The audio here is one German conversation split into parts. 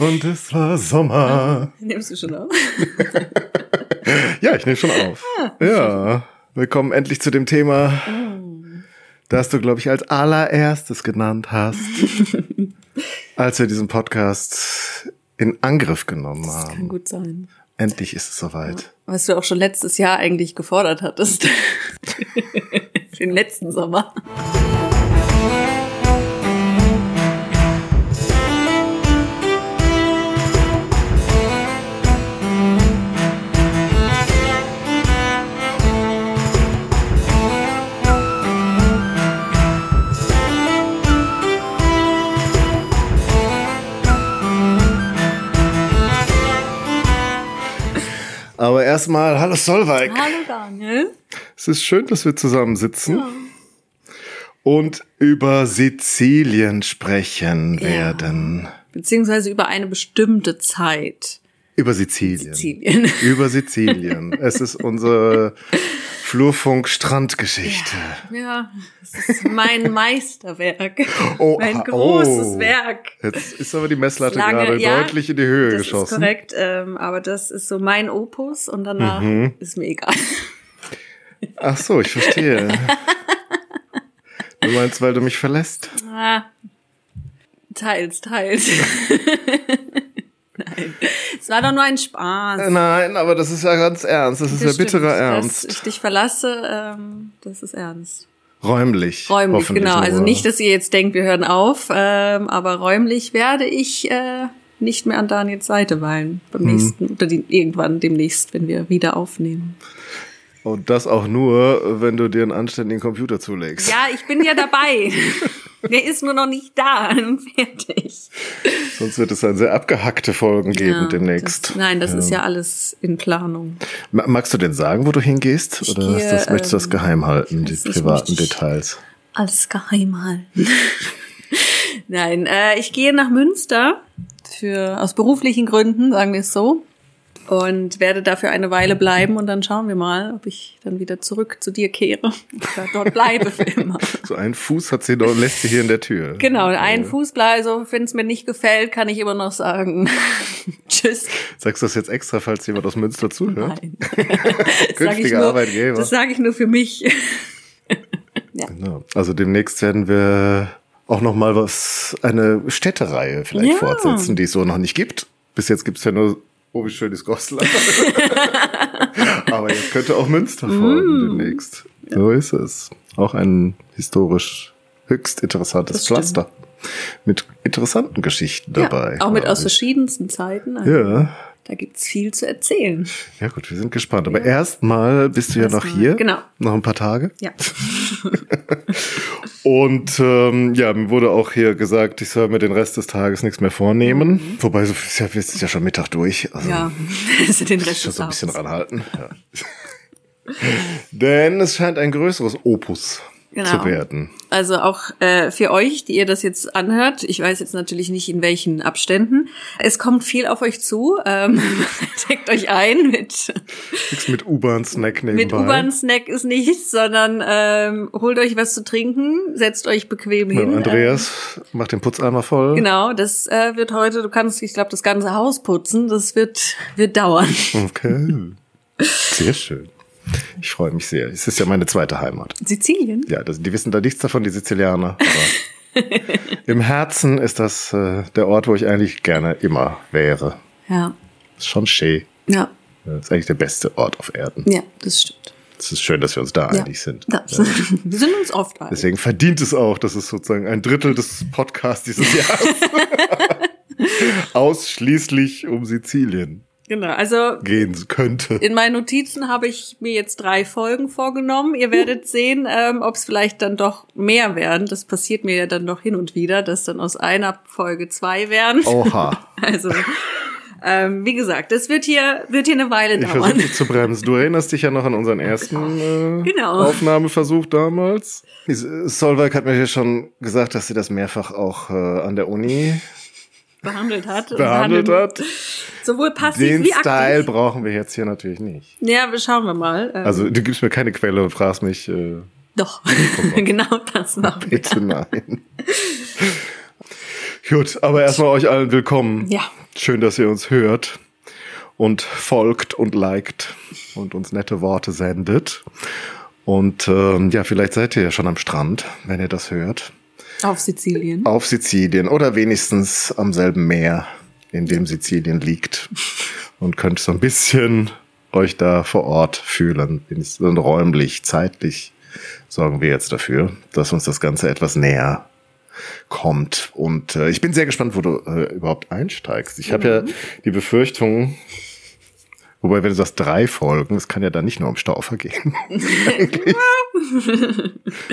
und es war Sommer. Nimmst du schon auf? Ja, ich nehme schon auf. Ja, wir kommen endlich zu dem Thema, das du, glaube ich, als allererstes genannt hast, als wir diesen Podcast in Angriff genommen Das kann haben. gut sein. Endlich ist es soweit. Was du auch schon letztes Jahr eigentlich gefordert hattest. Den letzten Sommer. Aber erstmal, hallo Solveig. Hallo Daniel. Es ist schön, dass wir zusammen sitzen und über Sizilien sprechen Ja. werden. Beziehungsweise über eine bestimmte Zeit. Über Sizilien. Sizilien. Über Sizilien. es ist unsere Flurfunk-Strandgeschichte. Ja, das ist mein Meisterwerk. Oh, mein großes oh. Werk. Jetzt ist aber die Messlatte Lange- gerade ja, deutlich in die Höhe Das geschossen. ist korrekt, ähm, aber das ist so mein Opus und danach Mhm. ist mir egal. Ach so, ich verstehe. du meinst, weil du mich verlässt? Ah, teils, teils. Nein, es war doch nur ein Spaß. Nein, aber das ist ja ganz ernst. Das ist ja Das stimmt, bitterer Dass Ernst. ich dich verlasse, ähm, das ist ernst. Räumlich. Räumlich, genau. Also nur. nicht, dass ihr jetzt denkt, wir hören auf, ähm, aber räumlich werde ich äh, nicht mehr an Daniels Seite weilen. Beim Hm. nächsten, oder die, irgendwann demnächst, wenn wir wieder aufnehmen. Und das auch nur, wenn du dir einen anständigen Computer zulegst. Ja, ich bin ja dabei. Der ist nur noch nicht da und fertig. Sonst wird es dann sehr abgehackte Folgen geben Ja, demnächst. Das, nein, das ist ja alles in Planung. Ma- Magst du denn sagen, wo du hingehst? Ich Oder gehe, das, möchtest du das ähm, geheim halten, die privaten Details? Alles geheim halten. Nein, äh, ich gehe nach Münster für aus beruflichen Gründen, sagen wir es so. Und werde dafür eine Weile bleiben und dann schauen wir mal, ob ich dann wieder zurück zu dir kehre oder dort bleibe für immer. So ein Fuß hat sie doch, lässt sie hier in der Tür. Genau, ein Fuß bleibe, also wenn es mir nicht gefällt, kann ich immer noch sagen Tschüss. Sagst du das jetzt extra, falls jemand aus Münster zuhört? Nein. Das sag ich Künftiger nur, Arbeitgeber. Das sage ich nur für mich. Genau. Also demnächst werden wir auch noch mal was, eine Städtereihe vielleicht Ja. fortsetzen, die es so noch nicht gibt. Bis jetzt gibt's ja nur, oh wie schön ist Goslar. Aber jetzt könnte auch Münster folgen Mm. demnächst. So ist es. Auch ein historisch höchst interessantes. Pflaster. Mit interessanten Geschichten dabei. ja, auch mit aus ich. verschiedensten Zeiten. Ja. Da gibt's viel zu erzählen. Ja gut, wir sind gespannt. Aber erstmal bist du ja noch Erstmal, hier. genau. Noch ein paar Tage. Ja. Und ähm, ja, mir wurde auch hier gesagt, ich soll mir den Rest des Tages nichts mehr vornehmen. Mhm. Wobei, so ist ja, es ist ja schon Mittag durch. Also Ja, also den Rest schon des so ein bisschen ranhalten. Ja. Denn es scheint ein größeres Opus Genau. zu werden. Also auch äh, für euch, die ihr das jetzt anhört, ich weiß jetzt natürlich nicht in welchen Abständen. Es kommt viel auf euch zu. Ähm, deckt euch ein mit Nichts mit U-Bahn-Snack nebenbei. mit U-Bahn-Snack ist nichts, sondern ähm, holt euch was zu trinken, setzt euch bequem Ja, hin. Andreas macht den Putzeimer voll. Ähm, genau, das äh, wird heute. Du kannst, ich glaube, das ganze Haus putzen. Das wird wird dauern. Okay. Sehr schön. Ich freue mich sehr. Es ist ja meine zweite Heimat. Sizilien. Ja, das, die wissen da nichts davon, die Sizilianer. Aber im Herzen ist das äh, der Ort, wo ich eigentlich gerne immer wäre. Ja, Ist schon schön. ja, Das ist eigentlich der beste Ort auf Erden. ja, das stimmt. Es ist schön, dass wir uns da Ja. einig sind. Das, Wir sind uns oft einig. Deswegen verdient es auch, dass es sozusagen ein Drittel des Podcasts dieses Jahres ausschließlich um Sizilien Genau, also gehen könnte. in meinen Notizen habe ich mir jetzt drei Folgen vorgenommen. Ihr werdet sehen, ähm, ob es vielleicht dann doch mehr werden. Das passiert mir ja dann doch hin und wieder, dass dann aus einer Folge zwei werden. Oha. Also, ähm, wie gesagt, das wird hier, wird hier eine Weile Ich dauern. versuche dich zu bremsen. Du erinnerst dich ja noch an unseren ersten äh, Genau. Aufnahmeversuch damals. Solveig hat mir ja schon gesagt, dass sie das mehrfach auch äh, an der Uni behandelt hat. und behandelt hat. Sowohl passiv Den wie Style aktiv. brauchen wir jetzt hier natürlich nicht. Ja, wir schauen wir mal. Ähm, Also du gibst mir keine Quelle und fragst mich, äh, doch, genau das machen wir. bitte nein. Gut, aber erstmal euch allen willkommen. Ja. Schön, dass ihr uns hört und folgt und liked und uns nette Worte sendet. Und ähm, ja, vielleicht seid ihr ja schon am Strand, wenn ihr das hört. Auf Sizilien. Auf Sizilien oder wenigstens am selben Meer, in dem Sizilien liegt. Und könnt so ein bisschen euch da vor Ort fühlen. Wenigstens räumlich, zeitlich sorgen wir jetzt dafür, dass uns das Ganze etwas näher kommt. Und äh, ich bin sehr gespannt, wo du äh, überhaupt einsteigst. Ich habe ja die Befürchtung, wobei wenn du sagst drei Folgen, es kann ja dann nicht nur um Staufer gehen.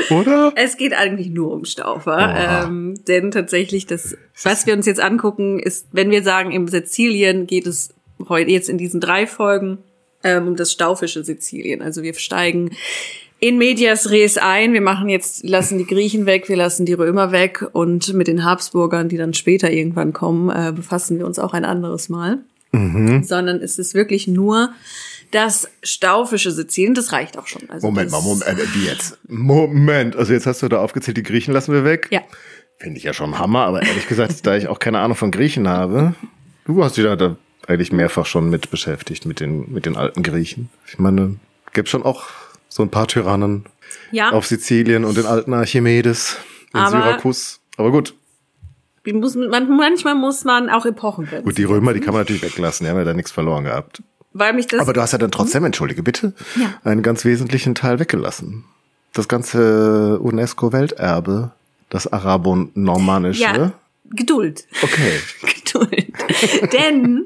Oder? Es geht eigentlich nur um Staufer. Ähm, denn tatsächlich, das, was wir uns jetzt angucken, ist, wenn wir sagen, im Sizilien geht es heute jetzt in diesen drei Folgen ähm, um das staufische Sizilien. Also wir steigen in medias res ein. Wir machen jetzt, lassen die Griechen weg, wir lassen die Römer weg und mit den Habsburgern, die dann später irgendwann kommen, äh, befassen wir uns auch ein anderes Mal. Mhm. Sondern es ist wirklich nur das staufische Sizilien, das reicht auch schon. Also Moment mal, Moment, äh, wie jetzt? Moment, also jetzt hast du da aufgezählt, die Griechen lassen wir weg. Ja. Finde ich ja schon Hammer, aber ehrlich gesagt, da ich auch keine Ahnung von Griechen habe, du hast dich da, da eigentlich mehrfach schon mit beschäftigt, mit den, mit den alten Griechen. Ich meine, gibt schon auch so ein paar Tyrannen Ja. auf Sizilien und den alten Archimedes in Aber- Syrakus. Aber gut, muss man, manchmal muss man auch Epochen grenzen. gut, die Römer, die kann man natürlich weglassen, die haben ja da nichts verloren gehabt. Weil mich das. Aber du hast ja dann trotzdem, entschuldige bitte, Ja. einen ganz wesentlichen Teil weggelassen. Das ganze UNESCO-Welterbe, das Arabonormanische. ja, Geduld. Okay. Geduld. Denn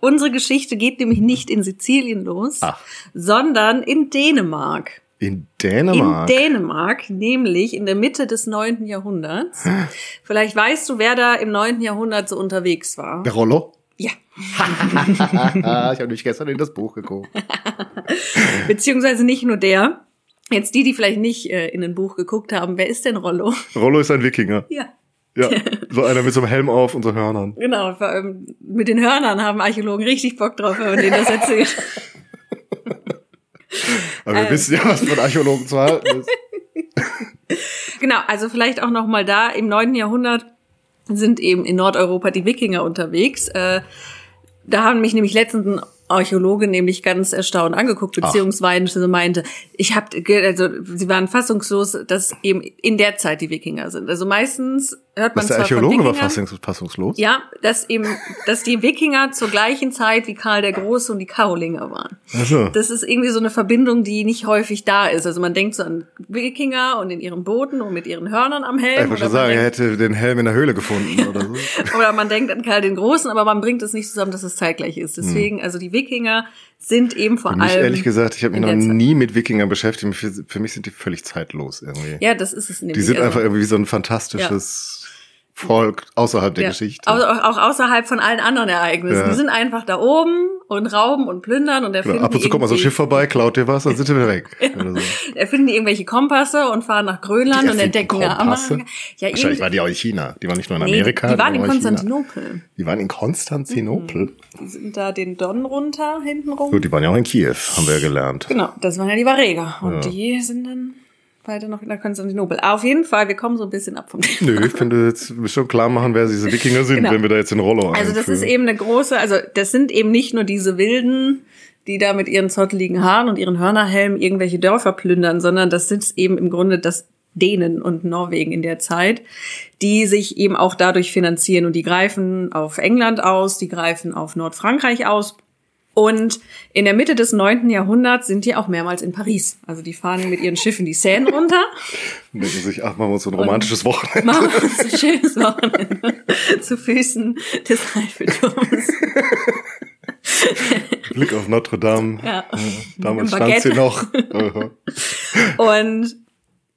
unsere Geschichte geht nämlich nicht in Sizilien los, Ach. sondern in Dänemark. In Dänemark. In Dänemark, nämlich in der Mitte des 9. Jahrhunderts. Vielleicht weißt du, wer da im 9. Jahrhundert so unterwegs war. Der Rollo? Ja. ich habe nämlich gestern in das Buch geguckt. Beziehungsweise nicht nur der. Jetzt die, die vielleicht nicht äh, in ein Buch geguckt haben, wer ist denn Rollo? Rollo ist ein Wikinger. Ja. Ja, so einer mit so einem Helm auf und so Hörnern. Genau, vor allem mit den Hörnern haben Archäologen richtig Bock drauf, wenn man denen das erzählt. Aber wir Ähm. wissen ja, was von Archäologen zu halten ist. Genau, also vielleicht auch noch mal da im 9. Jahrhundert sind eben in Nordeuropa die Wikinger unterwegs. Äh, da haben mich nämlich letztens ein Archäologe nämlich ganz erstaunt angeguckt, beziehungsweise meinte, ich habe, also sie waren fassungslos, dass eben in der Zeit die Wikinger sind. Also meistens hört man Was der Archäologe war fassungslos. ja, dass eben, dass die Wikinger zur gleichen Zeit wie Karl der Große und die Karolinger waren. Ach so. Das ist irgendwie so eine Verbindung, die nicht häufig da ist. Also man denkt so an Wikinger und in ihren Booten und mit ihren Hörnern am Helm. Ich wollte schon sagen, er hätte den Helm in der Höhle gefunden oder so. oder man denkt an Karl den Großen, aber man bringt es nicht zusammen, dass es zeitgleich ist. Deswegen, also die Wikinger sind eben vor. Für mich, allem. ehrlich gesagt, ich habe mich noch nie mit Wikingern beschäftigt. Für, für mich sind die völlig zeitlos irgendwie. Ja, das ist es nämlich. die sind also, einfach irgendwie wie so ein fantastisches Volk außerhalb der ja. Geschichte. Auch, auch außerhalb von allen anderen Ereignissen. Ja. Die sind einfach da oben und rauben und plündern und erfinden Genau, ab und zu kommt mal so ein Schiff vorbei, klaut dir was, dann sind die wieder weg. Oder so. erfinden die irgendwelche Kompasse und fahren nach Grönland Die und entdecken ja Kompasse? Amerika. Ja, Wahrscheinlich waren die auch in China. Die waren nicht nur in nee, Amerika. die waren in Konstantinopel. China. Die waren in Konstantinopel. Die sind da den Don runter, hinten rum. Gut, die waren ja auch in Kiew, haben wir ja gelernt. Genau, das waren ja die Vareger. Und Ja. die sind dann weiter noch nach Konstantinopel. Auf jeden Fall, wir kommen so ein bisschen ab vom Thema. Nö, ich finde, jetzt schon klar machen, wer diese Wikinger sind, Genau. wenn wir da jetzt den Rollo Also das ist einführen. eben eine große, also das sind eben nicht nur diese Wilden, die da mit ihren zotteligen Haaren und ihren Hörnerhelmen irgendwelche Dörfer plündern, sondern das sind eben im Grunde das Dänen und Norwegen in der Zeit, die sich eben auch dadurch finanzieren und die greifen auf England aus, die greifen auf Nordfrankreich aus. Und in der Mitte des 9. Jahrhunderts sind die auch mehrmals in Paris. Also die fahren mit ihren Schiffen die Seine runter. Denken sich, ach, machen wir uns so ein romantisches Wochenende. Machen wir uns ein schönes Wochenende zu Füßen des Eiffelturms. Blick auf Notre Dame. Ja. Damals stand sie noch. Und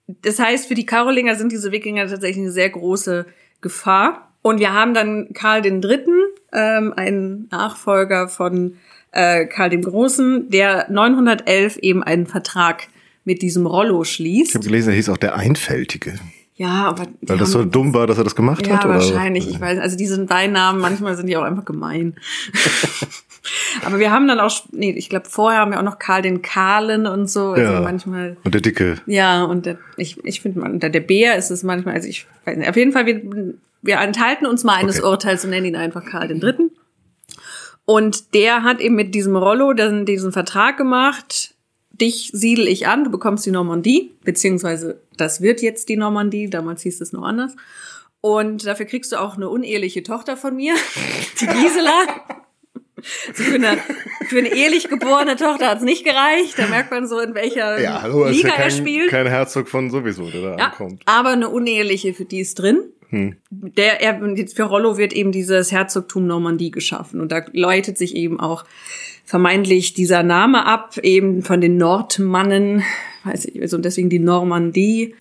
das heißt, für die Karolinger sind diese Wikinger tatsächlich eine sehr große Gefahr. Und wir haben dann Karl den Dritten, ähm, einen Nachfolger von äh, Karl dem Großen, der 911 eben einen Vertrag mit diesem Rollo Ich schließt. habe gelesen, er hieß auch der Einfältige. Ja, aber Weil das so dumm war, dass er das gemacht Ja, hat? Oder? wahrscheinlich. Ich weiß, also diese Beinamen, manchmal sind die auch einfach gemein. Aber wir haben dann auch, nee, ich glaube, vorher haben wir auch noch Karl den Kahlen und so. Also Ja. manchmal, Und der Dicke. ja, und der, ich, ich finde, man- unter der Bär ist es manchmal, also ich weiß nicht, auf jeden Fall, wir, wir enthalten uns mal eines Okay. Urteils und nennen ihn einfach Karl den Dritten. Und der hat eben mit diesem Rollo dann diesen Vertrag gemacht. Dich siedel ich an, du bekommst die Normandie, beziehungsweise das wird jetzt die Normandie, damals hieß es noch anders. Und dafür kriegst du auch eine uneheliche Tochter von mir, die Gisela. So für, eine, für eine ehelich geborene Tochter hat's nicht gereicht. Da merkt man so, in welcher Ja, hallo, ist Liga ja er kein, spielt. kein Herzog von sowieso, der da Ja, ankommt. aber eine uneheliche, für die ist drin. Der, er, für Rollo wird eben dieses Herzogtum Normandie geschaffen. Und da leitet sich eben auch vermeintlich dieser Name ab, eben von den Nordmannen, weiß ich, also deswegen die Normandie.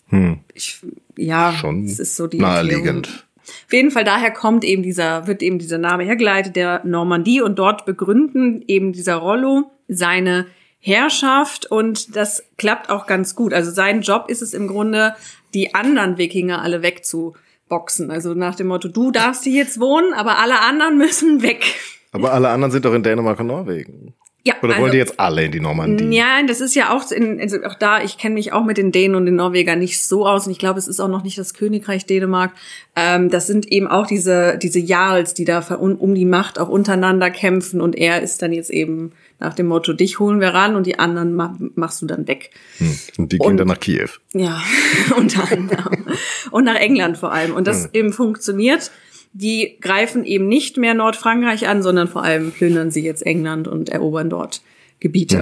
Ich, ja, Schon es ist so die naheliegend. Erklärung. Auf jeden Fall daher kommt eben dieser, wird eben dieser Name hergeleitet, der Normandie und dort begründen eben dieser Rollo seine Herrschaft und das klappt auch ganz gut. Also sein Job ist es im Grunde, die anderen Wikinger alle wegzuboxen. Also nach dem Motto, du darfst hier jetzt wohnen, aber alle anderen müssen weg. Aber alle anderen sind doch in Dänemark und Norwegen. Ja, Oder also- wollen die jetzt alle in die Normandie? Ja, das ist ja auch, in, also auch da, ich kenne mich auch mit den Dänen und den Norwegern nicht so aus und ich glaube, es ist auch noch nicht das Königreich Dänemark. Ähm, das sind eben auch diese, diese Jarls, die da um, um die Macht auch untereinander kämpfen und er ist dann jetzt eben nach dem Motto, dich holen wir ran und die anderen ma machst du dann weg. Hm. Und die gehen Und- dann nach Kiew. Ja, unter anderem. Und nach England vor allem. Und das eben funktioniert. Die greifen eben nicht mehr Nordfrankreich an, sondern vor allem plündern sie jetzt England und erobern dort Gebiete.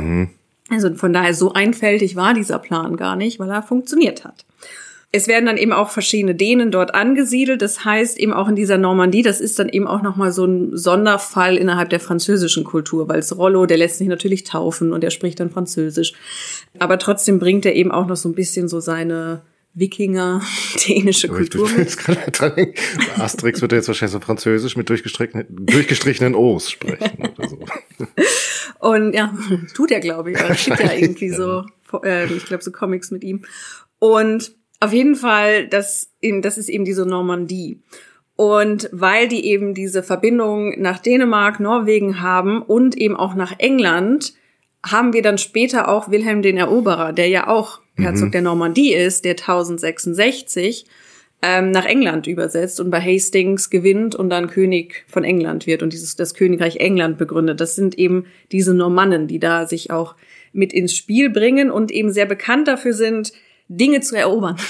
Also von daher so einfältig war dieser Plan gar nicht, weil er funktioniert hat. Es werden dann eben auch verschiedene Dänen dort angesiedelt. Das heißt eben auch in dieser Normandie, das ist dann eben auch nochmal so ein Sonderfall innerhalb der französischen Kultur, weil es Rollo, der lässt sich natürlich taufen und er spricht dann Französisch. Aber trotzdem bringt er eben auch noch so ein bisschen so seine Wikinger-dänische Aber ich Kultur bei Asterix wird jetzt wahrscheinlich so französisch mit durchgestrichenen, durchgestrichenen O's sprechen oder so. Und ja, tut er, glaube ich. Es gibt ja irgendwie so, äh, ich glaube, so Comics mit ihm. Und auf jeden Fall, das, eben, das ist eben diese Normandie. Und weil die eben diese Verbindung nach Dänemark, Norwegen haben und eben auch nach England, haben wir dann später auch Wilhelm den Eroberer, der ja auch Herzog der Normandie ist, der 1066 ähm, nach England übersetzt und bei Hastings gewinnt und dann König von England wird und dieses das Königreich England begründet. Das sind eben diese Normannen, die da sich auch mit ins Spiel bringen und eben sehr bekannt dafür sind, Dinge zu erobern.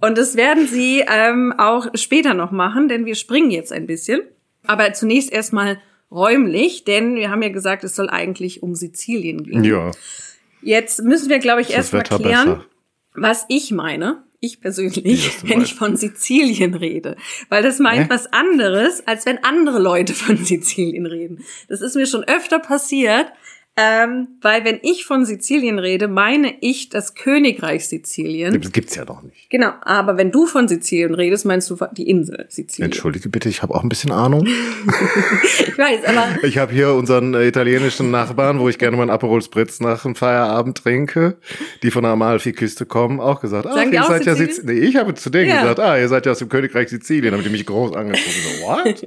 Und das werden sie ähm, auch später noch machen, denn wir springen jetzt ein bisschen. Aber zunächst erstmal räumlich, denn wir haben ja gesagt, es soll eigentlich um Sizilien gehen. Ja, Jetzt müssen wir, glaube ich, erstmal Wetter klären, besser. was ich meine. Ich persönlich, wenn ich von Sizilien rede. Weil das meint Hä? was anderes, als wenn andere Leute von Sizilien reden. Das ist mir schon öfter passiert. Ähm, weil wenn ich von Sizilien rede, meine ich das Königreich Sizilien. Das gibt's ja noch nicht. Genau, aber wenn du von Sizilien redest, meinst du die Insel Sizilien. Entschuldige bitte, ich habe auch ein bisschen Ahnung. Ich weiß, aber Ich habe hier unseren äh, italienischen Nachbarn, wo ich gerne mal einen Aperol Spritz nach dem Feierabend trinke, die von der Amalfiküste kommen, auch gesagt, ah, die ihr seid ja Sizilien? Nee, ich habe zu denen Ja. gesagt, ah, ihr seid ja aus dem Königreich Sizilien. Haben die mich groß angeguckt. So, what?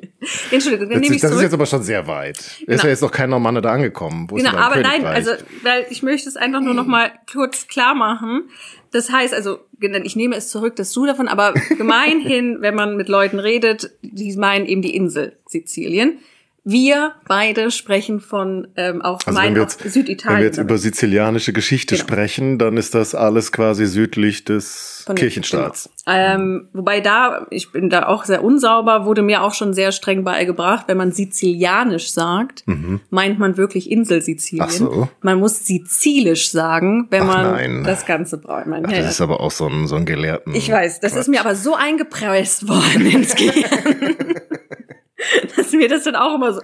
Entschuldigung, dann nehme ist, ich das ist zurück. jetzt aber schon sehr weit. Ist Genau. ja jetzt noch kein Normanne da angekommen. Wo ist Genau, aber nein, also weil ich möchte es einfach nur noch mal kurz klar machen. Das heißt, also ich nehme es zurück, dass du davon, aber gemeinhin, wenn man mit Leuten redet, die meinen eben die Insel Sizilien. Wir beide sprechen von ähm, auch Also wenn meinen wir jetzt, wenn Süditalien. wir jetzt über sizilianische Geschichte Genau. sprechen, dann ist das alles quasi südlich des Von- Kirchenstaats. Genau. Ähm, wobei da, ich bin da auch sehr unsauber, wurde mir auch schon sehr streng beigebracht, wenn man sizilianisch sagt, meint man wirklich Insel Sizilien. Mhm. Ach so. Man muss sizilisch sagen, wenn Ach man nein. das Ganze braucht. Man, Ach, ja, das ist aber auch so ein, so ein Gelehrten. Ich weiß, das Quatsch. ist mir aber so eingepresst worden ins Gehirn. Dass mir das dann auch immer so.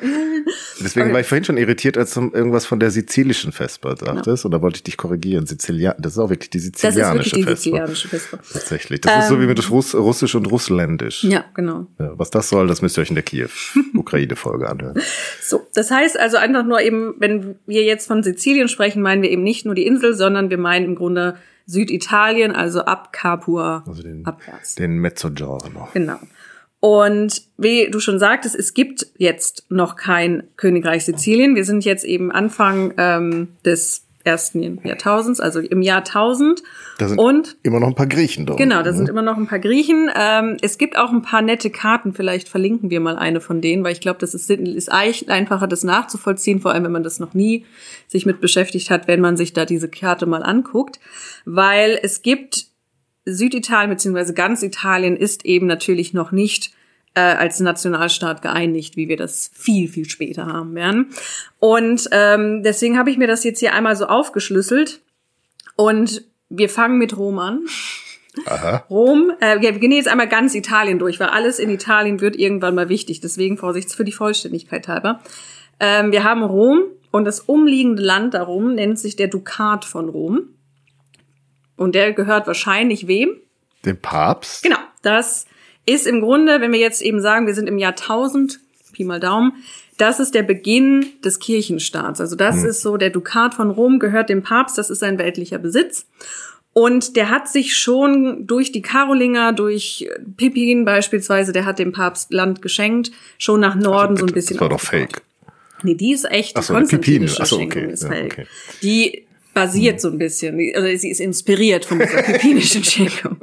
Deswegen Okay. war ich vorhin schon irritiert, als du irgendwas von der sizilischen Vesper sagtest. Und da wollte ich dich korrigieren. Sizilia das ist auch wirklich die Das ist sizilianische wirklich die Vesper. sizilianische Vesper. Tatsächlich. Das ist so wie mit Russ Russisch und Russländisch. Ja, genau. Ja, was das soll, das müsst ihr euch in der Kiew-Ukraine-Folge anhören. So, das heißt also einfach nur eben, wenn wir jetzt von Sizilien sprechen, meinen wir eben nicht nur die Insel, sondern wir meinen im Grunde Süditalien, also ab Capua Also den, abwärts. den Mezzogiorno. Genau. Und wie du schon sagtest, es gibt jetzt noch kein Königreich Sizilien. Wir sind jetzt eben Anfang ähm, des ersten Jahrtausends, also im Jahr 1000. Da sind und immer noch ein paar Griechen dort. Genau, da sind immer noch ein paar Griechen. Ähm, es gibt auch ein paar nette Karten, vielleicht verlinken wir mal eine von denen, weil ich glaube, das ist, ist eigentlich einfacher, das nachzuvollziehen, vor allem wenn man das noch nie sich mit beschäftigt hat, wenn man sich da diese Karte mal anguckt. Weil es gibt Süditalien beziehungsweise ganz Italien ist eben natürlich noch nicht äh, als Nationalstaat geeinigt, wie wir das viel, viel später haben werden. Und ähm, deswegen habe ich mir das jetzt hier einmal so aufgeschlüsselt. Und wir fangen mit Rom an. Aha. Rom, äh, wir gehen jetzt einmal ganz Italien durch, weil alles in Italien wird irgendwann mal wichtig. Deswegen Vorsicht für die Vollständigkeit halber. Ähm, wir haben Rom und das umliegende Land darum nennt sich der Dukat von Rom. Und der gehört wahrscheinlich wem? Dem Papst? Genau. Das ist im Grunde, wenn wir jetzt eben sagen, wir sind im Jahr 1000, Pi mal Daumen, das ist der Beginn des Kirchenstaats. Also das hm. ist so, der Dukat von Rom gehört dem Papst, das ist sein weltlicher Besitz. Und der hat sich schon durch die Karolinger, durch Pippin beispielsweise, der hat dem Papst Land geschenkt, schon nach Norden also, so ein bisschen. Das war doch fake. Nee, die ist echt Ach so, Pippin. Ach so, okay. Ist ja, okay. Die basiert hm. so ein bisschen, oder sie ist inspiriert von dieser pippinischen Schenkung.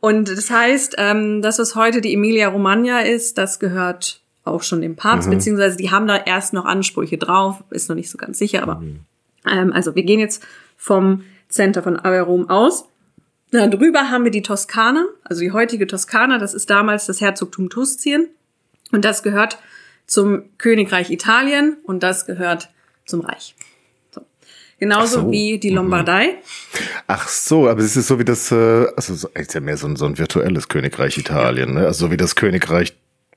Und das heißt, ähm, das, was heute die Emilia Romagna ist, das gehört auch schon dem Papst, mhm. beziehungsweise die haben da erst noch Ansprüche drauf, ist noch nicht so ganz sicher, aber mhm. ähm, also wir gehen jetzt vom Center von Averum aus. Da drüber haben wir die Toskana, also die heutige Toskana, das ist damals das Herzogtum Tuscien und das gehört zum Königreich Italien und das gehört zum Reich. Genauso so. wie die mhm. Lombardei. Ach so, aber es ist so wie das, äh, also es ist ja mehr so ein, so ein virtuelles Königreich Italien, ne? Also so wie das Königreich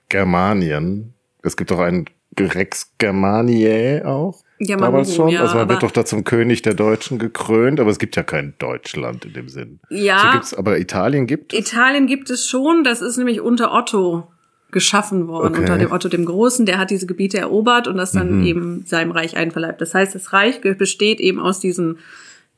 Germanien. Es gibt doch ein Rex Germaniae auch. Ja, damals schon. Ja, also man wird doch da zum König der Deutschen gekrönt, aber es gibt ja kein Deutschland in dem Sinn. Ja. So gibt's, aber Italien gibt es? Italien gibt es schon. Das ist nämlich unter Otto geschaffen worden, okay. unter dem Otto dem Großen. Der hat diese Gebiete erobert und das dann mhm. eben seinem Reich einverleibt. Das heißt, das Reich besteht eben aus diesen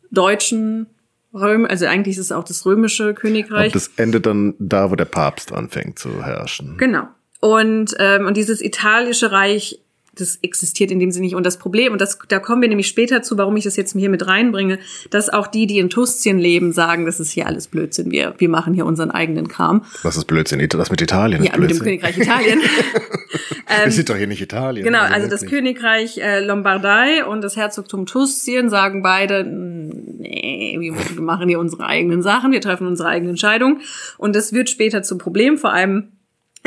deutschen Röm, also eigentlich ist es auch das römische Königreich. Und das endet dann da, wo der Papst anfängt zu herrschen. Genau. Und, ähm, und dieses italische Reich das existiert in dem Sinne nicht. Und das Problem, und das, da kommen wir nämlich später zu, warum ich das jetzt hier mit reinbringe, dass auch die, die in Tuszien leben, sagen, das ist hier alles Blödsinn. Wir, wir machen hier unseren eigenen Kram. Was ist Blödsinn? Das mit Italien ja, mit dem Königreich Italien. ähm, wir sind doch hier nicht Italien. Genau, also, also das Königreich äh, Lombardei und das Herzogtum Tuszien sagen beide, nee, wir machen hier unsere eigenen Sachen, wir treffen unsere eigenen Entscheidungen. Und das wird später zum Problem, vor allem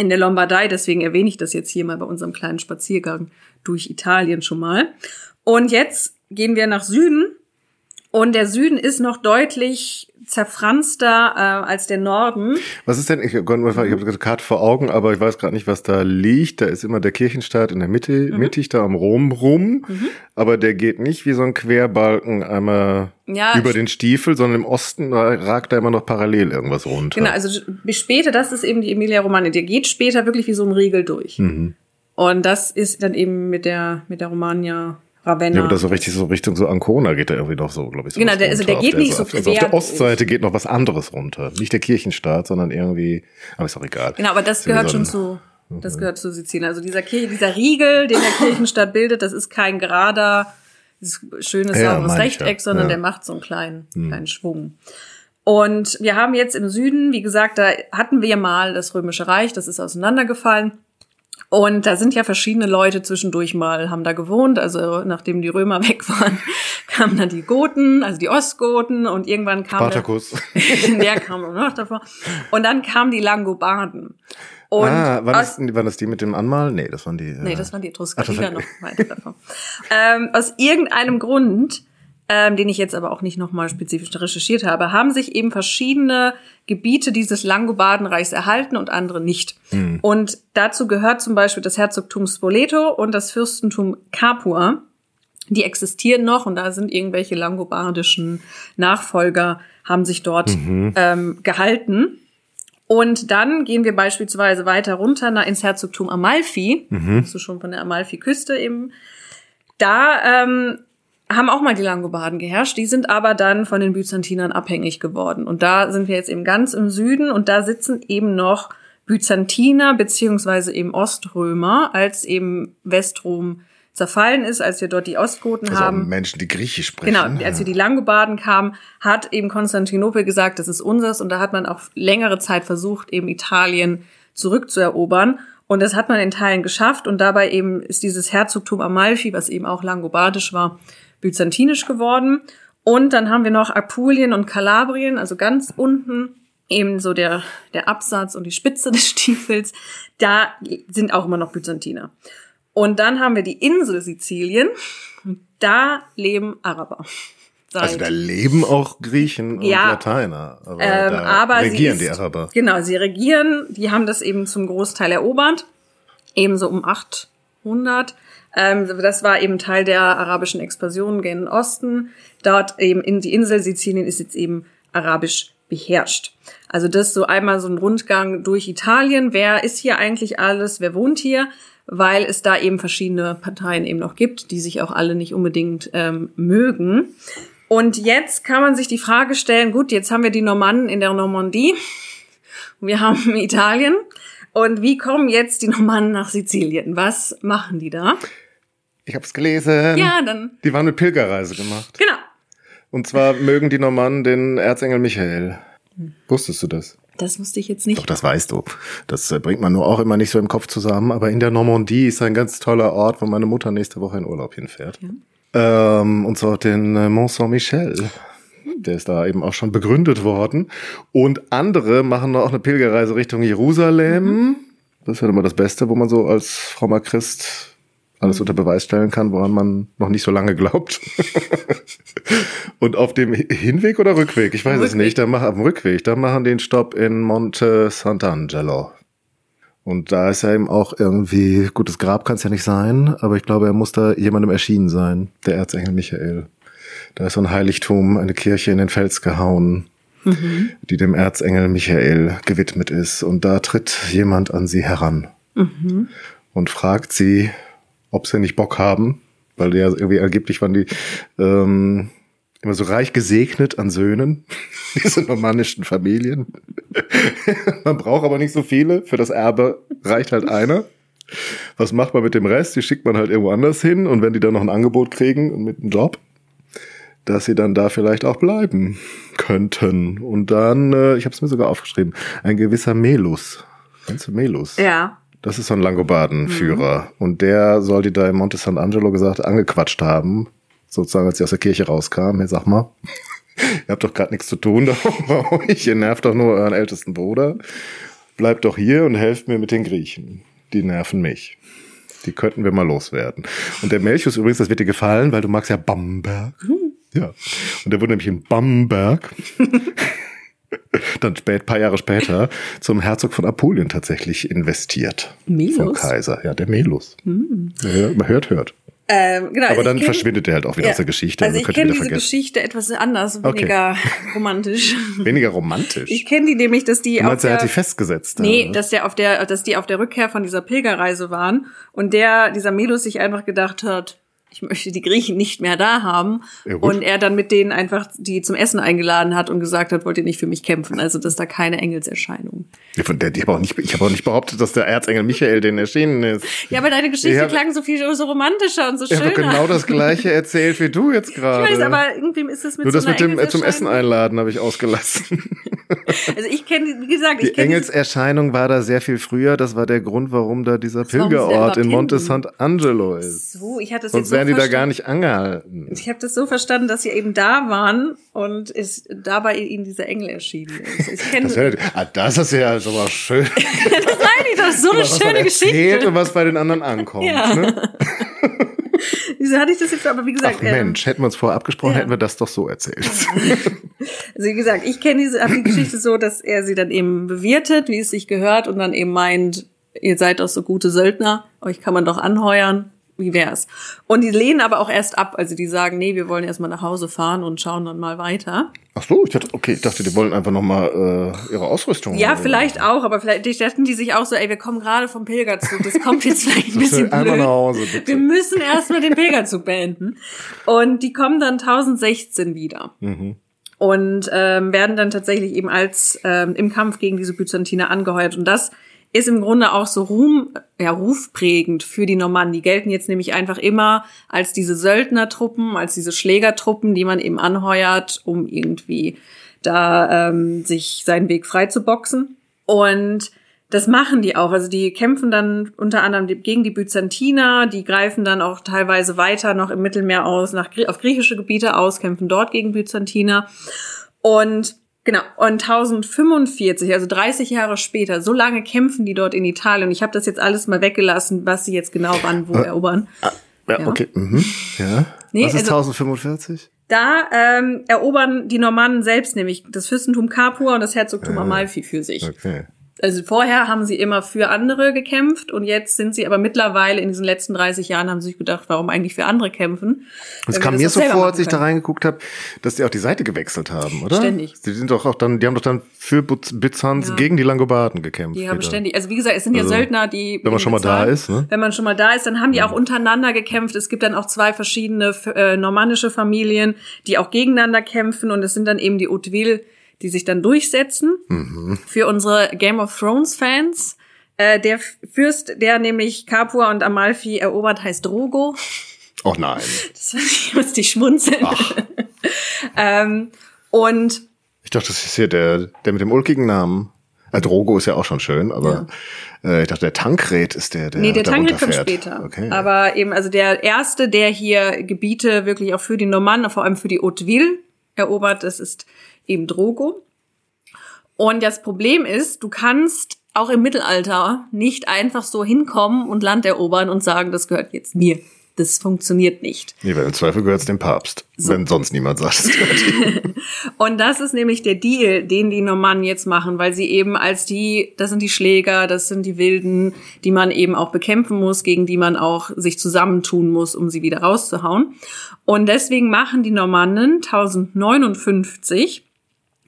in der Lombardei. Deswegen erwähne ich das jetzt hier mal bei unserem kleinen Spaziergang durch Italien schon mal. Und jetzt gehen wir nach Süden. Und der Süden ist noch deutlich zerfranster äh, als der Norden. Was ist denn, ich, ich habe die Karte vor Augen, aber ich weiß gerade nicht, was da liegt. Da ist immer der Kirchenstaat in der Mitte, mhm. mittig da am Rom rum, mhm. aber der geht nicht wie so ein Querbalken einmal ja, über den Stiefel, sondern im Osten ragt da immer noch parallel irgendwas runter. Genau, also bis später, das ist eben die Emilia Romagna. Der geht später wirklich wie so ein Riegel durch. Mhm. Und das ist dann eben mit der, mit der Romagna Ravenna. Ja, aber das so richtig so Richtung so Ancona geht da irgendwie noch so, glaube ich. So genau, der, also der geht nicht so. Also auf der Ostseite geht noch was anderes runter. Nicht der Kirchenstaat, sondern irgendwie, aber ist auch egal. Genau, aber das gehört so schon zu, das gehört zu Sizilien. Also dieser Kirche, dieser Riegel, den der Kirchenstaat bildet, das ist kein gerader, schönes, ja, sauberes Rechteck, ja. sondern ja. der macht so einen kleinen, hm. kleinen Schwung. Und wir haben jetzt im Süden, wie gesagt, da hatten wir mal das Römische Reich, das ist auseinandergefallen. Und da sind ja verschiedene Leute zwischendurch mal, haben da gewohnt. Also nachdem die Römer weg waren, kamen dann die Goten, also die Ostgoten und irgendwann kam Spartacus. Der, der kam noch davor. Und dann kamen die Langobarden. Und ah, waren das, waren das die mit dem Anmalen? Nee, das waren die. Nee, das waren die Etrusker, die noch weiter davon. ähm, aus irgendeinem Grund ähm, den ich jetzt aber auch nicht nochmal spezifisch recherchiert habe, haben sich eben verschiedene Gebiete dieses Langobardenreichs erhalten und andere nicht. Mhm. Und dazu gehört zum Beispiel das Herzogtum Spoleto und das Fürstentum Capua. Die existieren noch und da sind irgendwelche langobardischen Nachfolger, haben sich dort mhm. ähm, gehalten. Und dann gehen wir beispielsweise weiter runter nach, ins Herzogtum Amalfi, mhm. hast du schon von der Amalfi-Küste eben. Da ähm, haben auch mal die Langobarden geherrscht. Die sind aber dann von den Byzantinern abhängig geworden. Und da sind wir jetzt eben ganz im Süden und da sitzen eben noch Byzantiner beziehungsweise eben Oströmer, als eben Westrom zerfallen ist, als wir dort die Ostgoten Also haben. Menschen, die Griechisch sprechen. Genau, als wir die Langobarden kamen, hat eben Konstantinopel gesagt, das ist unseres und da hat man auch längere Zeit versucht, eben Italien zurückzuerobern. Und das hat man in Teilen geschafft und dabei eben ist dieses Herzogtum Amalfi, was eben auch langobardisch war, byzantinisch geworden. Und dann haben wir noch Apulien und Kalabrien, also ganz unten eben so der, der Absatz und die Spitze des Stiefels, da sind auch immer noch Byzantiner. Und dann haben wir die Insel Sizilien, da leben Araber. Seit, Also da leben auch Griechen und Ja. Lateiner. Aber ähm, aber regieren sie die ist, Araber. Genau, sie regieren, die haben das eben zum Großteil erobert, ebenso um 800. Ähm, das war eben Teil der arabischen Expansion gen Osten. Dort eben in die Insel Sizilien ist jetzt eben arabisch beherrscht. Also das so einmal so ein Rundgang durch Italien. Wer ist hier eigentlich alles? Wer wohnt hier? Weil es da eben verschiedene Parteien eben noch gibt, die sich auch alle nicht unbedingt ähm, mögen. Und jetzt kann man sich die Frage stellen, gut, jetzt haben wir die Normannen in der Normandie, wir haben Italien und wie kommen jetzt die Normannen nach Sizilien? Was machen die da? Ich hab's gelesen. Ja, dann, Die waren mit Pilgerreise gemacht. genau. Und zwar mögen die Normannen den Erzengel Michael. Wusstest du das? Das wusste ich jetzt Doch, nicht. das weißt du. Das äh, bringt man nur auch immer nicht so im Kopf zusammen. Aber in der Normandie ist ein ganz toller Ort, wo meine Mutter nächste Woche in Urlaub hinfährt. Ähm, und zwar den äh, Mont Saint-Michel. Der ist da eben auch schon begründet worden. Und andere machen noch eine Pilgerreise Richtung Jerusalem. Das ist ja immer das Beste, wo man so als frommer Christ alles unter Beweis stellen kann, woran man noch nicht so lange glaubt. Und auf dem Hinweg oder Rückweg? Ich weiß es Rückweg. nicht. Da machen, auf dem Rückweg, da machen den Stopp in Monte Sant'Angelo. Und da ist ja eben auch irgendwie, gutes Grab kann es ja nicht sein, aber ich glaube, er muss da jemandem erschienen sein, der Erzengel Michael. Da ist so ein Heiligtum, eine Kirche in den Fels gehauen, die dem Erzengel Michael gewidmet ist. Und da tritt jemand an sie heran und fragt sie, ob sie nicht Bock haben, weil ja irgendwie angeblich waren die ähm, immer so reich gesegnet an Söhnen, diese normannischen Familien. man braucht aber nicht so viele, für das Erbe reicht halt einer. Was macht man mit dem Rest? Die schickt man halt irgendwo anders hin und wenn die dann noch ein Angebot kriegen und mit einem Job, dass sie dann da vielleicht auch bleiben könnten. Und dann, äh, ich habe es mir sogar aufgeschrieben, ein gewisser Melus. Kennst du Melus? Ja. Das ist so ein Langobardenführer. Und der soll die da in Monte Sant'Angelo gesagt angequatscht haben. Sozusagen, als sie aus der Kirche rauskam. Hey, sag mal, ihr habt doch gerade nichts zu tun da bei euch. Ihr nervt doch nur euren ältesten Bruder. Bleibt doch hier und helft mir mit den Griechen. Die nerven mich. Die könnten wir mal loswerden. Und der Melchius übrigens, das wird dir gefallen, weil du magst ja Bamberg. Ja. Und der wurde nämlich in Bamberg dann spät, paar Jahre später zum Herzog von Apulien tatsächlich investiert. Melus? Vom Kaiser, ja, der Melus. Ja, man hört, hört. Ähm, genau, Aber also dann kenn- verschwindet er halt auch wieder Ja. aus der Geschichte. Also ich kenne diese. Geschichte etwas anders, Okay. weniger romantisch. Weniger romantisch. Ich kenne die nämlich, dass die du meinst, auf er hat der, die festgesetzt. Nee, oder? dass der auf der, dass die auf der Rückkehr von dieser Pilgerreise waren und der, dieser Melus sich einfach gedacht hat, ich möchte die Griechen nicht mehr da haben. Ja, und er dann mit denen einfach die zum Essen eingeladen hat und gesagt hat, wollt ihr nicht für mich kämpfen? Also, dass da keine Engelserscheinung. Ja, von der, die hab auch nicht, ich habe auch nicht behauptet, dass der Erzengel Michael den erschienen ist. Ja, aber deine Geschichte Ja. klang so viel so romantischer und so Ich habe genau das gleiche erzählt wie du jetzt gerade. ich weiß, aber irgendwie ist es mit Nur so das mit dem äh, zum Essen einladen habe ich ausgelassen. Also ich kenne, wie gesagt, Die ich kenne Engelserscheinung war da sehr viel früher. Das war der Grund, warum da dieser Pilgerort in Monte? Sant'Angelo ist. so, ich hatte das Sonst jetzt so die da gar nicht angehalten. Ich habe das so verstanden, dass sie eben da waren und es dabei ihnen dieser Engel erschienen ist. Ich Das, ah, das ist ja so was schön. meine ich, das ist so eine was man schöne Geschichte. und was bei den anderen ankommt. Ja. Ne? Wieso hatte ich das jetzt aber wie gesagt? Ach ähm, Mensch, hätten wir uns vorher abgesprochen, ja. hätten wir das doch so erzählt. Also wie gesagt, ich kenne diese die Geschichte so, dass er sie dann eben bewirtet, wie es sich gehört, und dann eben meint, ihr seid doch so gute Söldner, euch kann man doch anheuern. Wie wär's? Und die lehnen aber auch erst ab. Also die sagen, nee, wir wollen erstmal nach Hause fahren und schauen dann mal weiter. Ach so, ich dachte, okay, ich dachte, die wollen einfach nochmal äh, ihre Ausrüstung. Ja, äh, vielleicht auch, aber vielleicht dachten die sich auch so, ey, wir kommen gerade vom Pilgerzug, das kommt jetzt vielleicht ein bisschen blöd. nach Hause, bitte. Wir müssen erstmal den Pilgerzug beenden. Und die kommen dann 1016 wieder. Mhm. Und ähm, werden dann tatsächlich eben als ähm, im Kampf gegen diese Byzantiner angeheuert. Und das ist im Grunde auch so Ruhm, ja, rufprägend für die Normannen. Die gelten jetzt nämlich einfach immer als diese Söldnertruppen, als diese Schlägertruppen, die man eben anheuert, um irgendwie da ähm, sich seinen Weg frei zu boxen. Und das machen die auch. Also die kämpfen dann unter anderem gegen die Byzantiner, die greifen dann auch teilweise weiter noch im Mittelmeer aus, nach, auf griechische Gebiete aus, kämpfen dort gegen Byzantiner. Und genau, und 1045, also 30 Jahre später, so lange kämpfen die dort in Italien. Ich habe das jetzt alles mal weggelassen, was sie jetzt genau wann wo äh, erobern. Ah, ja, ja, okay. Mhm. Ja. Nee, was ist also, 1045? Da ähm, erobern die Normannen selbst nämlich das Fürstentum Capua und das Herzogtum äh, Amalfi für sich. Okay. Also vorher haben sie immer für andere gekämpft und jetzt sind sie aber mittlerweile in diesen letzten 30 Jahren haben sie sich gedacht, warum eigentlich für andere kämpfen? Es kam mir so vor, als ich da reingeguckt habe, dass die auch die Seite gewechselt haben, oder? Ständig. Die sind doch auch dann, die haben doch dann für Byzanz ja. gegen die Langobarden gekämpft. Die haben wieder. ständig, also wie gesagt, es sind ja also, Söldner, die wenn man schon mal da ist, ne? Wenn man schon mal da ist, dann haben die auch untereinander gekämpft. Es gibt dann auch zwei verschiedene äh, normannische Familien, die auch gegeneinander kämpfen und es sind dann eben die Hauteville die sich dann durchsetzen. Mhm. Für unsere Game of Thrones Fans. Äh, der Fürst, der nämlich Capua und Amalfi erobert, heißt Drogo. Oh nein. Das musste ich schmunzeln. ähm, und ich dachte, das ist hier der, der mit dem ulkigen Namen. Äh, Drogo ist ja auch schon schön, aber ja. äh, ich dachte, der Tankred ist der, der Nee, der Tankred kommt später. Okay. Aber eben, also der erste, der hier Gebiete wirklich auch für die Normannen, vor allem für die Hauteville erobert, das ist eben Drogo. Und das Problem ist, du kannst auch im Mittelalter nicht einfach so hinkommen und Land erobern und sagen, das gehört jetzt mir. Das funktioniert nicht. Nee, weil im Zweifel gehört es dem Papst, so. wenn sonst niemand sagt, es gehört Und das ist nämlich der Deal, den die Normannen jetzt machen, weil sie eben als die, das sind die Schläger, das sind die Wilden, die man eben auch bekämpfen muss, gegen die man auch sich zusammentun muss, um sie wieder rauszuhauen. Und deswegen machen die Normannen 1059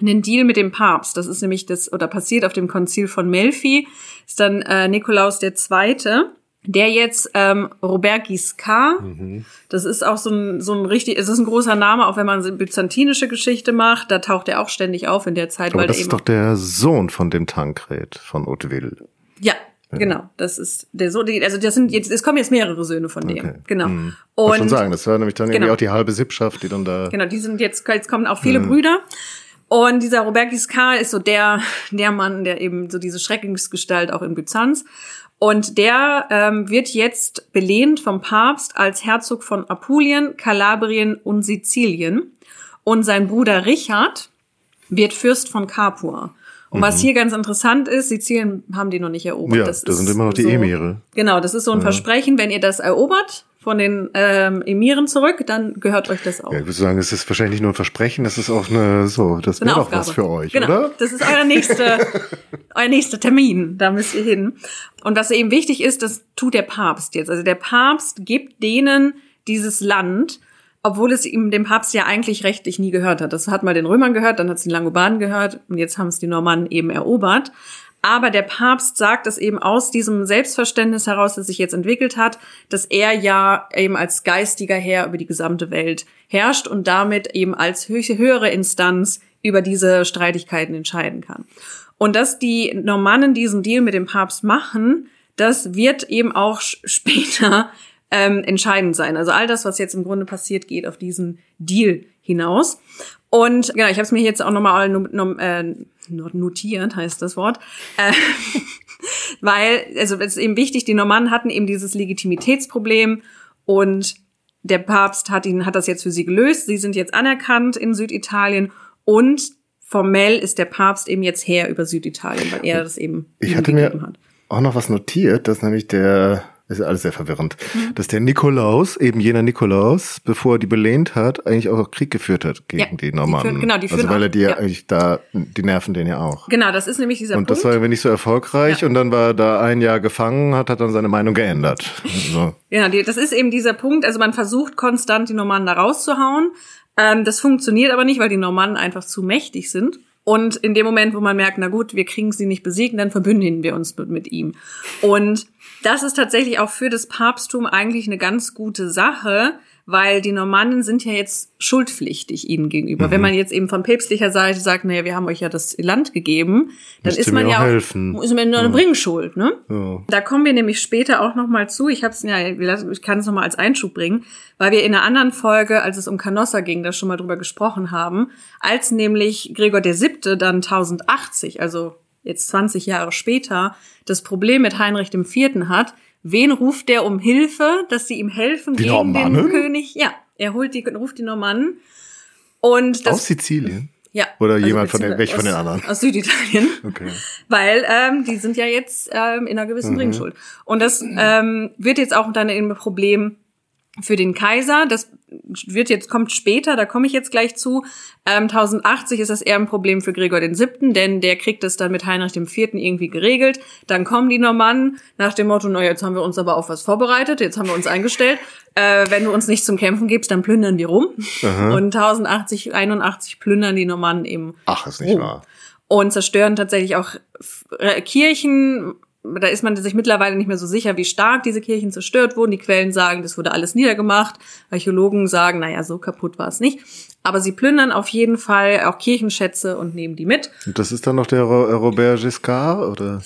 einen Deal mit dem Papst. Das ist nämlich das, oder passiert auf dem Konzil von Melfi, ist dann äh, Nikolaus der Zweite, der jetzt ähm, Robert Guiscard, mhm. das ist auch so ein, so ein richtig, es ist ein großer Name, auch wenn man byzantinische Geschichte macht, da taucht er auch ständig auf in der Zeit. Aber weil das ist doch der Sohn von dem Tankred von Hauteville. Ja, ja. Genau, das ist der Sohn, also das sind jetzt, es kommen jetzt mehrere Söhne von dem. Okay. Genau. Mhm. Und schon sagen, das war nämlich dann genau. irgendwie auch die halbe Sippschaft, die dann da. Genau, die sind jetzt, jetzt kommen auch viele mhm. Brüder. Und dieser Robert Giscard ist so der, der Mann, der eben so diese Schreckensgestalt auch in Byzanz. Und der ähm, wird jetzt belehnt vom Papst als Herzog von Apulien, Kalabrien und Sizilien. Und sein Bruder Richard wird Fürst von Capua. Und mhm. was hier ganz interessant ist, Sizilien haben die noch nicht erobert. Ja, das, das sind immer noch die so, Emire. Genau, das ist so ein ja. Versprechen, wenn ihr das erobert, von den ähm, Emiren zurück, dann gehört euch das auch. Ja, ich würde sagen, es ist wahrscheinlich nicht nur ein Versprechen, das ist auch eine, so, das wäre doch was für euch, genau. oder? Das ist euer nächster, euer nächster Termin, da müsst ihr hin. Und was eben wichtig ist, das tut der Papst jetzt. Also der Papst gibt denen dieses Land, obwohl es ihm dem Papst ja eigentlich rechtlich nie gehört hat. Das hat mal den Römern gehört, dann hat es den Langobarden gehört und jetzt haben es die Normannen eben erobert. Aber der Papst sagt es eben aus diesem Selbstverständnis heraus, das sich jetzt entwickelt hat, dass er ja eben als geistiger Herr über die gesamte Welt herrscht und damit eben als höhere Instanz über diese Streitigkeiten entscheiden kann. Und dass die Normannen diesen Deal mit dem Papst machen, das wird eben auch später ähm, entscheidend sein. Also all das, was jetzt im Grunde passiert, geht auf diesen Deal hinaus. Und genau, ich habe es mir jetzt auch nochmal äh, notiert, heißt das Wort. Äh, weil, also es ist eben wichtig, die Normannen hatten eben dieses Legitimitätsproblem und der Papst hat ihn, hat das jetzt für sie gelöst. Sie sind jetzt anerkannt in Süditalien und formell ist der Papst eben jetzt Herr über Süditalien, weil er das eben ich hatte mir hat. auch noch was notiert, dass nämlich der ist ja alles sehr verwirrend. Mhm. Dass der Nikolaus, eben jener Nikolaus, bevor er die belehnt hat, eigentlich auch Krieg geführt hat gegen ja, die Normannen. Die führen, genau, die führen also weil er die ja eigentlich da, die nerven den ja auch. Genau, das ist nämlich dieser Und Punkt. das war irgendwie nicht so erfolgreich ja. und dann war er da ein Jahr gefangen, hat, hat dann seine Meinung geändert. So. Ja, das ist eben dieser Punkt. Also man versucht konstant die Normannen da rauszuhauen. Ähm, das funktioniert aber nicht, weil die Normannen einfach zu mächtig sind. Und in dem Moment, wo man merkt, na gut, wir kriegen sie nicht besiegt, dann verbünden wir uns mit, mit ihm. Und das ist tatsächlich auch für das Papsttum eigentlich eine ganz gute Sache, weil die Normannen sind ja jetzt schuldpflichtig ihnen gegenüber. Mhm. Wenn man jetzt eben von päpstlicher Seite sagt, naja, wir haben euch ja das Land gegeben, dann Müsst ist man ja auch, helfen. ist man nur eine ja. Bringschuld, ne? Ja. Da kommen wir nämlich später auch noch mal zu. Ich hab's ja, ich kann es noch mal als Einschub bringen, weil wir in einer anderen Folge, als es um Canossa ging, da schon mal drüber gesprochen haben, als nämlich Gregor der Siebte dann 1080, also jetzt 20 Jahre später, das Problem mit Heinrich IV. hat, Wen ruft der um Hilfe, dass sie ihm helfen die gegen Normannen? den König? Ja, er holt die, ruft die Normannen. Und das, Aus Sizilien? Ja. Oder also jemand von den, welch von den anderen? Aus Süditalien. Okay. Weil ähm, die sind ja jetzt ähm, in einer gewissen mhm. Bringschuld. Und das ähm, wird jetzt auch dann ein Problem für den Kaiser. Das wird jetzt, kommt später, da komme ich jetzt gleich zu. Ähm, 1080 ist das eher ein Problem für Gregor den Siebten, denn der kriegt das dann mit Heinrich dem Vierten irgendwie geregelt. Dann kommen die Normannen nach dem Motto, na jetzt haben wir uns aber auf was vorbereitet, jetzt haben wir uns eingestellt. Äh, wenn du uns nicht zum Kämpfen gibst, dann plündern die rum. Aha. Und 1080, 81 plündern die Normannen eben. Ach, ist nicht rum. wahr. Und zerstören tatsächlich auch Kirchen, da ist man sich mittlerweile nicht mehr so sicher, wie stark diese Kirchen zerstört wurden. Die Quellen sagen, das wurde alles niedergemacht. Archäologen sagen, naja, so kaputt war es nicht. Aber sie plündern auf jeden Fall auch Kirchenschätze und nehmen die mit. Und das ist dann noch der Robert Giscard, oder?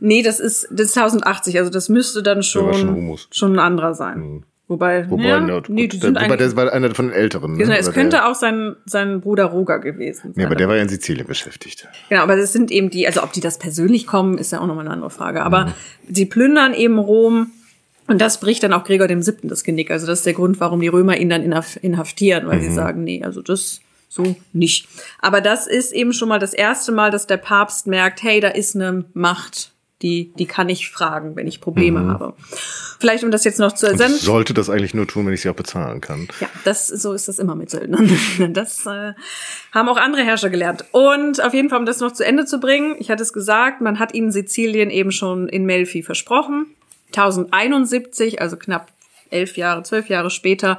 Nee, das ist, das ist 1080, also das müsste dann schon, schon, schon, ein anderer sein. Mhm. Wobei, wobei, ja, ja, nee, die sind wobei der war einer von den Älteren. Ne? Genau, es könnte der, auch sein, sein Bruder Roger gewesen sein. Nee, aber der war ja in Sizilien beschäftigt. Genau, aber das sind eben die, also ob die das persönlich kommen, ist ja auch nochmal eine andere Frage. Aber mhm. sie plündern eben Rom und das bricht dann auch Gregor dem Siebten das Genick. Also das ist der Grund, warum die Römer ihn dann inhaftieren, weil mhm. sie sagen, nee, also das so nicht. Aber das ist eben schon mal das erste Mal, dass der Papst merkt, hey, da ist eine Macht, die, die kann ich fragen, wenn ich Probleme mhm. habe. Vielleicht, um das jetzt noch zu ersenden. Ich sollte das eigentlich nur tun, wenn ich sie auch bezahlen kann. Ja, das, so ist das immer mit Söldnern. Das äh, haben auch andere Herrscher gelernt. Und auf jeden Fall, um das noch zu Ende zu bringen, ich hatte es gesagt, man hat ihnen Sizilien eben schon in Melfi versprochen. 1071, also knapp elf Jahre, zwölf Jahre später,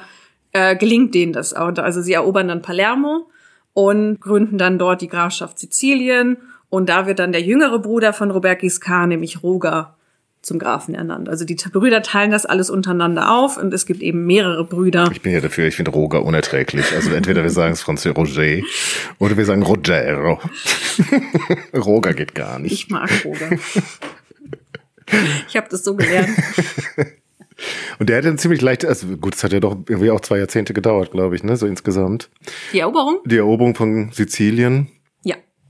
äh, gelingt denen das. Also sie erobern dann Palermo und gründen dann dort die Grafschaft Sizilien und da wird dann der jüngere Bruder von Robert Giscard, nämlich Roger, zum Grafen ernannt. Also die Brüder teilen das alles untereinander auf und es gibt eben mehrere Brüder. Ich bin ja dafür, ich finde Roger unerträglich. Also entweder wir sagen es Französisch Roger oder wir sagen Rogero. Roger geht gar nicht. Ich mag Roger. ich habe das so gelernt. Und der hat dann ziemlich leicht, also gut, es hat ja doch irgendwie auch zwei Jahrzehnte gedauert, glaube ich, ne, so insgesamt. Die Eroberung? Die Eroberung von Sizilien.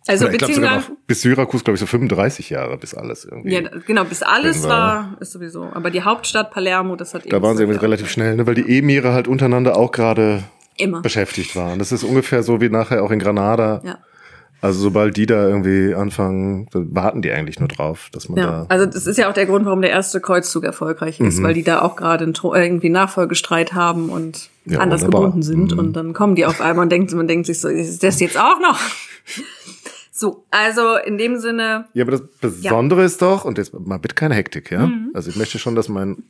Also ich glaube sogar noch bis Syrakus, glaube ich, so 35 Jahre, bis alles irgendwie. Ja, genau, bis alles war, ist sowieso. Aber die Hauptstadt Palermo, das hat Da waren sie irgendwie relativ schnell, ne, weil die Emire halt untereinander auch gerade beschäftigt waren. Das ist ungefähr so wie nachher auch in Granada. Ja. Also sobald die da irgendwie anfangen, warten die eigentlich nur drauf, dass man ja, da. Also das ist ja auch der Grund, warum der erste Kreuzzug erfolgreich ist, mhm. weil die da auch gerade irgendwie Nachfolgestreit haben und ja, anders wunderbar. gebunden sind. Mhm. Und dann kommen die auf einmal und denkt, man denkt sich so, ist das jetzt auch noch? So, also in dem Sinne. Ja, aber das Besondere ja. ist doch, und jetzt mal bitte keine Hektik, ja? Mhm. Also ich möchte schon, dass mein,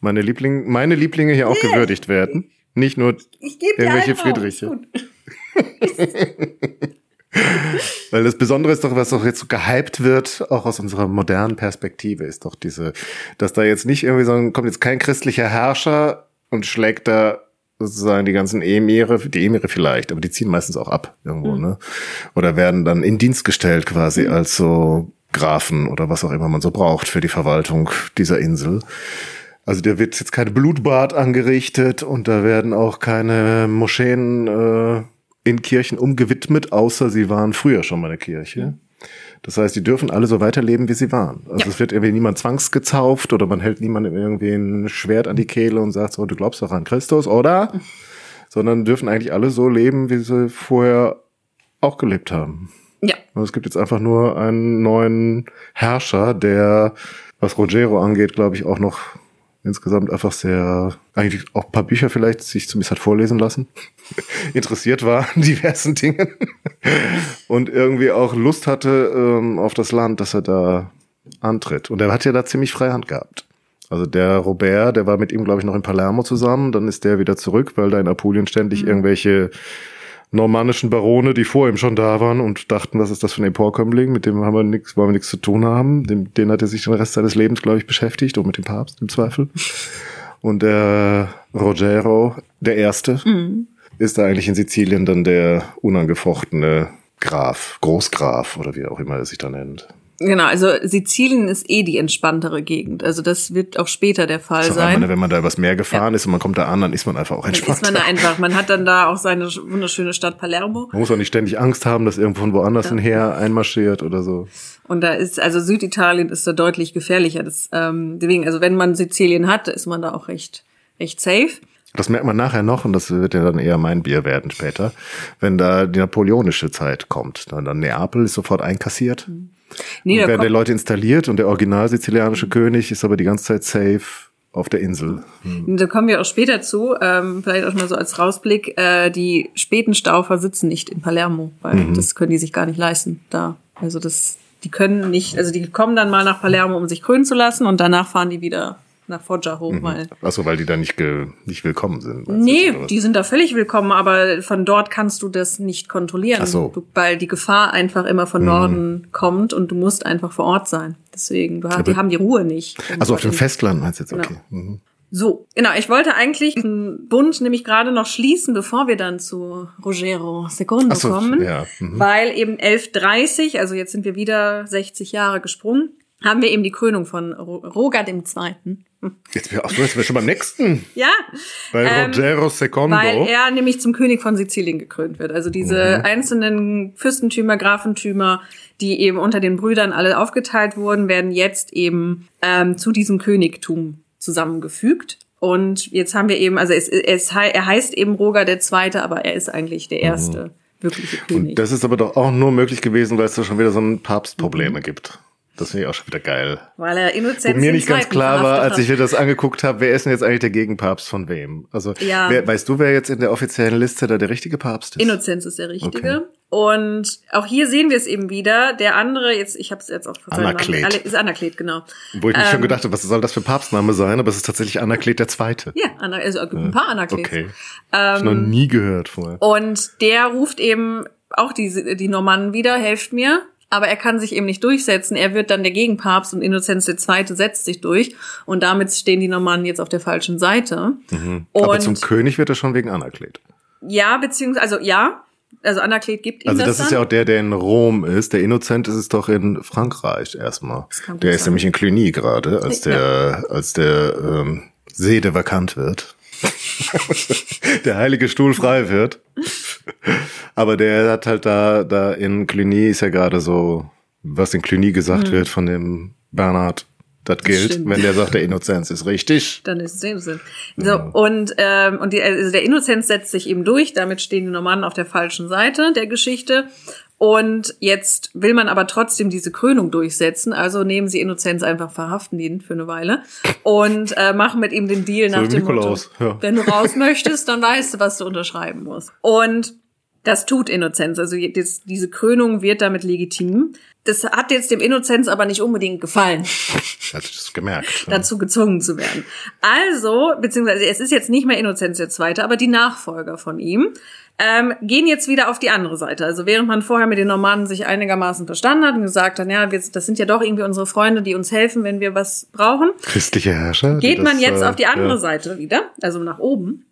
meine, Liebling, meine Lieblinge hier auch nee. gewürdigt werden. Nicht nur irgendwelche Friedriche. Weil das Besondere ist doch, was auch jetzt so gehypt wird, auch aus unserer modernen Perspektive, ist doch diese, dass da jetzt nicht irgendwie so kommt jetzt kein christlicher Herrscher und schlägt da sozusagen die ganzen Emire, die Emire vielleicht, aber die ziehen meistens auch ab irgendwo, mhm. ne? Oder werden dann in Dienst gestellt quasi mhm. als so Grafen oder was auch immer man so braucht für die Verwaltung dieser Insel. Also da wird jetzt kein Blutbad angerichtet und da werden auch keine Moscheen äh, in Kirchen umgewidmet, außer sie waren früher schon mal eine Kirche. Mhm. Das heißt, die dürfen alle so weiterleben, wie sie waren. Also ja. es wird irgendwie niemand zwangsgezauft oder man hält niemandem irgendwie ein Schwert an die Kehle und sagt so, du glaubst doch an Christus, oder? Sondern dürfen eigentlich alle so leben, wie sie vorher auch gelebt haben. Ja. Und es gibt jetzt einfach nur einen neuen Herrscher, der, was Rogero angeht, glaube ich, auch noch insgesamt einfach sehr, eigentlich auch ein paar Bücher vielleicht sich zumindest hat vorlesen lassen, interessiert war an diversen Dingen und irgendwie auch Lust hatte ähm, auf das Land, dass er da antritt. Und er hat ja da ziemlich freie Hand gehabt. Also der Robert, der war mit ihm, glaube ich, noch in Palermo zusammen, dann ist der wieder zurück, weil da in Apulien ständig mhm. irgendwelche normannischen Barone, die vor ihm schon da waren und dachten, was ist das für ein Emporkömmling, mit dem haben wir nichts, wollen wir nichts zu tun haben. Den, den hat er sich den Rest seines Lebens, glaube ich, beschäftigt und mit dem Papst im Zweifel. Und der Rogero, der Erste, Mhm. ist da eigentlich in Sizilien dann der unangefochtene Graf, Großgraf oder wie auch immer er sich da nennt. Genau, also Sizilien ist eh die entspanntere Gegend. Also das wird auch später der Fall So, ich sein. meine, wenn man da übers Meer gefahren ist und man kommt da an, dann ist man einfach auch entspannt. ist man einfach. Man hat dann da auch seine wunderschöne Stadt Palermo. Man muss auch nicht ständig Angst haben, dass irgendwo von woanders ein Heer einmarschiert oder so. Und da ist, also Süditalien ist da deutlich gefährlicher. Das, ähm, deswegen, also wenn man Sizilien hat, ist man da auch recht, recht safe. Das merkt man nachher noch und das wird ja dann eher mein Bier werden später, wenn da die napoleonische Zeit kommt. Dann, dann Neapel ist sofort einkassiert. Nee, und da werden die kommt, Leute installiert und der original sizilianische König ist aber die ganze Zeit safe auf der Insel. da kommen wir auch später zu, ähm, vielleicht auch mal so als Rausblick, äh, die späten Staufer sitzen nicht in Palermo, weil Mhm. das können die sich gar nicht leisten da. Also das, die können nicht, also die kommen dann mal nach Palermo, um sich krönen zu lassen und danach fahren die wieder nach Foggia hoch, weil Achso, weil die da nicht, ge, nicht willkommen sind. Nee, die sind da völlig willkommen, aber von dort kannst du das nicht kontrollieren, Ach so. du, weil die Gefahr einfach immer von Norden kommt und du musst einfach vor Ort sein. Deswegen, du hast, die haben die Ruhe nicht. um Also auf dem Festland meinst du jetzt, Genau. okay. Mhm. So, genau. Ich wollte eigentlich den Bund nämlich gerade noch schließen, bevor wir dann zu Rogero Ach so, kommen. ja, mhm. Weil eben 1130, also jetzt sind wir wieder 60 Jahre gesprungen, haben wir eben die Krönung von Ro Roger II. Hm. Jetzt, sind wir schon beim nächsten. Ja, Bei Ähm, Rogero II. weil er nämlich zum König von Sizilien gekrönt wird. Also diese Mhm. einzelnen Fürstentümer, Grafentümer, die eben unter den Brüdern alle aufgeteilt wurden, werden jetzt eben ähm, zu diesem Königtum zusammengefügt. Und jetzt haben wir eben, also es, es, er heißt eben Roger der Zweite, aber er ist eigentlich der erste wirkliche König. Mhm. Das ist aber doch auch nur möglich gewesen, weil es da schon wieder so ein Papstprobleme gibt. Das finde ich auch schon wieder geil. weil er Wo Innozenz mir nicht ganz klar war, als ich mir das angeguckt habe, wer ist denn jetzt eigentlich der Gegenpapst von wem? Also, Ja. wer, weißt du, wer jetzt in der offiziellen Liste da der richtige Papst ist? Innozenz ist der richtige. Okay. Und auch hier sehen wir es eben wieder. Der andere, jetzt, ich habe es jetzt auch Namen- Anaklet. Ale- Ist Anaklet, genau. Wo ich mir schon Ähm, gedacht habe, was soll das für Papstname sein? Aber es ist tatsächlich Anaklet der Zweite. Ja, Anna, also es gibt ein paar Anaklets. Okay. Hab ich noch Ähm, nie gehört vorher. Und der ruft eben auch die, die Normannen wieder, helft mir. Aber er kann sich eben nicht durchsetzen. Er wird dann der Gegenpapst und Innozenz II. setzt sich durch. Und damit stehen die Normannen jetzt auf der falschen Seite. Mhm. Aber zum König wird er schon wegen Anaklet. ja, beziehungsweise, also ja, also Anaklet gibt ihm Also das, das ist ja auch der, der in Rom ist. Der Innozent ist es doch in Frankreich erstmal. Der ist sein. nämlich in Cluny gerade, als der, als der ähm, Sede vakant wird. der heilige Stuhl frei wird. Aber der hat halt da, da in Cluny ist ja gerade so, was in Cluny gesagt wird von dem Bernhard, das gilt. stimmt. Wenn der sagt, der Innozenz ist richtig. Dann ist es Innozenz. So, und, ähm, und die, also der Innozenz setzt sich eben durch, damit stehen die Normannen auf der falschen Seite der Geschichte. Und jetzt will man aber trotzdem diese Krönung durchsetzen. Also nehmen sie Innozenz einfach, verhaften ihn für eine Weile und äh, machen mit ihm den Deal nach wie dem Nikolaus, Motto, ja. wenn du raus möchtest, dann weißt du, was du unterschreiben musst. Und das tut Innozenz. Also je- das, diese Krönung wird damit legitim. Das hat jetzt dem Innozenz aber nicht unbedingt gefallen Hat das gemerkt. dazu gezwungen zu werden. Also, beziehungsweise es ist jetzt nicht mehr Innozenz der Zweite, aber die Nachfolger von ihm ähm, gehen jetzt wieder auf die andere Seite. Also während man vorher mit den Normannen sich einigermaßen verstanden hat und gesagt hat, ja, wir, das sind ja doch irgendwie unsere Freunde, die uns helfen, wenn wir was brauchen, Christliche Herrscher. geht man das, jetzt äh, auf die andere ja. Seite wieder, also nach oben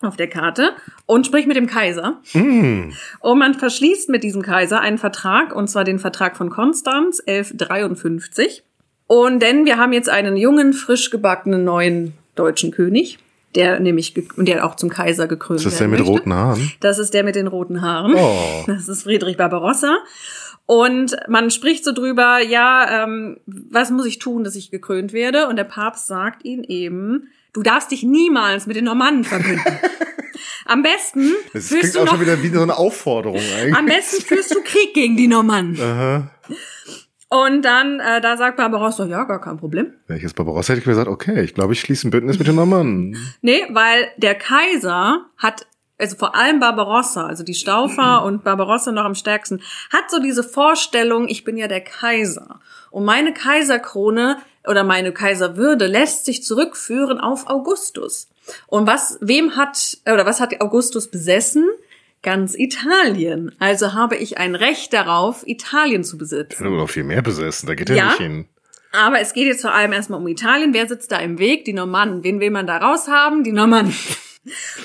auf der Karte und spricht mit dem Kaiser. Mm. Und man verschließt mit diesem Kaiser einen Vertrag, und zwar den Vertrag von Konstanz 1153. Und denn wir haben jetzt einen jungen, frisch gebackenen neuen deutschen König, der nämlich und der auch zum Kaiser gekrönt Ist das der werden mit möchte. roten Haaren? Das ist der mit den roten Haaren. Oh. Das ist Friedrich Barbarossa. Und man spricht so drüber, ja, ähm, was muss ich tun, dass ich gekrönt werde? Und der Papst sagt ihn eben, du darfst dich niemals mit den Normannen verbünden. Am besten Das führst klingt du auch noch, schon wieder wie so eine Aufforderung eigentlich. am besten führst du Krieg gegen die Normannen. Aha. Und dann, äh, da sagt Barbarossa, ja, gar kein Problem. Wenn ich jetzt Barbarossa hätte ich gesagt, okay, ich glaube, ich schließe ein Bündnis mit den Normannen. Nee, weil der Kaiser hat, also vor allem Barbarossa, also die Staufer und Barbarossa noch am stärksten, hat so diese Vorstellung, ich bin ja der Kaiser. Und meine Kaiserkrone oder meine Kaiserwürde lässt sich zurückführen auf Augustus. Und was, wem hat, oder was hat Augustus besessen? Ganz Italien. Also habe ich ein Recht darauf, Italien zu besitzen. Der hat aber noch viel mehr besessen, da geht er Ja. nicht hin. Aber es geht jetzt vor allem erstmal um Italien. Wer sitzt da im Weg? Die Normannen. Wen will man da raushaben? Die Normannen.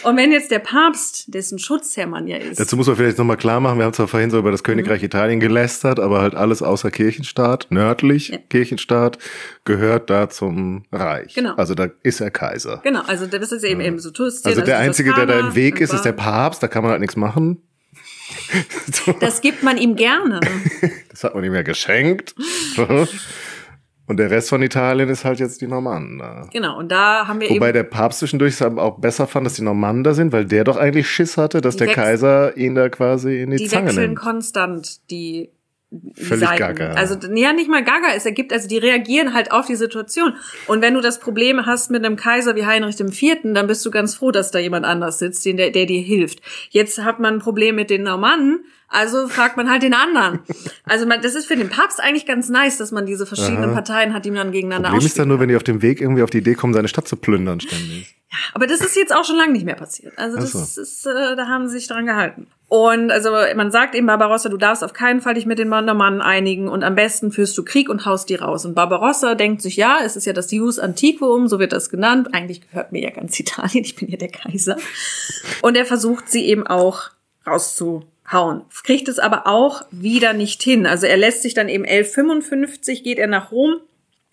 Und wenn jetzt der Papst, dessen Schutzherr man ja ist. Dazu muss man vielleicht nochmal klar machen, wir haben zwar vorhin so über das Königreich mhm. Italien gelästert, aber halt alles außer Kirchenstaat, nördlich ja. Kirchenstaat, gehört da zum Reich. Genau. Also da ist er Kaiser. Genau, also das ist eben, ja. eben so Tusken, Also der Einzige, Toskana, der da im Weg ist, ist der Papst, da kann man halt nichts machen. Das gibt man ihm gerne. Das hat man ihm ja geschenkt. Und der Rest von Italien ist halt jetzt die Normannen. Genau, und da haben wir Wobei eben der Papst zwischendurch auch besser fand, dass die Normannen da sind, weil der doch eigentlich Schiss hatte, dass der Kaiser ihn da quasi in die, die Zange nimmt. Die wechseln konstant, die Völlig Seiten. gaga. Also ja, nicht mal gaga, es ergibt, also die reagieren halt auf die Situation. Und wenn du das Problem hast mit einem Kaiser wie Heinrich IV., dann bist du ganz froh, dass da jemand anders sitzt, der, der dir hilft. Jetzt hat man ein Problem mit den Normannen, also fragt man halt den anderen. Also man, das ist für den Papst eigentlich ganz nice, dass man diese verschiedenen Aha. Parteien hat, die man dann gegeneinander Problem ist dann nur, wenn die auf dem Weg irgendwie auf die Idee kommen, seine Stadt zu plündern ständig. Ja, aber das ist jetzt auch schon lange nicht mehr passiert. Also das so. ist, äh, da haben sie sich dran gehalten. Und also man sagt eben Barbarossa, du darfst auf keinen Fall dich mit den Normannen einigen und am besten führst du Krieg und haust die raus. Und Barbarossa denkt sich, ja, es ist ja das Dius Antiquum, so wird das genannt. Eigentlich gehört mir ja ganz Italien, ich bin ja der Kaiser. Und er versucht sie eben auch rauszuhauen. Kriegt es aber auch wieder nicht hin. Also er lässt sich dann eben 1155 geht er nach Rom,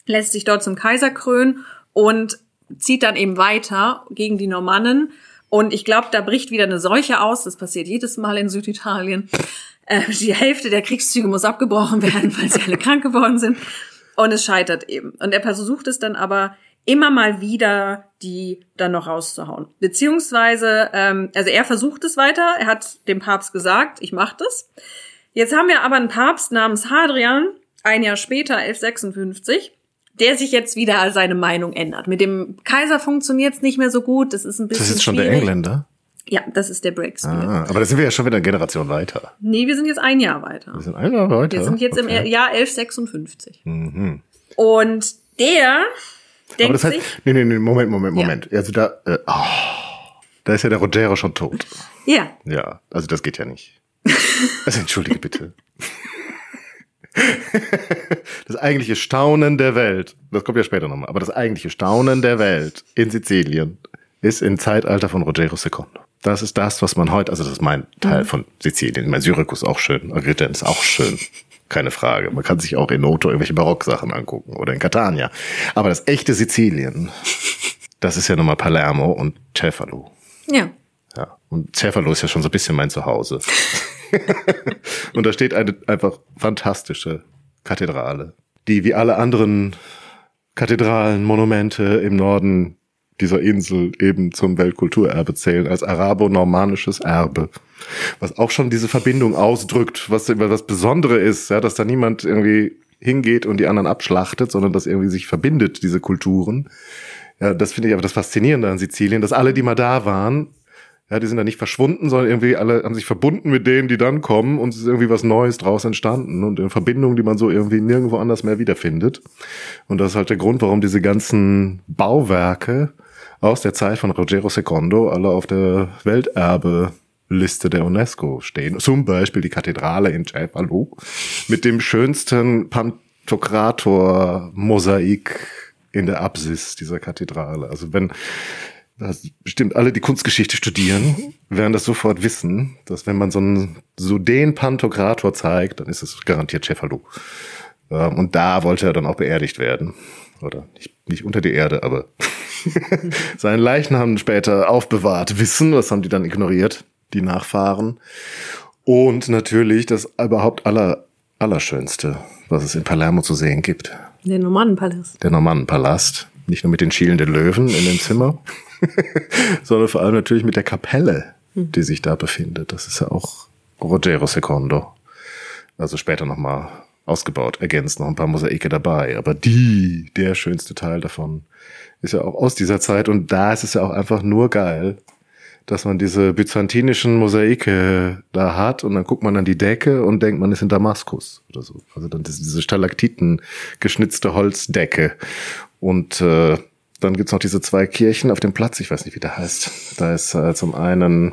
lässt sich dort zum Kaiser krönen und zieht dann eben weiter gegen die Normannen. Und ich glaube, da bricht wieder eine Seuche aus. Das passiert jedes Mal in Süditalien. Äh, die Hälfte der Kriegszüge muss abgebrochen werden, weil sie alle krank geworden sind. Und es scheitert eben. Und er versucht es dann aber immer mal wieder, die dann noch rauszuhauen. Beziehungsweise, ähm, also er versucht es weiter. Er hat dem Papst gesagt, ich mach das. Jetzt haben wir aber einen Papst namens Hadrian, ein Jahr später, 1156 der sich jetzt wieder seine Meinung ändert. Mit dem Kaiser funktioniert es nicht mehr so gut. Das ist ein bisschen. Das ist schon schwierig. der Engländer. Ja, das ist der Break Ah, aber da sind wir ja schon wieder eine Generation weiter. Nee, wir sind jetzt ein Jahr weiter. Wir sind ein Jahr weiter. Wir sind jetzt okay. im Jahr 1156. Mhm. Und der denkt aber das heißt, sich. Nee, nee, nee, Moment, Moment, Moment. Ja. Also da, äh, oh, da ist ja der Rogero schon tot. Ja. Ja, also das geht ja nicht. Also entschuldige bitte. das eigentliche Staunen der Welt, das kommt ja später nochmal, aber das eigentliche Staunen der Welt in Sizilien ist im Zeitalter von Rogero II. Das ist das, was man heute, also das ist mein Teil mhm. von Sizilien. Mein Syrikus auch schön, Agriten ist auch schön. Keine Frage. Man kann sich auch in Noto irgendwelche Barocksachen angucken oder in Catania. Aber das echte Sizilien, das ist ja nochmal Palermo und Cefalo. Ja. Ja. Und Cefalo ist ja schon so ein bisschen mein Zuhause. und da steht eine einfach fantastische Kathedrale, die wie alle anderen Kathedralen, Monumente im Norden dieser Insel eben zum Weltkulturerbe zählen, als arabo-normanisches Erbe. Was auch schon diese Verbindung ausdrückt, was was Besondere ist, ja, dass da niemand irgendwie hingeht und die anderen abschlachtet, sondern dass irgendwie sich verbindet, diese Kulturen. Ja, das finde ich aber das Faszinierende an Sizilien, dass alle, die mal da waren, ja, die sind da nicht verschwunden, sondern irgendwie alle haben sich verbunden mit denen, die dann kommen und es ist irgendwie was Neues draus entstanden und in Verbindungen, die man so irgendwie nirgendwo anders mehr wiederfindet. Und das ist halt der Grund, warum diese ganzen Bauwerke aus der Zeit von Rogero II alle auf der Welterbeliste der UNESCO stehen. Zum Beispiel die Kathedrale in Cefalù mit dem schönsten Pantokrator-Mosaik in der Apsis dieser Kathedrale. Also wenn das bestimmt alle, die Kunstgeschichte studieren, werden das sofort wissen, dass wenn man so einen so den Pantokrator zeigt, dann ist es garantiert Cefalù. Ähm, und da wollte er dann auch beerdigt werden. Oder nicht, nicht unter die Erde, aber seinen Leichnam später aufbewahrt wissen. Das haben die dann ignoriert, die Nachfahren. Und natürlich das überhaupt aller, Allerschönste, was es in Palermo zu sehen gibt. Der Normannenpalast. Der Normannenpalast. Nicht nur mit den schielenden Löwen in dem Zimmer, sondern vor allem natürlich mit der Kapelle, die sich da befindet. Das ist ja auch Rogero Secondo. Also später nochmal ausgebaut, ergänzt noch ein paar Mosaike dabei. Aber die, der schönste Teil davon, ist ja auch aus dieser Zeit. Und da ist es ja auch einfach nur geil, dass man diese byzantinischen Mosaike da hat und dann guckt man an die Decke und denkt, man ist in Damaskus oder so. Also dann diese Stalaktiten geschnitzte Holzdecke. Und äh, dann gibt's noch diese zwei Kirchen auf dem Platz, ich weiß nicht, wie der heißt. Da ist äh, zum einen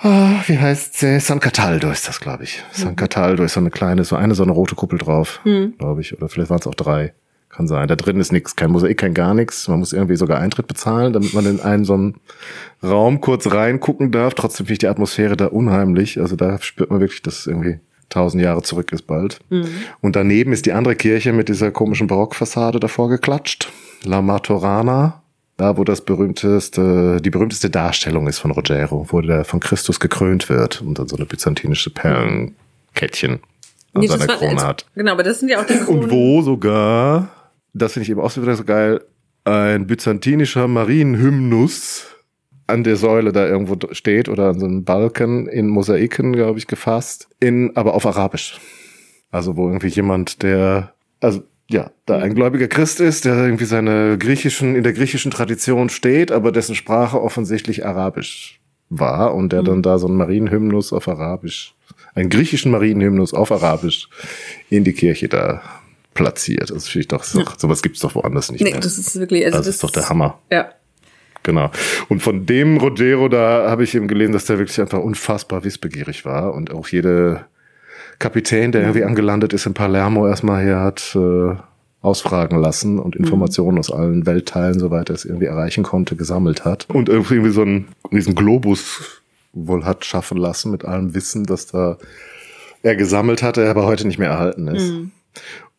Ah, wie heißt sie? San Cataldo ist das, glaube ich. San Cataldo ist so eine kleine, so eine so eine rote Kuppel drauf, Mhm. glaube ich. Oder vielleicht waren es auch drei. Kann sein. Da drin ist nichts, kein Mosaik, kein gar nichts. Man muss irgendwie sogar Eintritt bezahlen, damit man in einen so einen Raum kurz reingucken darf. Trotzdem finde ich die Atmosphäre da unheimlich. Also da spürt man wirklich, dass es irgendwie tausend Jahre zurück ist bald. Und daneben ist die andere Kirche mit dieser komischen Barockfassade davor geklatscht. La Martorana. Da, wo das berühmteste, die berühmteste Darstellung ist von Rogero, wo der von Christus gekrönt wird und dann so eine byzantinische Perlenkettchen an Nee, seiner war- Krone hat. Genau, aber das sind ja auch die Und Kronen. wo sogar, das finde ich eben auch so wieder so geil, ein byzantinischer Marienhymnus an der Säule da irgendwo steht oder an so einem Balken in Mosaiken, glaube ich, gefasst, in, aber auf Arabisch. Also wo irgendwie jemand, der, also ja, da ein gläubiger Christ ist, der irgendwie seine griechischen, in der griechischen Tradition steht, aber dessen Sprache offensichtlich Arabisch war und der dann da so einen Marienhymnus auf Arabisch, einen griechischen Marienhymnus auf Arabisch in die Kirche da platziert. Das finde ich doch, so, sowas gibt's doch woanders nicht Nee, mehr. das ist wirklich, also das ist doch der Hammer. Ja. Genau. Und von dem Rogero, da habe ich eben gelesen, dass der wirklich einfach unfassbar wissbegierig war und auch jede Kapitän, der irgendwie angelandet ist in Palermo, erstmal hier hat äh, ausfragen lassen und Informationen aus allen Weltteilen, soweit er es irgendwie erreichen konnte, gesammelt hat. Und irgendwie so einen riesen Globus wohl hat schaffen lassen mit allem Wissen, das da er gesammelt hatte, aber heute nicht mehr erhalten ist.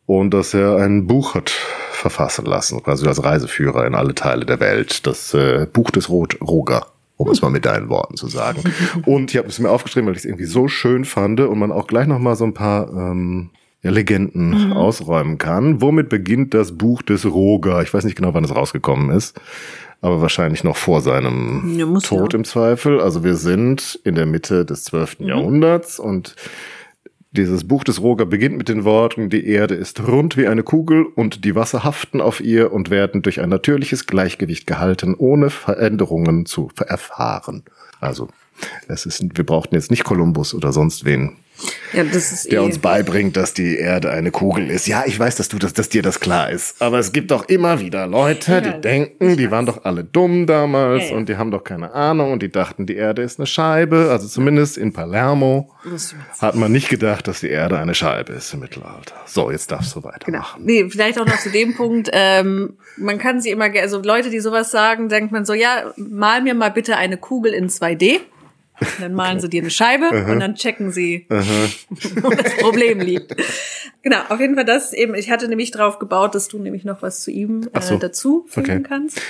Und dass er ein Buch hat verfassen lassen, quasi als Reiseführer in alle Teile der Welt. Das äh, Buch des Rot Roger, um es mal mit deinen Worten zu sagen. Und ich habe es mir aufgeschrieben, weil ich es irgendwie so schön fand und man auch gleich noch mal so ein paar ähm, Legenden ausräumen kann. Womit beginnt das Buch des Roger? Ich weiß nicht genau, wann es rausgekommen ist, aber wahrscheinlich noch vor seinem Ja, Tod ja. im Zweifel. Also wir sind in der Mitte des 12. Jahrhunderts und dieses Buch des Roger beginnt mit den Worten, die Erde ist rund wie eine Kugel und die Wasser haften auf ihr und werden durch ein natürliches Gleichgewicht gehalten, ohne Veränderungen zu erfahren. Also, es ist, wir brauchten jetzt nicht Kolumbus oder sonst wen, Ja, das ist der eh. uns beibringt, dass die Erde eine Kugel ist. Ja, ich weiß, dass du das, dass dir das klar ist. Aber es gibt doch immer wieder Leute, die Ja, denken, die waren doch alle dumm damals Ja, und die haben doch keine Ahnung und die dachten, die Erde ist eine Scheibe. Also zumindest in Palermo hat man nicht gedacht, dass die Erde eine Scheibe ist im Mittelalter. So, jetzt darfst du Genau. weitermachen. Nee, vielleicht auch noch zu dem Punkt, ähm, man kann sie immer, also Leute, die sowas sagen, denkt man so, ja, mal mir mal bitte eine Kugel in 2D. Dann malen sie dir eine Scheibe und dann checken sie, wo das Problem liegt. Genau, auf jeden Fall das eben, ich hatte nämlich drauf gebaut, dass du nämlich noch was zu ihm Ach so. äh, dazu fügen Okay. kannst.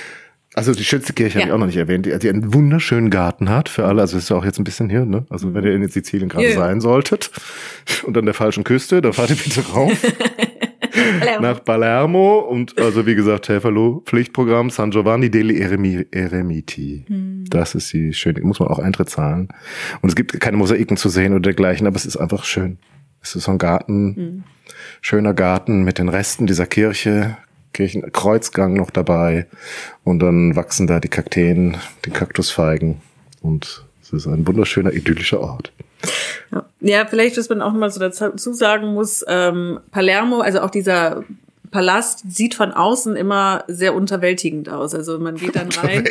Also die schönste Kirche habe Ja. ich auch noch nicht erwähnt, die, die einen wunderschönen Garten hat für alle. Also ist ja auch jetzt ein bisschen hier, ne? Also wenn ihr in Sizilien gerade ja. sein solltet und an der falschen Küste, dann fahrt ihr bitte rauf. nach Palermo und also wie gesagt Helferlo Pflichtprogramm San Giovanni degli Eremi Eremiti. Das ist die schöne, muss man auch Eintritt zahlen. Und es gibt keine Mosaiken zu sehen oder dergleichen, aber es ist einfach schön. Es ist so ein Garten, schöner Garten mit den Resten dieser Kirche, Kirchenkreuzgang noch dabei und dann wachsen da die Kakteen, die Kaktusfeigen und es ist ein wunderschöner idyllischer Ort. Ja. ja, vielleicht, was man auch mal so dazu sagen muss, ähm, Palermo, also auch dieser Palast sieht von außen immer sehr unterwältigend aus. Also man geht dann rein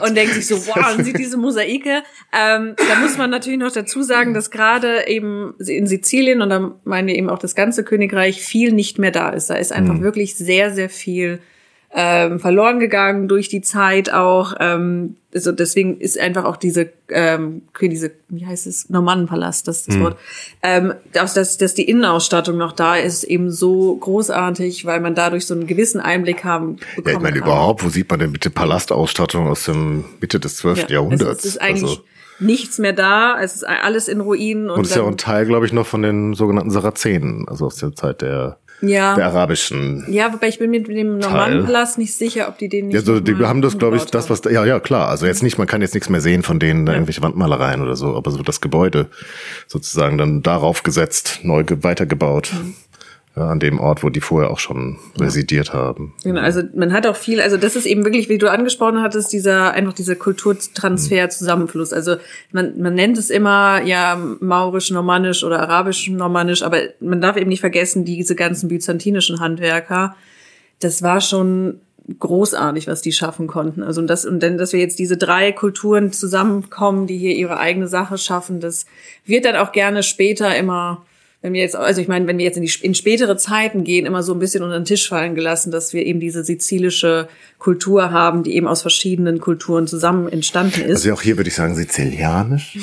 und denkt sich so, wow, und sieht diese Mosaike. Ähm, da muss man natürlich noch dazu sagen, dass gerade eben in Sizilien und da meine ich eben auch das ganze Königreich viel nicht mehr da ist. Da ist einfach wirklich sehr, sehr viel ähm, verloren gegangen durch die Zeit auch. Ähm, also deswegen ist einfach auch diese, ähm, diese wie heißt es, Normannenpalast, das ist das Wort, ähm, dass, dass, dass die Innenausstattung noch da ist, eben so großartig, weil man dadurch so einen gewissen Einblick haben bekommen Ja, ich meine kann. überhaupt, wo sieht man denn bitte Palastausstattung aus dem Mitte des 12. Ja, Jahrhunderts? Also es ist eigentlich also, nichts mehr da, es ist alles in Ruinen und, und es ist ja auch ein Teil, glaube ich, noch von den sogenannten Sarazenen, also aus der Zeit der, ja, der arabischen. ja, wobei ich bin mit dem Normannenpalast nicht sicher, ob die den nicht Ja, so, die haben das, glaube ich, das, was, da, ja, ja, klar. Also jetzt nicht, man kann jetzt nichts mehr sehen von denen, da irgendwelche Wandmalereien oder so, aber so das Gebäude sozusagen dann darauf gesetzt, neu ge weitergebaut. Mhm. Ja, an dem Ort, wo die vorher auch schon residiert haben. Genau, also man hat auch viel, also das ist eben wirklich, wie du angesprochen hattest, dieser einfach dieser Kulturtransfer, Zusammenfluss. Also man, man nennt es immer ja maurisch, normannisch oder arabisch, normannisch, aber man darf eben nicht vergessen, diese ganzen byzantinischen Handwerker, das war schon großartig, was die schaffen konnten. Also und das und dann, dass wir jetzt diese drei Kulturen zusammenkommen, die hier ihre eigene Sache schaffen, das wird dann auch gerne später immer, wenn wir jetzt, also ich meine, wenn wir jetzt in die in spätere Zeiten gehen, immer so ein bisschen unter den Tisch fallen gelassen, dass wir eben diese sizilische Kultur haben, die eben aus verschiedenen Kulturen zusammen entstanden ist. Also auch hier würde ich sagen sizilianisch.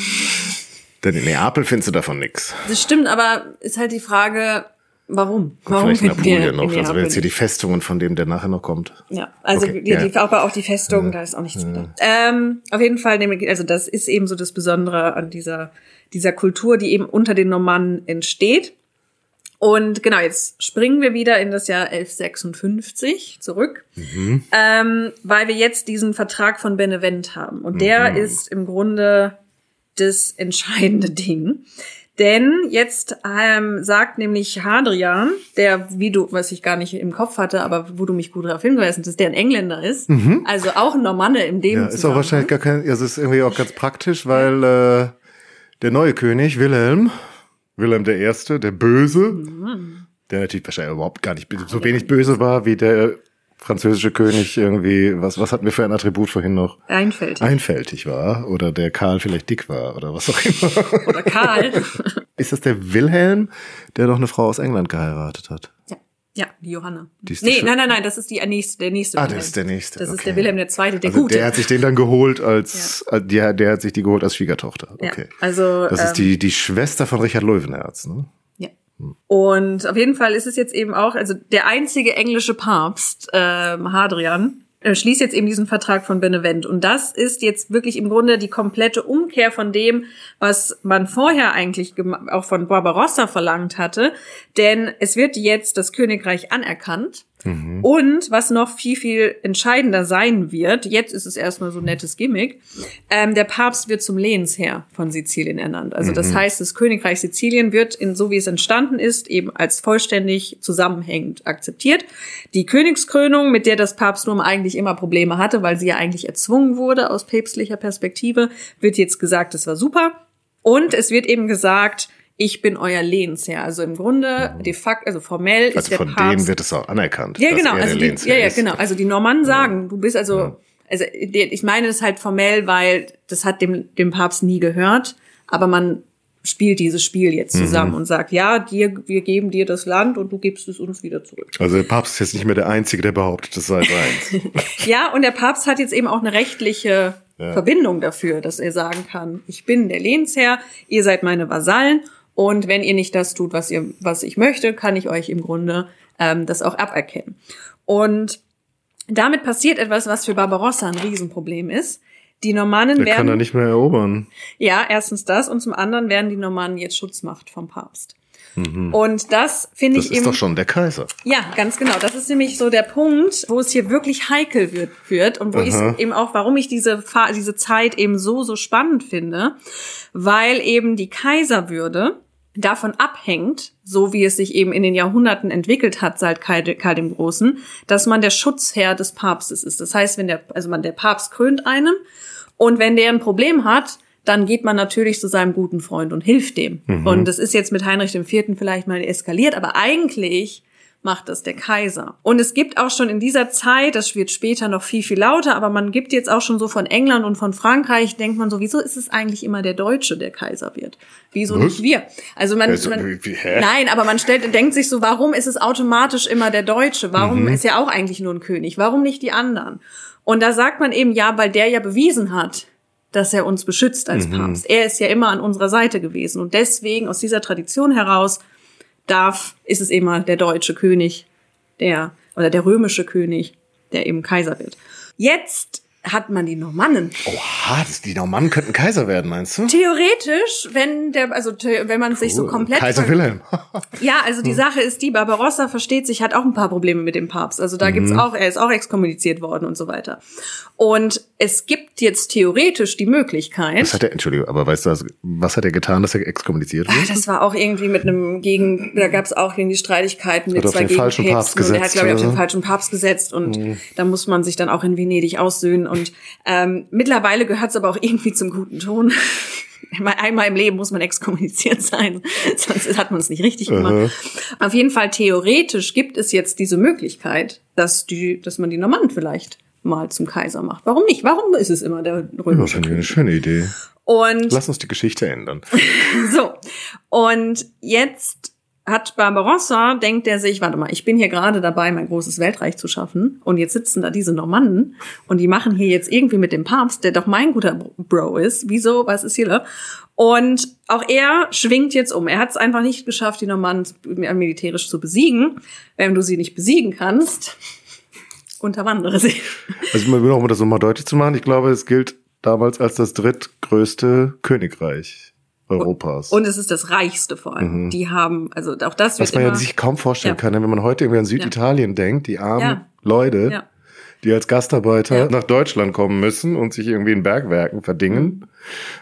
Denn in Neapel findest du davon nichts. Das stimmt, aber ist halt die Frage, Warum? Warum Vielleicht Napoleon wir noch. Also wenn jetzt hier die Festungen von dem, der nachher noch kommt. Ja, also Okay, die, ja. Die, aber auch die Festung, da ist auch nichts mit. Ähm, auf jeden Fall, also das ist eben so das Besondere an dieser, dieser Kultur, die eben unter den Normannen entsteht. Und genau, jetzt springen wir wieder in das Jahr 1156 zurück, ähm, weil wir jetzt diesen Vertrag von Benevent haben. Und der ist im Grunde das entscheidende Ding. Denn jetzt ähm, sagt nämlich Hadrian, der, wie du, was ich gar nicht im Kopf hatte, aber wo du mich gut darauf hingewiesen hast, der ein Engländer ist, also auch ein Normanne im dem Ja, ist auch wahrscheinlich gar kein, also ist irgendwie auch ganz praktisch, weil äh, der neue König, Wilhelm, Wilhelm der Erste, der Böse, Mhm. der natürlich wahrscheinlich überhaupt gar nicht so wenig böse war wie der französische König irgendwie, was, was hatten wir für ein Attribut vorhin noch? einfältig. Einfältig war oder der Karl vielleicht dick war oder was auch immer. Oder Karl. Ist das der Wilhelm, der doch eine Frau aus England geheiratet hat? ja. ja, die Johanna. Die ist die nee, Schö- nein, nein, nein, das ist die der nächste, der nächste. Ah, Wilhelm. das ist der nächste. Das ist okay. der Wilhelm der Zweite, der also Gute. der hat sich den dann geholt als, äh, der, der hat sich die geholt als Schwiegertochter. Ja, Okay. also, das ist ähm, die, die Schwester von Richard Löwenherz, ne? Und auf jeden Fall ist es jetzt eben auch, also der einzige englische Papst, ähm, Hadrian, äh, schließt jetzt eben diesen Vertrag von Benevent. Und das ist jetzt wirklich im Grunde die komplette Umkehr von dem, was man vorher eigentlich auch von Barbarossa verlangt hatte. Denn es wird jetzt das Königreich anerkannt. Und was noch viel, viel entscheidender sein wird, jetzt ist es erstmal so ein nettes Gimmick, ähm, der Papst wird zum Lehensherr von Sizilien ernannt. Also das heißt, das Königreich Sizilien wird, in, so wie es entstanden ist, eben als vollständig zusammenhängend akzeptiert. Die Königskrönung, mit der das Papsttum eigentlich immer Probleme hatte, weil sie ja eigentlich erzwungen wurde aus päpstlicher Perspektive, wird jetzt gesagt, das war super. Und es wird eben gesagt, ich bin euer Lehensherr. Also im Grunde, de facto, also formell ist Also der von Papst denen wird es auch anerkannt. ja, genau. Also der die, Lehnsherr ja, ja, ist. genau. Also die Normannen sagen, du bist also, also der- ich meine das halt formell, weil das hat dem, dem Papst nie gehört, aber man spielt dieses Spiel jetzt Mhm. zusammen und sagt, ja, dir, wir geben dir das Land und du gibst es uns wieder zurück. Also der Papst ist jetzt nicht mehr der Einzige, der behauptet, das sei seins. Ja, und der Papst hat jetzt eben auch eine rechtliche Verbindung dafür, dass er sagen kann, ich bin der Lehnsherr, ihr seid meine Vasallen und wenn ihr nicht das tut, was ihr, was ich möchte, kann ich euch im Grunde ähm, das auch aberkennen. Und damit passiert etwas, was für Barbarossa ein Riesenproblem ist. Die Normannen Der werden kann er nicht mehr erobern. ja, erstens das und zum anderen werden die Normannen jetzt Schutzmacht vom Papst. Und das finde Das ich ist eben doch schon der Kaiser. ja, ganz genau. Das ist nämlich so der Punkt, wo es hier wirklich heikel wird, wird und wo ich eben auch, warum ich diese, diese Zeit eben so, so spannend finde, weil eben die Kaiserwürde davon abhängt, so wie es sich eben in den Jahrhunderten entwickelt hat seit Karl, Karl dem Großen, dass man der Schutzherr des Papstes ist. Das heißt, wenn der, also man, der Papst krönt einen und wenn der ein Problem hat, dann geht man natürlich zu seinem guten Freund und hilft dem. Und das ist jetzt mit Heinrich IV. vielleicht mal eskaliert, aber eigentlich macht das der Kaiser. Und es gibt auch schon in dieser Zeit, das wird später noch viel, viel lauter, aber man gibt jetzt auch schon so von England und von Frankreich, denkt man so, wieso ist es eigentlich immer der Deutsche, der Kaiser wird? Wieso Was? nicht wir? Also man, Also, man nein, aber man stellt, denkt sich so, warum ist es automatisch immer der Deutsche? Warum ist ja auch eigentlich nur ein König? Warum nicht die anderen? Und da sagt man eben, ja, weil der ja bewiesen hat, dass er uns beschützt als Papst. Er ist ja immer an unserer Seite gewesen. Und deswegen, aus dieser Tradition heraus, darf, ist es immer der deutsche König, der, oder der römische König, der eben Kaiser wird. Jetzt hat man die Normannen. Oha, das, die Normannen könnten Kaiser werden, meinst du? Theoretisch, wenn der, also wenn man sich so komplett Kaiser Wilhelm. Ja, also die Sache ist die, Barbarossa versteht sich, hat auch ein paar Probleme mit dem Papst. Also da gibt's auch, er ist auch exkommuniziert worden und so weiter. Und es gibt jetzt theoretisch die Möglichkeit, Was hat er, Entschuldigung, aber weißt du, was, was hat er getan, dass er exkommuniziert Ach, wurde? das war auch irgendwie mit einem Gegen, da gab's auch irgendwie Streitigkeiten mit Hat zwei falschen Papst Gegenpäpsten und er hat, gesetzt, glaube ich, auf den falschen Papst gesetzt und da muss man sich dann auch in Venedig aussöhnen und ähm, mittlerweile gehört's aber auch irgendwie zum guten Ton. Einmal im Leben muss man exkommuniziert sein, sonst hat man es nicht richtig gemacht. Uh -huh. Auf jeden Fall theoretisch gibt es jetzt diese Möglichkeit, dass die, dass man die Normannen vielleicht mal zum Kaiser macht. Warum nicht? Warum ist es immer der römische? Ja, eine schöne Idee. Und lass uns die Geschichte ändern. so und jetzt hat Barbarossa, denkt er sich, warte mal, ich bin hier gerade dabei, mein großes Weltreich zu schaffen und jetzt sitzen da diese Normannen und die machen hier jetzt irgendwie mit dem Papst, der doch mein guter Bro ist, wieso, was ist hier? Und auch er schwingt jetzt um. Er hat es einfach nicht geschafft, die Normannen militärisch zu besiegen. Wenn du sie nicht besiegen kannst, unterwandere sie. Also nur um das nochmal deutlich zu machen, ich glaube, es gilt damals als das drittgrößte Königreich. Europas. Und es ist das reichste vor allem. Mhm. Die haben, also auch das Was man ja sich kaum vorstellen ja. kann, wenn man heute irgendwie an Süditalien ja. denkt, die armen ja. Leute, die als Gastarbeiter nach Deutschland kommen müssen und sich irgendwie in Bergwerken verdingen, mhm.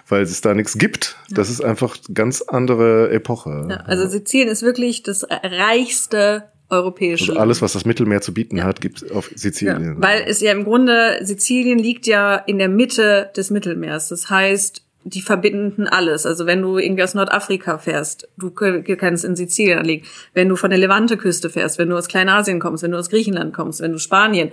weil es da nichts gibt. Das ist einfach ganz andere Epoche. also Sizilien ist wirklich das reichste europäische. Also alles, was das Mittelmeer zu bieten hat, gibt es auf Sizilien. weil es ja im Grunde, Sizilien liegt ja in der Mitte des Mittelmeers. Das heißt, die verbinden alles. Also wenn du irgendwie aus Nordafrika fährst, du kannst in Sizilien anlegen. Wenn du von der Levante-Küste fährst, wenn du aus Kleinasien kommst, wenn du aus Griechenland kommst, wenn du Spanien,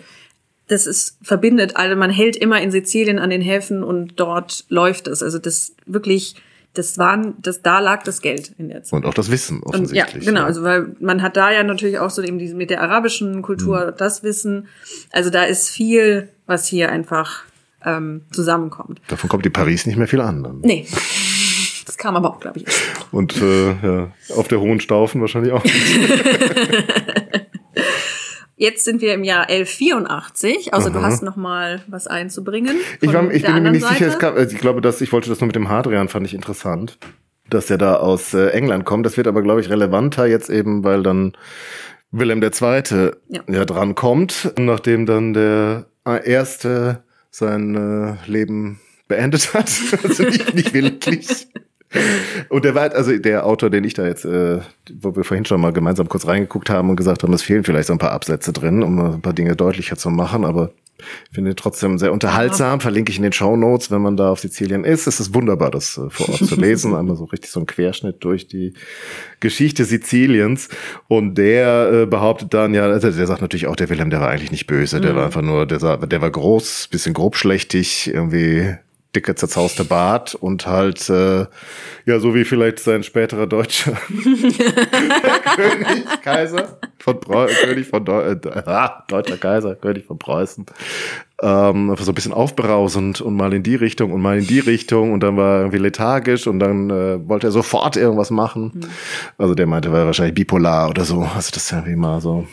das ist verbindet alle. Man hält immer in Sizilien an den Häfen und dort läuft es. Also das wirklich, das waren, das da lag das Geld in der Zeit. Und auch das Wissen offensichtlich. Und ja, genau. Ja. Also weil man hat da ja natürlich auch so eben diese mit der arabischen Kultur mhm. das Wissen. Also da ist viel, was hier einfach ähm, zusammenkommt. Davon kommt in Paris nicht mehr viel an. Dann. Nee. Das kam aber auch, glaube ich. Und äh, ja, auf der Hohen Staufen wahrscheinlich auch nicht. Jetzt sind wir im Jahr 1184, außer Aha. du hast noch mal was einzubringen. Ich, war, ich bin mir nicht Seite. sicher, kam, also ich glaube, dass ich wollte das nur mit dem Hadrian, fand ich interessant, dass er da aus äh, England kommt. Das wird aber, glaube ich, relevanter jetzt eben, weil dann Wilhelm II. ja, ja dran kommt, nachdem dann der erste sein äh, Leben beendet hat. also nicht, nicht wirklich. Und der war, also der Autor, den ich da jetzt, äh, wo wir vorhin schon mal gemeinsam kurz reingeguckt haben und gesagt haben, es fehlen vielleicht so ein paar Absätze drin, um ein paar Dinge deutlicher zu machen, aber ich finde trotzdem sehr unterhaltsam, verlinke ich in den Show Notes, wenn man da auf Sizilien ist. Es ist wunderbar, das äh, vor Ort zu lesen. Einmal so richtig so ein Querschnitt durch die Geschichte Siziliens. Und der äh, behauptet dann, ja, also der sagt natürlich auch, der Wilhelm, der war eigentlich nicht böse, der mhm. war einfach nur, der, der war groß, bisschen grobschlächtig, irgendwie dicke, zerzauste Bart und halt, äh, ja, so wie vielleicht sein späterer deutscher. König, Kaiser von Preu König von Deu äh, ah, deutscher Kaiser, König von Preußen, ähm, so ein bisschen aufbrausend und mal in die Richtung und mal in die Richtung und dann war er irgendwie lethargisch und dann äh, wollte er sofort irgendwas machen. Mhm. Also der meinte, war wahrscheinlich bipolar oder so. Also das ist ja wie mal so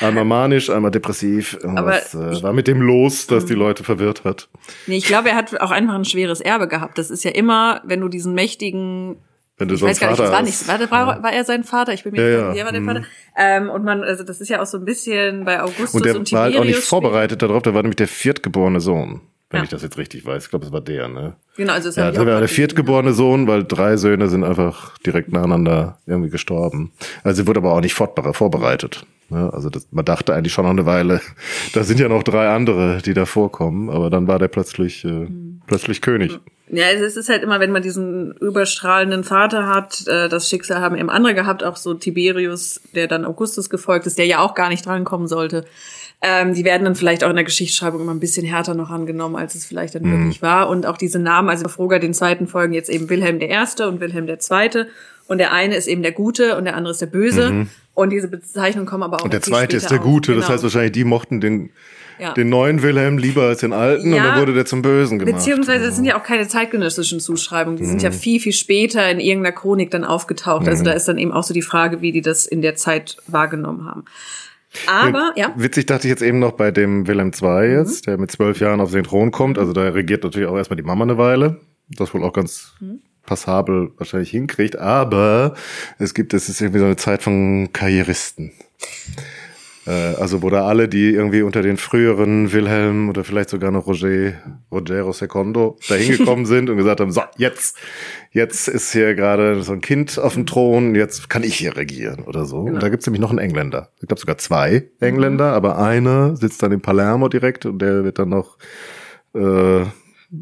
ja. einmal manisch, einmal depressiv. Irgendwas äh, war mit dem los, dass die Leute verwirrt hat. Nee, ich glaube, er hat auch einfach ein schweres Erbe gehabt. Das ist ja immer, wenn du diesen mächtigen wenn du ich so weiß gar nicht, war nicht, war, war, war er sein Vater? Ich bin mir ja, nicht sicher, ja. war der Vater. Mhm. Ähm, und man, also das ist ja auch so ein bisschen bei Augustus und der und war halt auch nicht vorbereitet darauf, der war nämlich der viertgeborene Sohn. Wenn ja. ich das jetzt richtig weiß. Ich glaube, es war der, ne? Genau, also es ja, das war der viertgeborene Sohn, weil drei Söhne sind einfach direkt nacheinander irgendwie gestorben. Also sie wurde aber auch nicht vorbereitet. Ne? Also das, man dachte eigentlich schon noch eine Weile, da sind ja noch drei andere, die da vorkommen, aber dann war der plötzlich, äh, mhm. Plötzlich König. Ja, es ist halt immer, wenn man diesen überstrahlenden Vater hat, äh, das Schicksal haben eben andere gehabt, auch so Tiberius, der dann Augustus gefolgt ist, der ja auch gar nicht drankommen sollte. Ähm, die werden dann vielleicht auch in der Geschichtsschreibung immer ein bisschen härter noch angenommen, als es vielleicht dann mhm. wirklich war. Und auch diese Namen, also Froger den zweiten folgen jetzt eben Wilhelm der Erste und Wilhelm der Zweite. Und der eine ist eben der Gute und der andere ist der Böse. Mhm. Und diese Bezeichnungen kommen aber auch. Und der zweite ist der Gute. Genau. Das heißt wahrscheinlich, die mochten den ja. den neuen Wilhelm lieber als den alten ja, und dann wurde der zum Bösen gemacht. Beziehungsweise das sind ja auch keine zeitgenössischen Zuschreibungen, die mhm. sind ja mhm. viel, viel später in irgendeiner Chronik dann aufgetaucht. Also mhm. Also da ist dann eben auch so die Frage, wie die das in der Zeit wahrgenommen haben. Aber, ja. Witzig dachte ich jetzt eben noch bei dem Wilhelm II jetzt, mhm. der mit zwölf Jahren auf den Thron kommt. Also da regiert natürlich auch erstmal die Mama eine Weile. Das wohl auch ganz mhm. passabel wahrscheinlich hinkriegt. Aber es gibt, es ist irgendwie so eine Zeit von Karrieristen. Äh, also wo da alle, die irgendwie unter den früheren Wilhelm oder vielleicht sogar noch Roger, Rogero Secondo da hingekommen sind und gesagt haben, so, jetzt, jetzt ist hier gerade so ein Kind auf dem Thron, jetzt kann ich hier regieren oder so. Genau. Und da gibt's nämlich noch einen Engländer. Ich glaube sogar zwei Engländer, mhm. aber einer sitzt dann in Palermo direkt und der wird dann noch äh,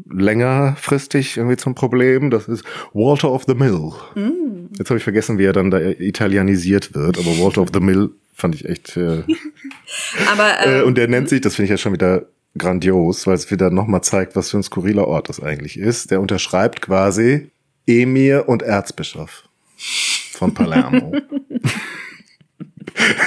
längerfristig irgendwie zum Problem. Das ist Walter of the Mill. Mm. Jetzt habe ich vergessen, wie er dann da italienisiert wird, aber Walter of the Mill fand ich echt. Äh, Aber äh, ähm, und der nennt sich, das finde ich ja schon wieder grandios, weil es wieder nochmal zeigt, was für ein skurriler Ort das eigentlich ist. Der unterschreibt quasi Emir und Erzbischof von Palermo.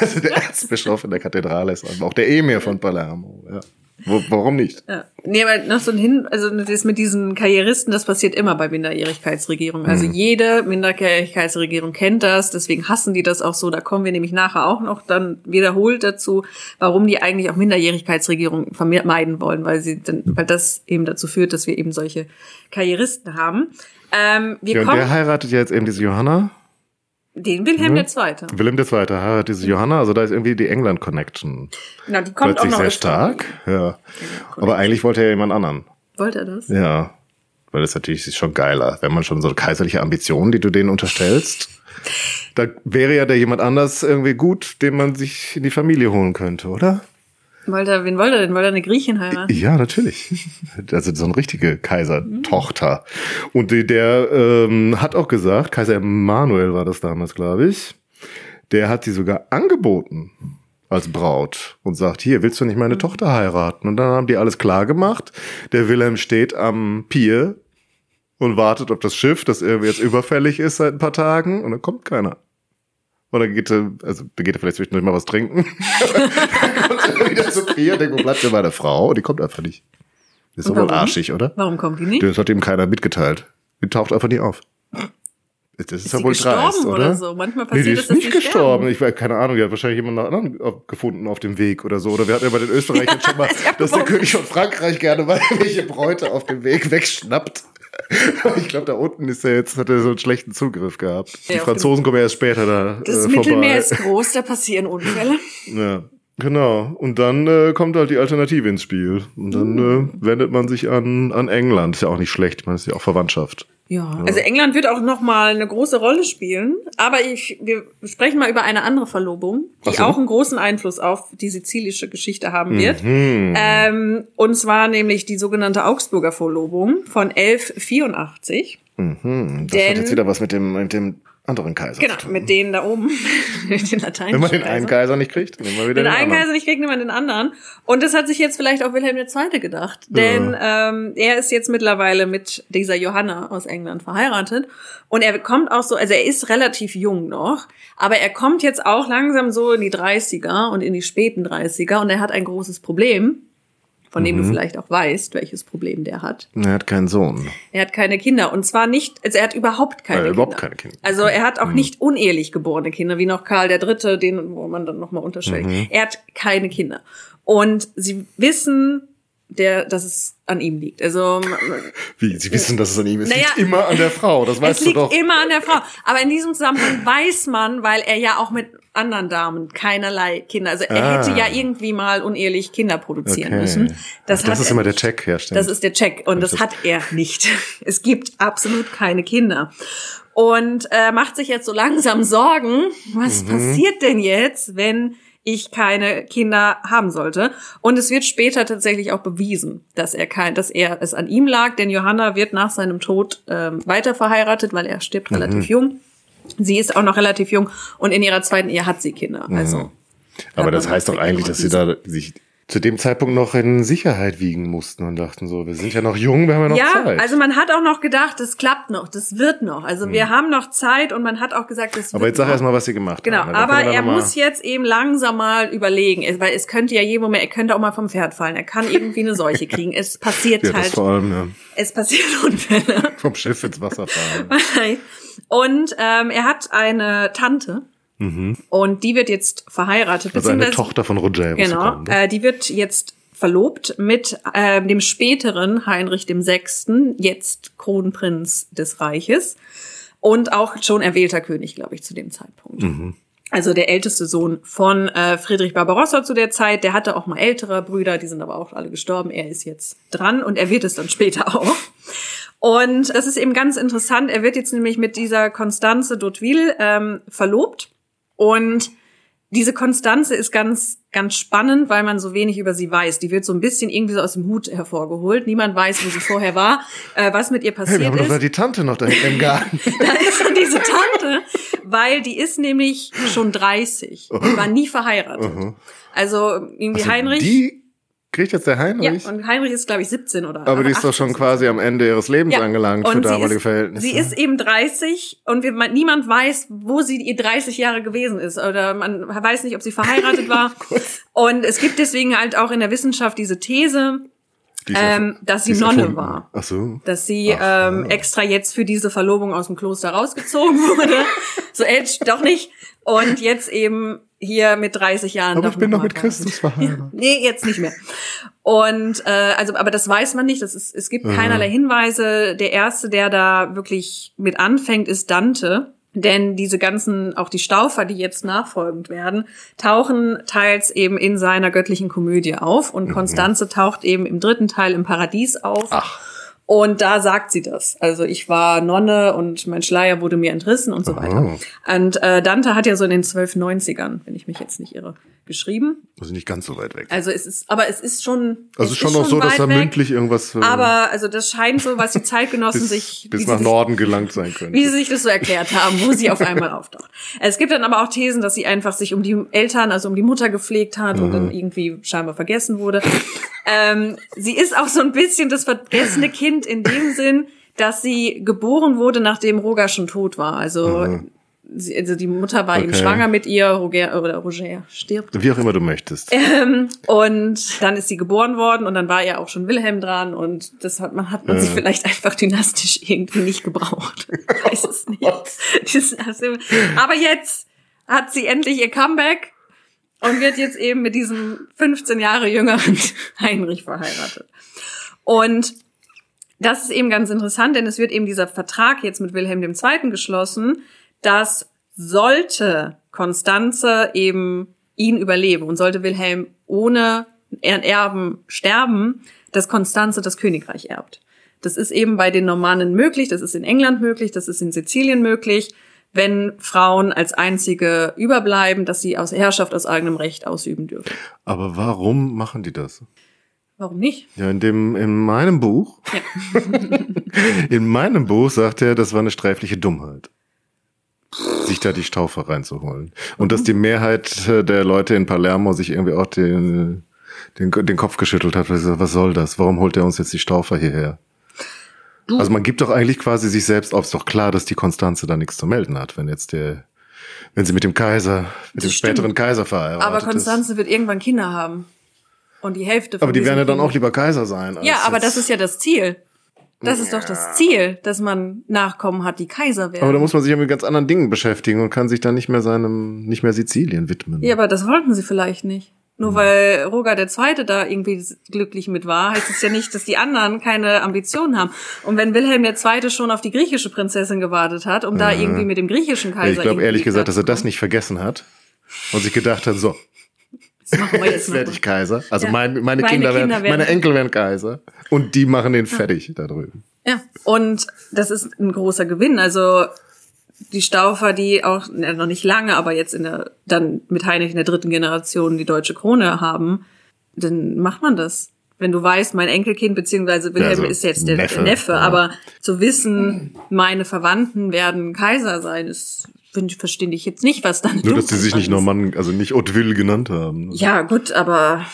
also der Erzbischof in der Kathedrale ist auch der Emir von Palermo. Ja. Wo, warum nicht? Ja. Nee, aber noch so ein Hin, also das mit diesen Karrieristen, das passiert immer bei Minderjährigkeitsregierungen. Also jede Minderjährigkeitsregierung kennt das, deswegen hassen die das auch so. Da kommen wir nämlich nachher auch noch dann wiederholt dazu, warum die eigentlich auch Minderjährigkeitsregierungen vermeiden wollen, weil sie dann, weil das eben dazu führt, dass wir eben solche Karrieristen haben. Ähm, wir Ja, und kommen der heiratet ja jetzt eben diese Johanna. Den Wilhelm Mhm. der Zweite. Willem II. heiratet diese Johanna, also da ist irgendwie die England-Connection Genau, die kommt auch plötzlich noch sehr öfter. stark. Ja. Aber eigentlich wollte er jemand anderen. Wollte er das? Ja. Weil das natürlich ist schon geiler, wenn man schon so kaiserliche Ambitionen, die du denen unterstellst. Da wäre ja der jemand anders irgendwie gut, den man sich in die Familie holen könnte, oder? Wollte er, wen wollte er denn? Wollte er eine Griechin heiraten? Ja, natürlich. Also so eine richtige Kaisertochter. Und der ähm, hat auch gesagt, Kaiser Emanuel war das damals, glaube ich, der hat sie sogar angeboten als Braut und sagt, hier, willst du nicht meine Tochter heiraten? Und dann haben die alles klar gemacht. Der Wilhelm steht am Pier und wartet auf das Schiff, das irgendwie jetzt überfällig ist seit ein paar Tagen und dann kommt keiner. Oder geht er, also da geht er vielleicht zwischendurch mal was trinken. dann kommt er wieder zum Pier, denkt, wo bleibt denn meine Frau? Die kommt einfach nicht. Ist doch wohl arschig, oder? Warum kommt die nicht? Das hat ihm keiner mitgeteilt. Die taucht einfach nie auf. Das ist, Ist ja wohl gestorben dreist, oder? oder so? Manchmal Nee, passiert die es, ist dass nicht die gestorben. sterben. Ich weiß keine Ahnung, die hat wahrscheinlich jemand anderen gefunden auf dem Weg oder so. Oder wir hatten ja bei den Österreichern schon mal, dass der König von Frankreich gerne mal welche Bräute auf dem Weg wegschnappt. Ich glaube, da unten ist er jetzt, hat er so einen schlechten Zugriff gehabt. Die Ja, auf Franzosen kommen ja erst später da Das äh, Mittelmeer ist groß, da passieren Unfälle. Ja, genau. Und dann äh, kommt halt die Alternative ins Spiel. Und dann Mhm. äh, wendet man sich an, an England. Ist ja auch nicht schlecht. Ich meine, ist ja auch Verwandtschaft. Ja. Also England wird auch noch mal eine große Rolle spielen. Aber ich, wir sprechen mal über eine andere Verlobung, die so. auch einen großen Einfluss auf die sizilische Geschichte haben wird. Hm. Ähm, und zwar nämlich die sogenannte Augsburger Verlobung von 1184. Mhm. Das Denn- hat jetzt wieder was mit dem, mit dem anderen Kaiser Genau, mit denen da oben, mit den lateinischen Wenn man den einen. Kaiser nicht kriegt, nehmen wir wieder Den den, einen anderen. Kaiser nicht kriegt, nimmt man den anderen. Und das hat sich jetzt vielleicht auch Wilhelm II. gedacht. Denn ähm, er ist jetzt mittlerweile mit dieser Johanna aus England verheiratet. Und er kommt auch so, also er ist relativ jung noch, aber er kommt jetzt auch langsam so in die 30er und in die späten 30er und er hat ein großes Problem, von dem Mhm. du vielleicht auch weißt, welches Problem der hat. Er hat keinen Sohn. Er hat keine Kinder. Und zwar nicht, also er hat überhaupt keine Äh, Kinder. überhaupt keine Kinder. Also er hat Mhm. auch nicht unehelich geborene Kinder, wie noch Karl der Dritte, den, wo man dann nochmal unterschlägt. Mhm. Er hat keine Kinder. Und sie wissen, der, dass es an ihm liegt. Also Wie? Sie wissen, dass es an ihm ist. Naja, liegt immer an der Frau, das weißt es du liegt doch. immer an der Frau. Aber in diesem Zusammenhang weiß man, weil er ja auch mit anderen Damen keinerlei Kinder, also er Ah. hätte ja irgendwie mal unehelich Kinder produzieren Okay. müssen. Das, das ist er immer der. Check, ja, stimmt. Das ist der Check und das Das- hat er nicht. Es gibt absolut keine Kinder. Und äh, macht sich jetzt so langsam Sorgen, was Mhm. passiert denn jetzt, wenn ich keine Kinder haben sollte. Und es wird später tatsächlich auch bewiesen, dass er kein, dass er es an ihm lag, denn Johanna wird nach seinem Tod ähm, weiter verheiratet, weil er stirbt Mhm. relativ jung. Sie ist auch noch relativ jung und in ihrer zweiten Ehe hat sie Kinder. Also Mhm. Aber das heißt doch eigentlich, dass sie da sich zu dem Zeitpunkt noch in Sicherheit wiegen mussten und dachten so, wir sind ja noch jung, wir haben ja noch ja, Zeit. also man hat auch noch gedacht, das klappt noch, das wird noch. Also wir haben noch Zeit und man hat auch gesagt, das Aber wird jetzt sag erst mal, was sie gemacht Genau, haben. Dann aber er muss jetzt eben langsam mal überlegen, weil es könnte ja jeden Moment, er könnte auch mal vom Pferd fallen, er kann irgendwie eine Seuche kriegen. Es passiert Ja, halt, vor allem, ja. es passieren Unfälle. Vom Schiff ins Wasser fahren. Und ähm, er hat eine Tante und die wird jetzt verheiratet. Also eine Tochter von Roger. Genau, äh, die wird jetzt verlobt mit äh, dem späteren Heinrich dem Sechsten, jetzt Kronprinz des Reiches und auch schon erwählter König, glaube ich, zu dem Zeitpunkt. Also der älteste Sohn von äh, Friedrich Barbarossa zu der Zeit, der hatte auch mal ältere Brüder, die sind aber auch alle gestorben. Er ist jetzt dran und er wird es dann später auch. Und das ist eben ganz interessant. Er wird jetzt nämlich mit dieser Constanze d'Hauteville ähm, verlobt und diese Konstanze ist ganz, ganz spannend, weil man so wenig über sie weiß. Die wird so ein bisschen irgendwie so aus dem Hut hervorgeholt. Niemand weiß, wo sie vorher war, äh, was mit ihr passiert Hey, wir haben ist. doch die Tante noch da im Garten. Da ist dann diese Tante, weil die ist nämlich schon 30 und war nie verheiratet. Also irgendwie Also Heinrich. Die kriegt jetzt der ja, Heinrich. und Heinrich ist, glaube ich, 17 oder aber die ist doch 18. schon quasi am Ende ihres Lebens Ja. angelangt für Und sie damalige ist, Verhältnisse. Sie ist eben 30 und wir, man, niemand weiß, wo sie ihr 30 Jahre gewesen ist. Oder man weiß nicht, ob sie verheiratet war. und es gibt deswegen halt auch in der Wissenschaft diese These, ähm, dass sie Nonne erfunden. war. Ach so. dass sie ähm, extra jetzt für diese Verlobung aus dem Kloster rausgezogen wurde. so, Edge, doch nicht. Und jetzt eben hier mit 30 Jahren. Aber ich bin noch mit Christus verheiratet. Nee, jetzt nicht mehr. Und äh, also, aber das weiß man nicht. Das ist, es gibt keinerlei Hinweise. Der erste, der da wirklich mit anfängt, ist Dante. Denn diese ganzen, auch die Staufer, die jetzt nachfolgend werden, tauchen teils eben in seiner göttlichen Komödie auf. Und Konstanze taucht eben im dritten Teil im Paradies auf. Ach. Und da sagt sie das. Also ich war Nonne und mein Schleier wurde mir entrissen und so weiter. Und äh, Dante hat ja so in den 1290ern, wenn ich mich jetzt nicht irre, geschrieben. Also nicht ganz so weit weg. Also es ist, aber es ist schon. Also es schon ist noch so, dass da mündlich irgendwas äh, Aber also das scheint so, was die Zeitgenossen bis, sich, bis nach sich, Norden gelangt sein könnte. wie sie sich das so erklärt haben, wo sie auf einmal auftaucht. Es gibt dann aber auch Thesen, dass sie einfach sich um die Eltern, also um die Mutter gepflegt hat und Mhm. dann irgendwie scheinbar vergessen wurde. ähm, sie ist auch so ein bisschen das vergessene Kind in dem Sinn, dass sie geboren wurde, nachdem Roger schon tot war. Also, sie, also die Mutter war eben. Okay. schwanger mit ihr, Roger, oder Roger stirbt. Wie auch immer du möchtest. Und dann ist sie geboren worden und dann war ja auch schon Wilhelm dran und das hat man, hat man sich vielleicht einfach dynastisch irgendwie nicht gebraucht. Ich weiß es nicht. Aber jetzt hat sie endlich ihr Comeback und wird jetzt eben mit diesem 15 Jahre jüngeren Heinrich verheiratet. Und das ist eben ganz interessant, denn es wird eben dieser Vertrag jetzt mit Wilhelm II. geschlossen, dass sollte Konstanze eben ihn überleben und sollte Wilhelm ohne Erben sterben, dass Konstanze das Königreich erbt. Das ist eben bei den Normannen möglich, das ist in England möglich, das ist in Sizilien möglich, wenn Frauen als einzige überbleiben, dass sie aus Herrschaft aus eigenem Recht ausüben dürfen. Aber warum machen die das? Warum nicht? Ja, in dem, in meinem Buch, Ja. in meinem Buch sagt er, das war eine sträfliche Dummheit. Sich da die Staufer reinzuholen. Und dass die Mehrheit äh, der Leute in Palermo sich irgendwie auch den, den, den Kopf geschüttelt hat, weil sie gesagt, was soll das? Warum holt er uns jetzt die Staufer hierher? Also man gibt doch eigentlich quasi sich selbst auf, ist doch klar, dass die Konstanze da nichts zu melden hat, wenn jetzt der, wenn sie mit dem Kaiser, mit dem Das späteren stimmt. Kaiser verheiratet Aber ist. Konstanze wird irgendwann Kinder haben. Und die Hälfte von Aber die werden ja dann auch lieber Kaiser sein. Ja, aber das ist ja das Ziel. Das ist doch das Ziel, dass man Nachkommen hat, die Kaiser werden. Aber da muss man sich ja mit ganz anderen Dingen beschäftigen und kann sich dann nicht mehr seinem, nicht mehr Sizilien widmen. ja, aber das wollten sie vielleicht nicht. Nur Hm. weil Roger der Zweite da irgendwie glücklich mit war, heißt es ja nicht, dass die anderen keine Ambitionen haben. Und wenn Wilhelm der Zweite schon auf die griechische Prinzessin gewartet hat, um da irgendwie mit dem griechischen Ja, Kaiser ich glaube ehrlich gesagt, dass er das nicht vergessen hat und sich gedacht hat, so, Das machen wir jetzt jetzt werde ich Kaiser. Also Ja. mein, meine, Meine Kinder, werden, Kinder werden- meine Enkel werden Kaiser. Und die machen den fertig da drüben. Ja, und das ist ein großer Gewinn. Also die Staufer, die auch ja, noch nicht lange, aber jetzt in der dann mit Heinrich in der dritten Generation die deutsche Krone haben, dann macht man das. Wenn du weißt, mein Enkelkind beziehungsweise Wilhelm also ist jetzt der Neffe, Neffe, ja. aber zu wissen, meine Verwandten werden Kaiser sein, ist verstehe ich jetzt nicht, was dann Nur, dass die sich nicht Normann, also nicht Hauteville genannt haben. Ja, gut, aber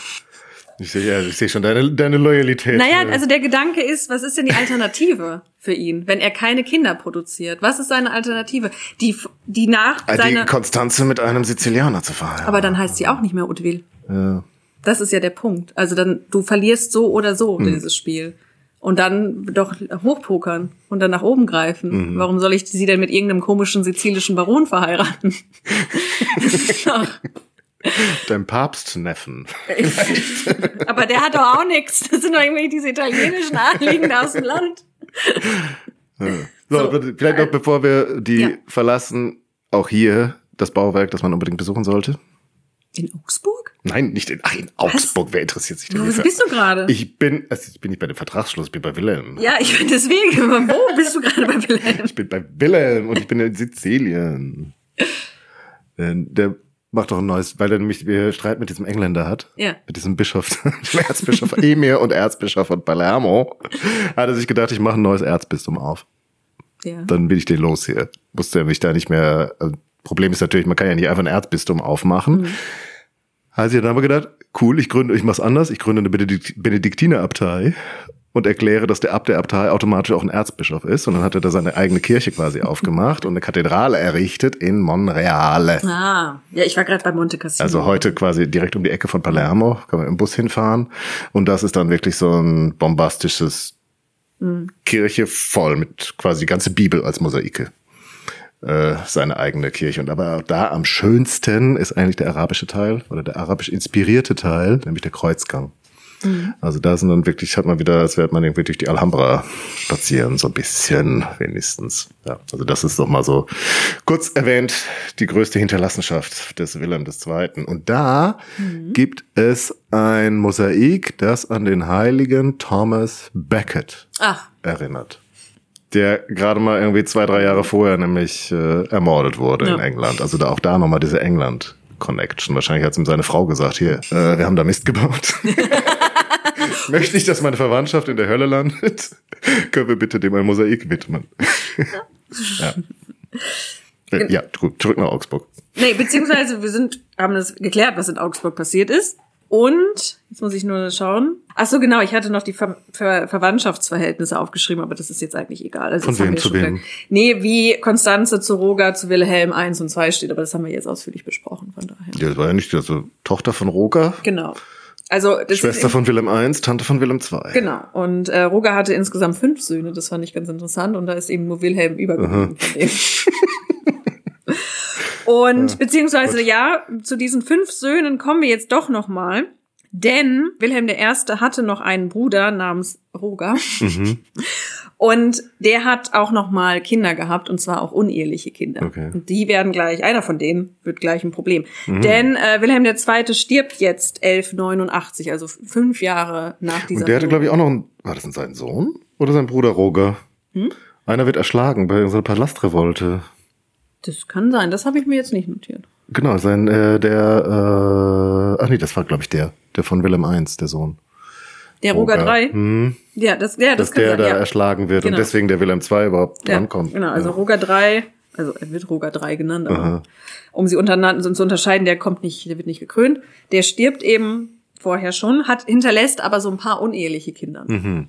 Ich sehe ja, ich sehe schon deine, deine Loyalität. Naja, also der Gedanke ist, was ist denn die Alternative für ihn, wenn er keine Kinder produziert? Was ist seine Alternative? Die, die nach Ah, die seine, Konstanze mit einem Sizilianer zu verheiraten. aber dann heißt sie auch nicht mehr Hauteville. ja. Das ist ja der Punkt. Also dann, du verlierst so oder so Hm. dieses Spiel. Und dann doch hochpokern und dann nach oben greifen. Mhm. Warum soll ich sie denn mit irgendeinem komischen sizilischen Baron verheiraten? Dein Papstneffen. aber der hat doch auch nichts. Das sind doch irgendwie diese italienischen Adligen da aus dem Land. So, So. vielleicht noch bevor wir die Ja. verlassen, auch hier das Bauwerk, das man unbedingt besuchen sollte. In Augsburg? Nein, nicht in, ach, in Augsburg. Wer interessiert sich denn Wo bist du gerade? Ich bin, also ich bin nicht bei dem Vertragsschluss, ich bin bei Wilhelm. Ja, ich bin deswegen. Wo bist du gerade bei Wilhelm? Ich bin bei Wilhelm und ich bin in Sizilien. Äh, Der Mach doch ein neues, weil er nämlich wir Streit mit diesem Engländer hat. Ja. Mit diesem Bischof, dem Erzbischof Emir und Erzbischof von Palermo. Hat er sich gedacht, ich mache ein neues Erzbistum auf. Ja. Dann bin ich den los hier. Musste er mich da nicht mehr. Also, Problem ist natürlich, man kann ja nicht einfach ein Erzbistum aufmachen. Hat sich dann aber gedacht, cool, ich gründe, ich mach's anders, ich gründe eine Benedikt Benediktinerabtei und erkläre, dass der Abt der Abtei automatisch auch ein Erzbischof ist. Und dann hat er da seine eigene Kirche quasi aufgemacht und eine Kathedrale errichtet in Monreale. Ah, ja, ich war gerade bei Monte Cassino. Also heute quasi direkt um die Ecke von Palermo, kann man im Bus hinfahren. Und das ist dann wirklich so ein bombastisches Kirche voll mit quasi die ganze Bibel als Mosaike. Äh, seine eigene Kirche. Und aber da am schönsten ist eigentlich der arabische Teil oder der arabisch inspirierte Teil, nämlich der Kreuzgang. Also da sind dann wirklich, hat man wieder, als wäre man irgendwie durch die Alhambra spazieren, so ein bisschen wenigstens. Ja, also das ist doch mal so kurz erwähnt, die größte Hinterlassenschaft des Wilhelm II. Und da gibt es ein Mosaik, das an den heiligen Thomas Becket Ach, erinnert. Der gerade mal irgendwie zwei, drei Jahre vorher nämlich äh, ermordet wurde in Ja. England. Also da auch da nochmal diese England-Connection. Wahrscheinlich hat ihm seine Frau gesagt, hier, äh, wir haben da Mist gebaut. Möchte ich, dass meine Verwandtschaft in der Hölle landet? Können wir bitte dem ein Mosaik widmen? ja. Äh, Ja, gut, zurück nach Augsburg. nee, beziehungsweise wir sind, haben das geklärt, was in Augsburg passiert ist. Und, jetzt muss ich nur schauen. Ach so, genau, ich hatte noch die Ver Ver Verwandtschaftsverhältnisse aufgeschrieben, aber das ist jetzt eigentlich egal. Also Von wem zu wem? Nee, wie Konstanze zu Roger zu Wilhelm 1 und 2 steht, aber das haben wir jetzt ausführlich besprochen, von daher. Ja, das war ja nicht also Tochter von Roger, Genau. Also, Schwester von Willem I, Tante von Willem II. Genau. Und äh, Roger hatte insgesamt fünf Söhne, das fand ich ganz interessant. Und da ist eben nur Wilhelm übergeblieben von dem. Und beziehungsweise ja, zu diesen fünf Söhnen kommen wir jetzt doch noch mal, denn Wilhelm I. hatte noch einen Bruder namens Roger und der hat auch noch mal Kinder gehabt und zwar auch uneheliche Kinder. Okay. Und die werden gleich, einer von denen wird gleich ein Problem, denn äh, Wilhelm II. stirbt jetzt 1189, also fünf Jahre nach dieser. Und der hatte, glaube ich, auch noch einen, war das denn sein Sohn oder sein Bruder Roger? Hm? Einer wird erschlagen bei einer Palastrevolte. Das kann sein, das habe ich mir jetzt nicht notiert. Genau, sein, äh, der, äh, ach nee, das war, glaube ich, der, der von Willem I, der Sohn. Der Roger, 3? Hm, Ja, das, ja, das dass kann der sein, da ja. erschlagen wird Genau. und deswegen der Willem II überhaupt ja, drankommt. Genau, also ja. Roger 3, also er wird Roger 3 genannt, aber Aha. um sie untereinander zu unterscheiden, der kommt nicht, der wird nicht gekrönt. Der stirbt eben vorher schon, hat hinterlässt aber so ein paar uneheliche Kinder. Mhm.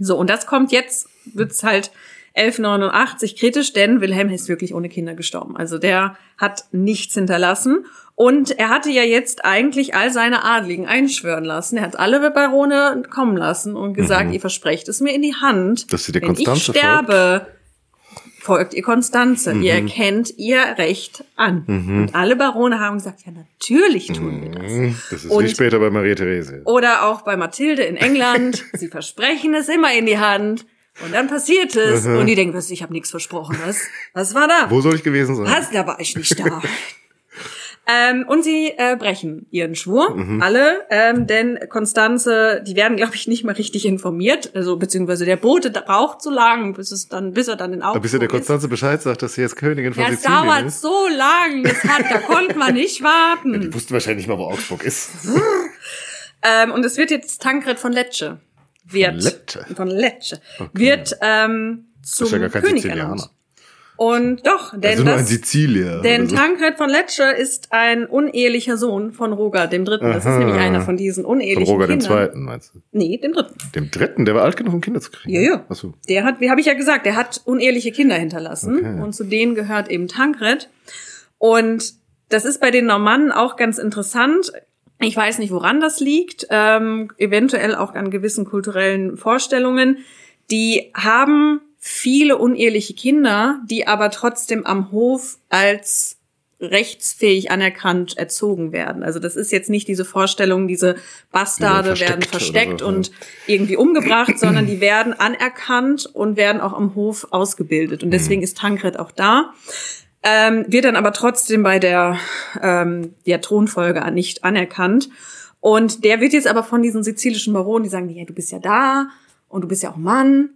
So, und das kommt jetzt, wird's halt 1189 kritisch, denn Wilhelm ist wirklich ohne Kinder gestorben. Also der hat nichts hinterlassen. Und er hatte ja jetzt eigentlich all seine Adligen einschwören lassen. Er hat alle Barone kommen lassen und gesagt, ihr versprecht es mir in die Hand. Mhm. Dass sie der wenn ich Konstanze sterbe, folgt ihr Konstanze. Mhm. Ihr erkennt ihr Recht an. Und alle Barone haben gesagt, ja, natürlich tun wir das. Hm, Das ist Und- wie später bei Maria Therese. Oder auch bei Mathilde in England. Sie versprechen es immer in die Hand. Und dann passiert es. Und die denken, was, ich habe nichts versprochen. Was? Was war da? Wo soll ich gewesen sein? Was? Da war ich nicht da. ähm, und sie äh, brechen ihren Schwur, Mhm. alle, ähm, denn Konstanze, die werden, glaube ich, nicht mal richtig informiert, also beziehungsweise der Bote da braucht so lang, bis es dann, bis er dann in Aber bis ja der Augsburg. Konstanze Bescheid sagt, dass sie jetzt Königin von Ja, Sizilien dauert ist. so lang, das hat, da konnte man nicht warten. Die wussten wahrscheinlich nicht mal, wo Augsburg ist. Ähm, und es wird jetzt Tankred von Lecce. Wird, Von Lecce? Von Lecce. Wird ähm, zum ist ja gar kein König Sizilianer. ernannt. Und doch, denn Also das, denn so. Tankred von Lecce ist ein unehelicher Sohn von Roger dem Dritten. Das ist nämlich einer von diesen Von unehelichen Roger dem. Zweiten, meinst du? Nee, dem Dritten. Dem Dritten, der war alt genug, um Kinder zu kriegen. Ja, ja. Achso. Der hat, wie habe ich ja gesagt, der hat uneheliche Kinder hinterlassen Okay. und zu denen gehört eben Tankred. Und das ist bei den Normannen auch ganz interessant. Ich weiß nicht, woran das liegt, ähm, eventuell auch an gewissen kulturellen Vorstellungen. Die haben viele uneheliche Kinder, die aber trotzdem am Hof als rechtsfähig anerkannt erzogen werden. Also das ist jetzt nicht diese Vorstellung, diese Bastarde Die werden werden versteckt versteckt so, und irgendwie umgebracht, sondern die werden anerkannt und werden auch am Hof ausgebildet. Und Mhm. deswegen ist Tankred auch da. Ähm, wird dann aber trotzdem bei der, ähm, der Thronfolge nicht anerkannt. Und der wird jetzt aber von diesen sizilischen Baronen, die sagen, ja, du bist ja da und du bist ja auch Mann.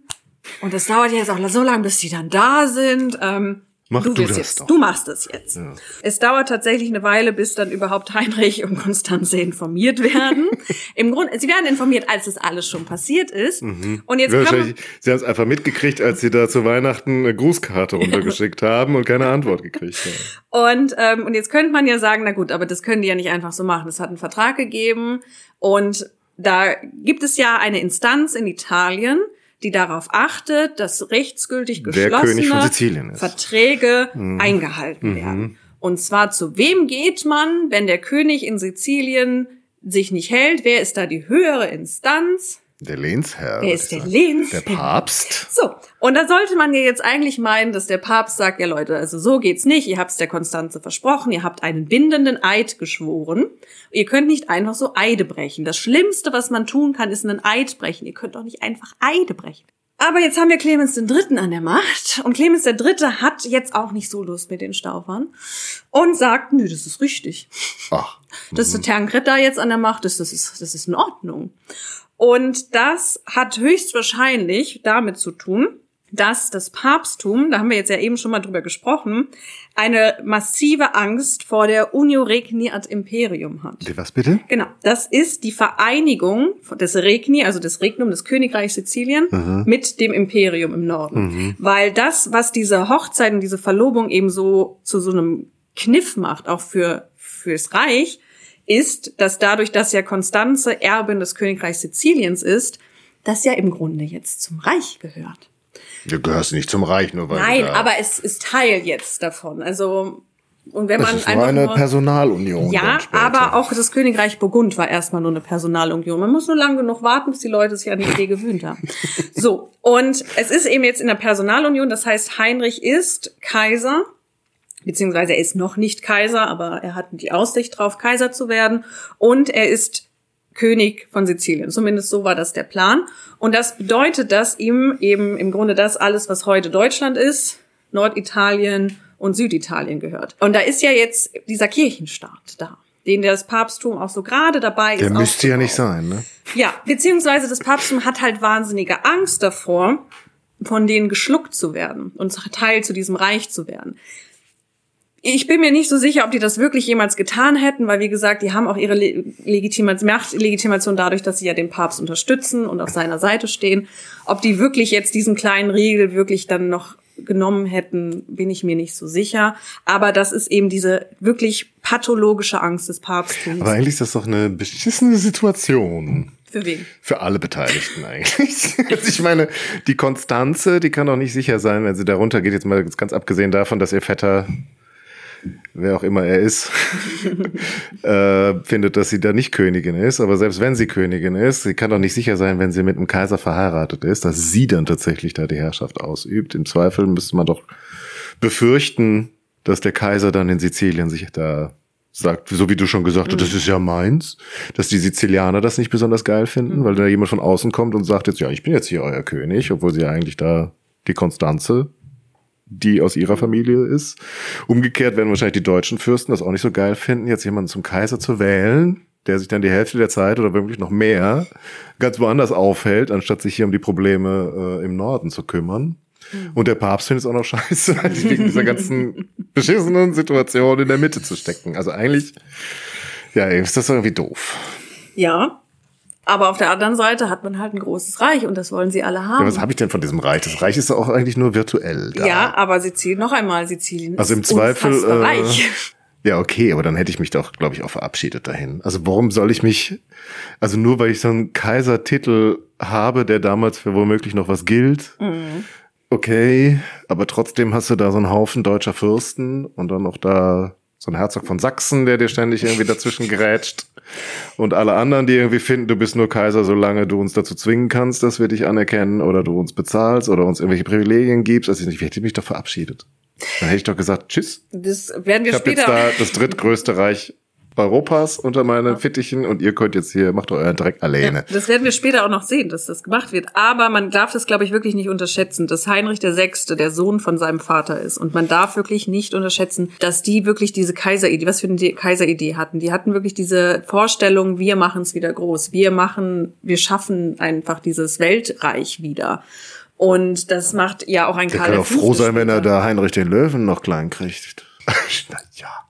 Und das dauert jetzt auch so lange, bis die dann da sind. Ähm, Mach du, du das jetzt, doch. du machst es jetzt. Es dauert tatsächlich eine Weile, bis dann überhaupt Heinrich und Konstanze informiert werden. Im Grunde, sie werden informiert, als es alles schon passiert ist. Und jetzt Wahrscheinlich, sie haben es einfach mitgekriegt, als sie da zu Weihnachten eine Grußkarte runtergeschickt haben und keine Antwort gekriegt haben. Und, ähm, und jetzt könnte man ja sagen, na gut, aber das können die ja nicht einfach so machen. Es hat einen Vertrag gegeben und da gibt es ja eine Instanz in Italien, die darauf achtet, dass rechtsgültig geschlossene. Verträge eingehalten werden. Und zwar zu wem geht man, wenn der König in Sizilien sich nicht hält? Wer ist da die höhere Instanz? Der Lehnsherr. Wer ist der Lehnsherr? Der Papst. So, und da sollte man ja jetzt eigentlich meinen, dass der Papst sagt, ja Leute, also so geht's nicht, ihr habt's der Konstanze versprochen, ihr habt einen bindenden Eid geschworen. Ihr könnt nicht einfach so Eide brechen. Das Schlimmste, was man tun kann, ist einen Eid brechen. Ihr könnt doch nicht einfach Eide brechen. Aber jetzt haben wir Clemens III. an der Macht und Clemens III. hat jetzt auch nicht so Lust mit den Staufern und sagt, nö, das ist richtig. Ach, Dass der Tancred da jetzt an der Macht ist, das ist, das ist in Ordnung. Und das hat höchstwahrscheinlich damit zu tun, dass das Papsttum, da haben wir jetzt ja eben schon mal drüber gesprochen, eine massive Angst vor der Unio Regni ad Imperium hat. was bitte? Genau, das ist die Vereinigung des Regni, also des Regnum des Königreichs Sizilien, mit dem Imperium im Norden. Weil das, was diese Hochzeit und diese Verlobung eben so zu so einem Kniff macht, auch für fürs Reich, ist, dass dadurch, dass ja Konstanze Erbin des Königreichs Siziliens ist, das ja im Grunde jetzt zum Reich gehört. Du gehörst nicht zum Reich, nur weil Nein, aber es ist Teil jetzt davon. Also und wenn das man ist nur einfach eine nur, Personalunion. ja, aber auch das Königreich Burgund war erstmal nur eine Personalunion. Man muss nur lang genug warten, bis die Leute sich an die Idee gewöhnt haben. So, und es ist eben jetzt in der Personalunion, das heißt, Heinrich ist Kaiser, beziehungsweise er ist noch nicht Kaiser, aber er hat die Aussicht drauf, Kaiser zu werden. Und er ist König von Sizilien. Zumindest so war das der Plan. Und das bedeutet, dass ihm eben im Grunde das alles, was heute Deutschland ist, Norditalien und Süditalien gehört. Und da ist ja jetzt dieser Kirchenstaat da, den das Papsttum auch so gerade dabei ist. Der müsste ja nicht sein, ne? Ja, beziehungsweise das Papsttum hat halt wahnsinnige Angst davor, von denen geschluckt zu werden und Teil zu diesem Reich zu werden. Ich bin mir nicht so sicher, ob die das wirklich jemals getan hätten, weil wie gesagt, die haben auch ihre Le Legitima Machtlegitimation dadurch, dass sie ja den Papst unterstützen und auf seiner Seite stehen. Ob die wirklich jetzt diesen kleinen Riegel wirklich dann noch genommen hätten, bin ich mir nicht so sicher. Aber das ist eben diese wirklich pathologische Angst des Papsttums. Aber eigentlich ist das doch eine beschissene Situation. Für wen? Für alle Beteiligten eigentlich. Also ich meine, die Konstanze, die kann doch nicht sicher sein, wenn sie da runtergeht. Jetzt mal ganz abgesehen davon, dass ihr Vetter, wer auch immer er ist, äh, findet, dass sie da nicht Königin ist. Aber selbst wenn sie Königin ist, sie kann doch nicht sicher sein, wenn sie mit einem Kaiser verheiratet ist, dass sie dann tatsächlich da die Herrschaft ausübt. Im Zweifel müsste man doch befürchten, dass der Kaiser dann in Sizilien sich da sagt, so wie du schon gesagt hast, das ist ja meins, dass die Sizilianer das nicht besonders geil finden, weil da jemand von außen kommt und sagt jetzt, ja, ich bin jetzt hier euer König, obwohl sie ja eigentlich da die Konstanze, die aus ihrer Familie ist. Umgekehrt werden wahrscheinlich die deutschen Fürsten das auch nicht so geil finden, jetzt jemanden zum Kaiser zu wählen, der sich dann die Hälfte der Zeit oder wirklich noch mehr ganz woanders aufhält, anstatt sich hier um die Probleme äh, im Norden zu kümmern. Und der Papst findet es auch noch scheiße, wegen dieser ganzen beschissenen Situation in der Mitte zu stecken. Also eigentlich, ja, ist das irgendwie doof. Ja. Aber auf der anderen Seite hat man halt ein großes Reich und das wollen sie alle haben. Ja, was habe ich denn von diesem Reich? Das Reich ist doch auch eigentlich nur virtuell da. Ja, aber Sizilien, noch einmal, Sizilien Also im ist Zweifel. Äh, reich. ja, okay, aber dann hätte ich mich doch, glaube ich, auch verabschiedet dahin. Also warum soll ich mich, also nur weil ich so einen Kaisertitel habe, der damals für womöglich noch was gilt. Mhm. Okay, aber trotzdem hast du da so einen Haufen deutscher Fürsten und dann noch da so ein Herzog von Sachsen, der dir ständig irgendwie dazwischen gerätscht. Und alle anderen, die irgendwie finden, du bist nur Kaiser, solange du uns dazu zwingen kannst, dass wir dich anerkennen oder du uns bezahlst oder uns irgendwelche Privilegien gibst. Also ich hätte mich doch verabschiedet. Dann hätte ich doch gesagt, tschüss. Das werden wir Ich habe jetzt später. da das drittgrößte Reich Europas unter meinen Fittichen und ihr könnt jetzt hier, macht euren Dreck alleine. Das werden wir später auch noch sehen, dass das gemacht wird. Aber man darf das, glaube ich, wirklich nicht unterschätzen, dass Heinrich der Sechste der Sohn von seinem Vater ist. Und man darf wirklich nicht unterschätzen, dass die wirklich diese Kaiseridee, was für eine Kaiseridee hatten. Die hatten wirklich diese Vorstellung, wir machen es wieder groß. Wir machen, wir schaffen einfach dieses Weltreich wieder. Und das macht ja auch ein Der Karl kann auch V. froh sein, wenn er da Heinrich den Löwen noch klein kriegt. Na ja.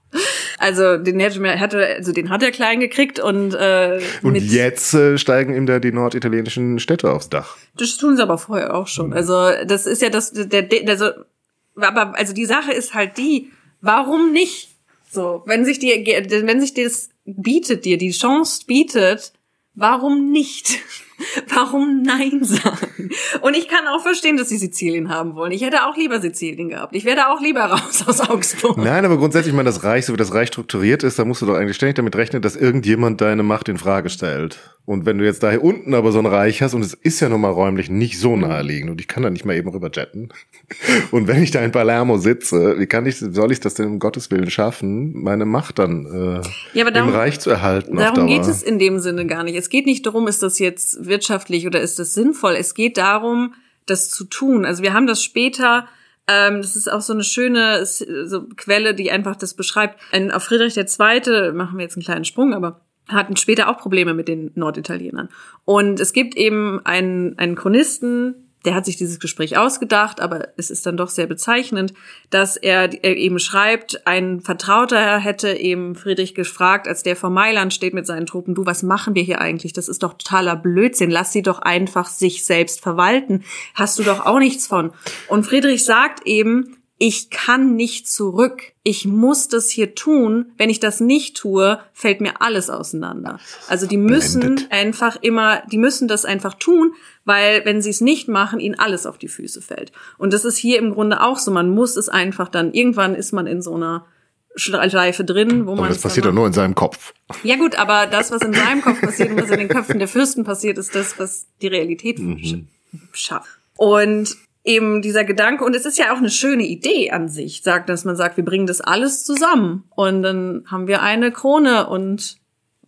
Also den hätte hatte also den hat er klein gekriegt und äh, Und jetzt äh, steigen ihm da die norditalienischen Städte aufs Dach. Das tun sie aber vorher auch schon. Also das ist ja das, der, der also, aber also die Sache ist halt die, warum nicht? So, wenn sich die, wenn sich das bietet dir, die Chance bietet, warum nicht? Warum Nein sagen? Und ich kann auch verstehen, dass sie Sizilien haben wollen. Ich hätte auch lieber Sizilien gehabt. Ich wäre da auch lieber raus aus Augsburg. Nein, aber grundsätzlich, ich meine, das Reich, so wie das Reich strukturiert ist, da musst du doch eigentlich ständig damit rechnen, dass irgendjemand deine Macht in Frage stellt. Und wenn du jetzt da hier unten aber so ein Reich hast, und es ist ja nun mal räumlich nicht so naheliegend, und ich kann da nicht mal eben rüber jetten. Und wenn ich da in Palermo sitze, wie kann ich, soll ich das denn um Gottes Willen schaffen, meine Macht dann äh, Ja, darum- im Reich zu erhalten? Darum geht es in dem Sinne gar nicht. Es geht nicht darum, ist das jetzt wirtschaftlich oder ist das sinnvoll. Es geht darum, das zu tun. Also wir haben das später, ähm, das ist auch so eine schöne so Quelle, die einfach das beschreibt. Ein, auf Friedrich II., machen wir jetzt einen kleinen Sprung, aber hatten später auch Probleme mit den Norditalienern. Und es gibt eben einen, einen Chronisten, der hat sich dieses Gespräch ausgedacht, aber es ist dann doch sehr bezeichnend, dass er, er eben schreibt, ein Vertrauter hätte eben Friedrich gefragt, als der vor Mailand steht mit seinen Truppen, du, was machen wir hier eigentlich? Das ist doch totaler Blödsinn. Lass sie doch einfach sich selbst verwalten. Hast du doch auch nichts von. Und Friedrich sagt eben, ich kann nicht zurück. Ich muss das hier tun. Wenn ich das nicht tue, fällt mir alles auseinander. Also die müssen einfach immer, die müssen das einfach tun, weil wenn sie es nicht machen, ihnen alles auf die Füße fällt. Und das ist hier im Grunde auch so. Man muss es einfach dann, irgendwann ist man in so einer Schleife drin, wo aber man das passiert doch nur in seinem Kopf. ja gut, aber das, was in seinem Kopf passiert und was in den Köpfen der Fürsten passiert, ist das, was die Realität sch- schafft. Und eben dieser Gedanke, und es ist ja auch eine schöne Idee an sich, sagt, dass man sagt, wir bringen das alles zusammen. Und dann haben wir eine Krone und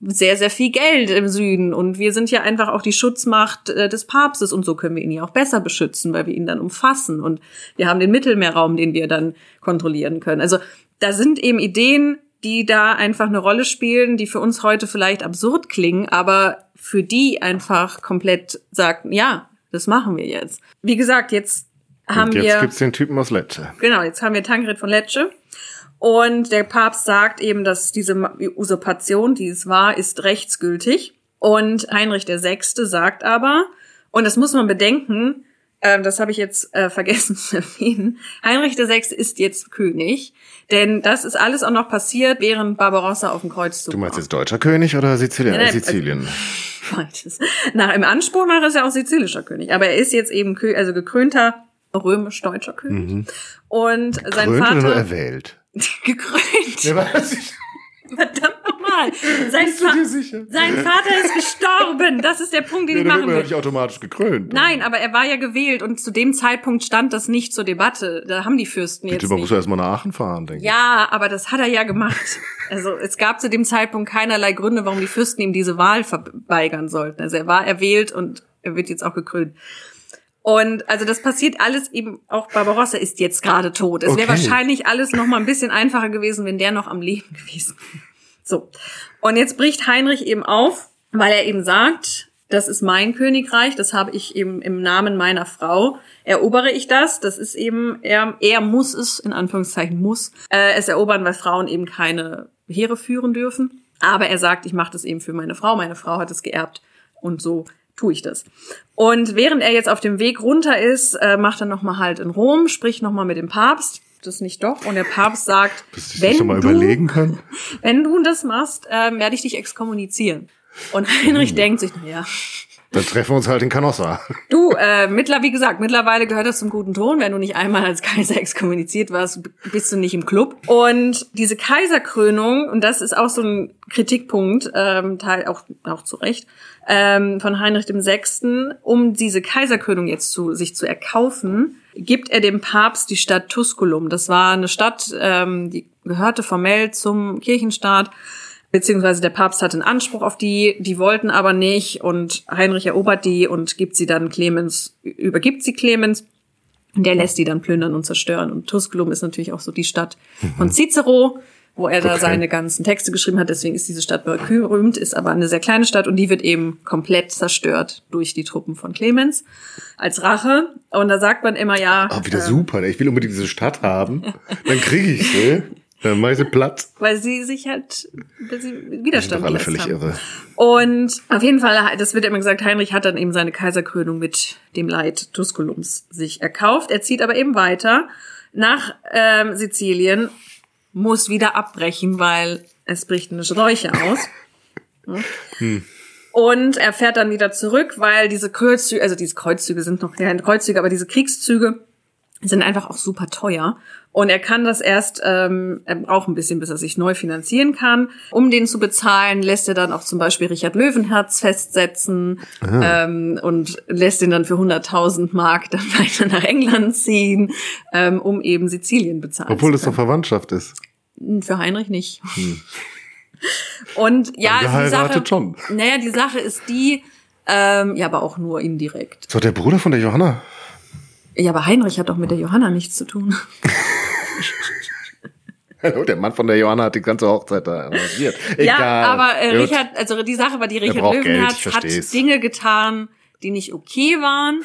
sehr, sehr viel Geld im Süden. Und wir sind ja einfach auch die Schutzmacht äh, des Papstes. Und so können wir ihn ja auch besser beschützen, weil wir ihn dann umfassen. Und wir haben den Mittelmeerraum, den wir dann kontrollieren können. Also da sind eben Ideen, die da einfach eine Rolle spielen, die für uns heute vielleicht absurd klingen, aber für die einfach komplett sagten, ja, das machen wir jetzt. Wie gesagt, jetzt haben Und jetzt wir gibt's den Typen aus Lecce. Genau, jetzt haben wir Tancred von Lecce. Und der Papst sagt eben, dass diese Usurpation, die es war, ist rechtsgültig. Und Heinrich VI. sagt aber, und das muss man bedenken, äh, das habe ich jetzt äh, vergessen zu erwähnen, Heinrich VI. ist jetzt König, denn das ist alles auch noch passiert, während Barbarossa auf dem Kreuzzug Du meinst war. jetzt deutscher König oder Sizilien? Nein, Sizilien. Beides. Nach im Anspruch nach ist er auch sizilischer König, aber er ist jetzt eben also gekrönter römisch-deutscher König. Und sein Krönt oder Vater erwählt? gekrönt. Ja. Verdammt nochmal. Sein, Bist du Fa dir sicher? sein Vater ist gestorben. Das ist der Punkt, den Ja, ich machen ja will. nicht automatisch gekrönt. Nein, aber er war ja gewählt und zu dem Zeitpunkt stand das nicht zur Debatte. Da haben die Fürsten Bitte, jetzt man muss nicht. erst mal nach Aachen fahren, denke ich. Ja, aber das hat er ja gemacht. Also es gab zu dem Zeitpunkt keinerlei Gründe, warum die Fürsten ihm diese Wahl verweigern sollten. Also er war erwählt und er wird jetzt auch gekrönt. Und also das passiert alles eben, auch Barbarossa ist jetzt gerade tot. Es wäre Okay. wahrscheinlich alles noch mal ein bisschen einfacher gewesen, wenn der noch am Leben gewesen wäre. So. Und jetzt bricht Heinrich eben auf, weil er eben sagt, das ist mein Königreich, das habe ich eben im Namen meiner Frau, erobere ich das. Das ist eben, er, er muss es, in Anführungszeichen muss, äh, es erobern, weil Frauen eben keine Heere führen dürfen. Aber er sagt, ich mache das eben für meine Frau, meine Frau hat es geerbt und so tue ich das. Und während er jetzt auf dem Weg runter ist, äh, macht er nochmal halt in Rom, spricht nochmal mit dem Papst, das nicht doch. Und der Papst sagt, wenn du, wenn du das machst, ähm, werde ich dich exkommunizieren. Und Heinrich denkt sich, naja, Dann treffen wir uns halt in Canossa. du, äh, mittler, wie gesagt, mittlerweile gehört das zum guten Ton. Wenn du nicht einmal als Kaiser exkommuniziert warst, bist du nicht im Club. Und diese Kaiserkrönung, und das ist auch so ein Kritikpunkt, ähm, Teil auch, auch zu Recht, ähm, von Heinrich VI., um diese Kaiserkrönung jetzt zu, sich zu erkaufen, gibt er dem Papst die Stadt Tusculum. Das war eine Stadt, ähm, die gehörte formell zum Kirchenstaat beziehungsweise der Papst hatte einen Anspruch auf die, die wollten aber nicht und Heinrich erobert die und gibt sie dann Clemens, übergibt sie Clemens und der lässt die dann plündern und zerstören und Tusculum ist natürlich auch so die Stadt von Cicero, wo er da Okay. seine ganzen Texte geschrieben hat. Deswegen ist diese Stadt berühmt, ist aber eine sehr kleine Stadt und die wird eben komplett zerstört durch die Truppen von Clemens als Rache. Und da sagt man immer, ja, Ah, wieder äh, super. Ich will unbedingt diese Stadt haben. Dann kriege ich sie. Dann mache ich sie platt. weil sie sich halt weil sie Widerstand alle völlig haben. irre. Und auf jeden Fall, das wird immer gesagt, Heinrich hat dann eben seine Kaiserkrönung mit dem Leid Tusculums sich erkauft. Er zieht aber eben weiter nach ähm, Sizilien, muss wieder abbrechen, weil es bricht eine Seuche aus. Und er fährt dann wieder zurück, weil diese Kreuzzüge, also diese Kreuzzüge sind noch keine Kreuzzüge, aber diese Kriegszüge sind einfach auch super teuer. Und er kann das erst, ähm, er braucht ein bisschen, bis er sich neu finanzieren kann. Um den zu bezahlen, lässt er dann auch zum Beispiel Richard Löwenherz festsetzen ähm, und lässt ihn dann für 100.000 Mark dann weiter nach England ziehen, ähm, um eben Sizilien bezahlen Obwohl das doch Verwandtschaft ist. können. Für Heinrich nicht. Und ja, die Sache, schon. naja, die Sache ist die, ähm, ja, aber auch nur indirekt. Doch der Bruder von der Johanna. Ja, aber Heinrich hat doch mit der Johanna nichts zu tun. Hallo, der Mann von der Johanna hat die ganze Hochzeit da arrangiert. Egal. Ja, aber äh, Gut. Richard, also die Sache war, die Richard Löwenherz hat. Dinge getan, die nicht okay waren.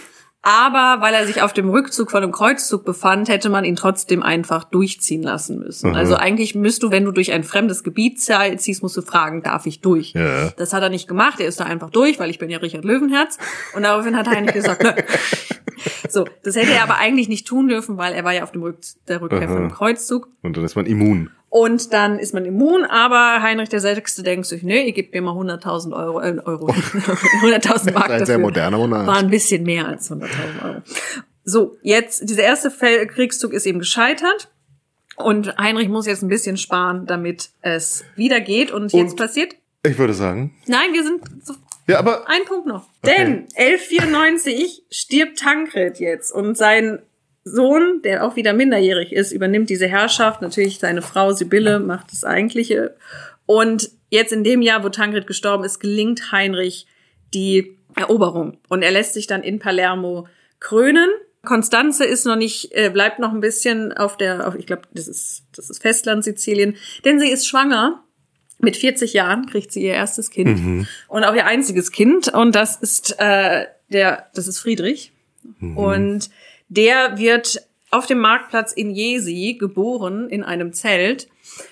Aber weil er sich auf dem Rückzug von einem Kreuzzug befand, hätte man ihn trotzdem einfach durchziehen lassen müssen. Mhm. Also eigentlich müsst du, wenn du durch ein fremdes Gebiet ziehst, musst du fragen, darf ich durch? Ja. Das hat er nicht gemacht. Er ist da einfach durch, weil ich bin ja Richard Löwenherz. Und daraufhin hat Heinrich gesagt, nö. So, das hätte er aber eigentlich nicht tun dürfen, weil er war ja auf dem Rück der Rückkehr von Aha. dem Kreuzzug. Und dann ist man immun. Und dann ist man immun, aber Heinrich der Sechste denkt sich, nee, ihr gebt mir mal 100.000 Euro, äh, Euro, 100.000 Mark ein dafür. sehr moderner Monarch. War ein bisschen mehr als 100.000 Euro. So, jetzt, dieser erste Kriegszug ist eben gescheitert. Und Heinrich muss jetzt ein bisschen sparen, damit es wieder geht. Und jetzt Und- passiert, Ich würde sagen. nein, wir sind so Ja, aber ein Punkt noch. Okay. Denn 1194 stirbt Tankred jetzt und sein Sohn, der auch wieder minderjährig ist, übernimmt diese Herrschaft. Natürlich seine Frau Sibylle macht das eigentliche. Und jetzt in dem Jahr, wo Tankred gestorben ist, gelingt Heinrich die Eroberung. Und er lässt sich dann in Palermo krönen. Konstanze ist noch nicht, äh, bleibt noch ein bisschen auf der, auf, ich glaube, das ist, das ist Festland Sizilien, denn sie ist schwanger mit 40 Jahren kriegt sie ihr erstes Kind und auch ihr einziges Kind und das ist äh, der das ist Friedrich und der wird auf dem Marktplatz in Jesi geboren in einem Zelt,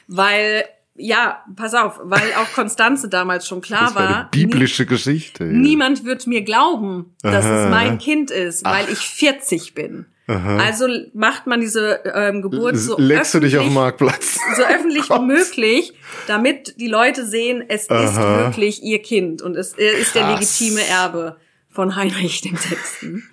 weil ja, pass auf, weil auch Konstanze damals schon klar das war war, eine biblische Geschichte. Niemand wird mir glauben, dass Aha. es mein Kind ist, weil ich 40 bin. Also macht man diese ähm, Geburt so Legst du dich auf den öffentlich- Marktplatz? so öffentlich wie möglich, damit die Leute sehen, es ist Aha. wirklich ihr Kind und es ist der Krass. legitime Erbe von Heinrich dem Sechsten.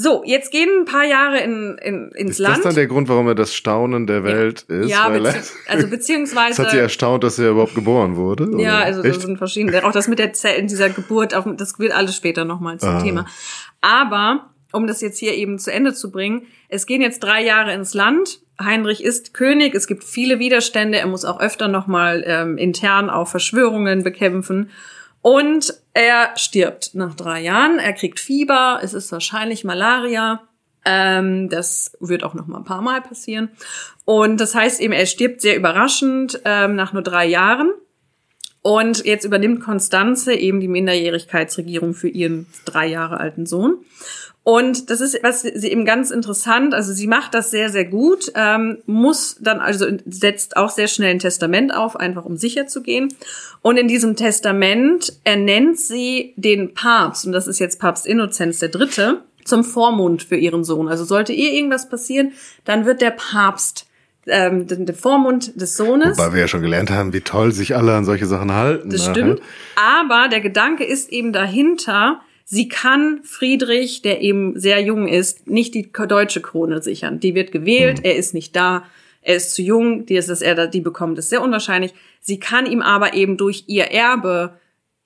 So, jetzt gehen ein paar Jahre in, in, ins Ist Land. das dann der Grund, warum er das Staunen der Welt ist? ja, Weil er, bezieh also beziehungsweise das hat sie erstaunt, dass er überhaupt geboren wurde? Ja, oder? also das Echt? sind verschiedene. Auch das mit der Zell, dieser Geburt, das wird alles später nochmal zum Ah. Thema. Aber, um das jetzt hier eben zu Ende zu bringen, es gehen jetzt drei Jahre ins Land. Heinrich ist König, es gibt viele Widerstände, er muss auch öfter nochmal ähm, intern auch Verschwörungen bekämpfen. Und er stirbt nach drei Jahren, er kriegt Fieber, es ist wahrscheinlich Malaria. Ähm, das wird auch noch mal ein paar Mal passieren. Und das heißt eben, er stirbt sehr überraschend ähm, nach nur drei Jahren. Und jetzt übernimmt Konstanze eben die Minderjährigkeitsregierung für ihren drei Jahre alten Sohn. Und das ist, was sie eben ganz interessant, also sie macht das sehr, sehr gut, ähm, muss dann also setzt auch sehr schnell ein Testament auf, einfach um sicher zu gehen. Und in diesem Testament ernennt sie den Papst, und das ist jetzt Papst Innozenz III., zum Vormund für ihren Sohn. Also sollte ihr irgendwas passieren, dann wird der Papst ähm, der der Vormund des Sohnes. Weil wir ja schon gelernt haben, wie toll sich alle an solche Sachen halten. Das stimmt. Aber der Gedanke ist eben dahinter, sie kann Friedrich, der eben sehr jung ist, nicht die deutsche Krone sichern. Die wird gewählt, er ist nicht da, er ist zu jung, die, ist, dass er die bekommt, ist sehr unwahrscheinlich. Sie kann ihm aber eben durch ihr Erbe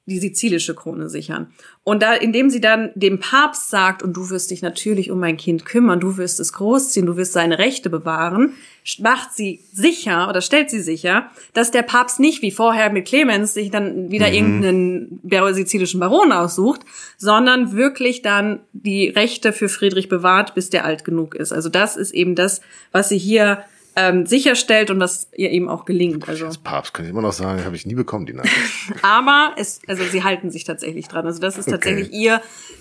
die sizilische Krone sichern. Und da, indem sie dann dem Papst sagt, und du wirst dich natürlich um mein Kind kümmern, du wirst es großziehen, du wirst seine Rechte bewahren, macht sie sicher oder stellt sie sicher, dass der Papst nicht wie vorher mit Clemens sich dann wieder irgendeinen bar- sizilischen Baron aussucht, sondern wirklich dann die Rechte für Friedrich bewahrt, bis der alt genug ist. Also das ist eben das, was sie hier ähm, sicherstellt und das ihr eben auch gelingt. Also, Das Papst kann ich immer noch sagen, habe ich nie bekommen, die Nachricht. aber es, also sie halten sich tatsächlich dran. Also das ist Okay. tatsächlich ihr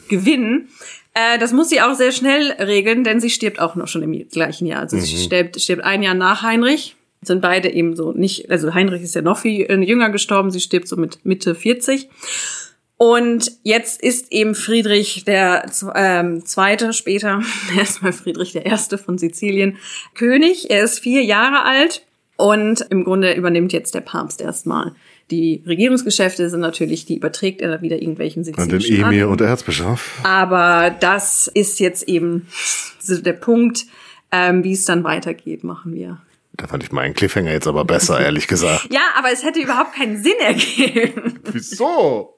Gewinn. Äh, das muss sie auch sehr schnell regeln, denn sie stirbt auch noch schon im gleichen Jahr. Also sie stirbt, stirbt ein Jahr nach Heinrich. Sind beide eben so nicht, also Heinrich ist ja noch viel äh, jünger gestorben, sie stirbt so mit Mitte 40. Und jetzt ist eben Friedrich der ähm, Zweite, später erstmal Friedrich der Erste von Sizilien König. Er ist vier Jahre alt und im Grunde übernimmt jetzt der Papst erstmal. Die Regierungsgeschäfte sind natürlich, die überträgt er dann wieder irgendwelchen Und den Emir und der Erzbischof. Aber das ist jetzt eben so der Punkt, ähm, wie es dann weitergeht, machen wir. Da fand ich meinen Cliffhanger jetzt aber besser, ehrlich gesagt. Ja, aber es hätte überhaupt keinen Sinn ergeben. Wieso?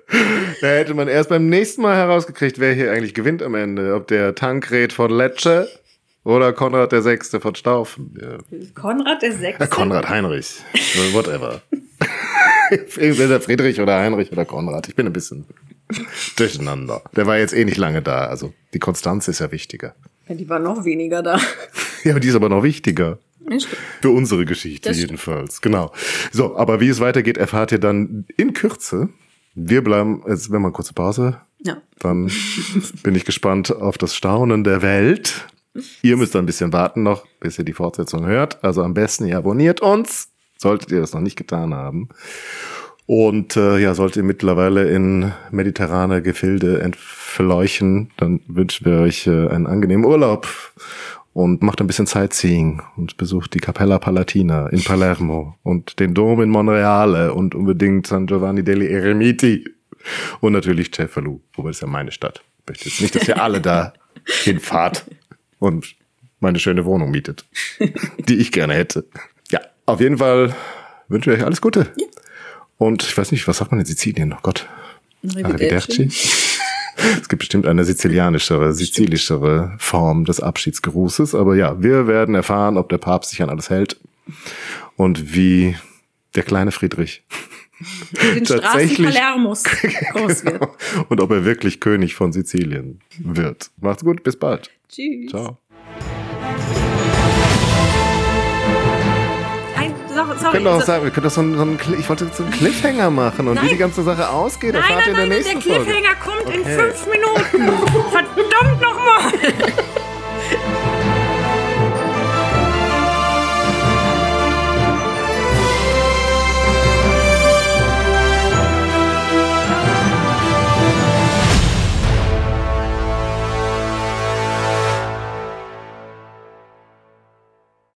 Da hätte man erst beim nächsten Mal herausgekriegt, wer hier eigentlich gewinnt am Ende. Ob der Tankred von Lecce oder Konrad der Sechste von Staufen. Ja. Konrad der Sechste. Ja, Konrad Heinrich. Whatever. Entweder Friedrich oder Heinrich oder Konrad. Ich bin ein bisschen durcheinander. Der war jetzt eh nicht lange da. Also die Konstanz ist ja wichtiger. Ja, die war noch weniger da. Ja, aber die ist aber noch wichtiger. Für unsere Geschichte Das jedenfalls. Genau. So, aber wie es weitergeht, erfahrt ihr dann in Kürze. Wir bleiben, jetzt wenn wir eine kurze Pause, Ja. dann bin ich gespannt auf das Staunen der Welt. Ihr müsst ein bisschen warten noch, bis ihr die Fortsetzung hört. Also am besten ihr abonniert uns, solltet ihr das noch nicht getan haben. Und äh, ja, solltet ihr mittlerweile in mediterrane Gefilde entfleuchen, dann wünschen wir euch äh, einen angenehmen Urlaub und macht ein bisschen Sightseeing und besucht die Capella Palatina in Palermo und den Dom in Monreale und unbedingt San Giovanni degli Eremiti und natürlich Cefalù, wobei das ist ja meine Stadt. Ich möchte jetzt nicht, dass ihr alle da hinfahrt und meine schöne Wohnung mietet, die ich gerne hätte. Ja, auf jeden Fall wünsche ich euch alles Gute. Und ich weiß nicht, was sagt man in Sizilien? Oh Gott. Arrivederci. Es gibt bestimmt eine sizilianischere, sizilischere Form des Abschiedsgrußes. Aber ja, wir werden erfahren, ob der Papst sich an alles hält und wie der kleine Friedrich Den Straßen Tatsächlich. Palermos groß wird. und ob er wirklich König von Sizilien wird. Macht's gut, bis bald. Tschüss. Ciao. Ein, so, Wir sorry. können doch so- sagen, wir können doch so einen, so einen, ich wollte so einen Cliffhanger machen und wie Nein. die ganze Sache ausgeht, Nein, erfahrt ihr nein, in der nein, der nächsten Folge. Cliffhanger kommt in Okay. fünf Minuten. Verdammt nochmal.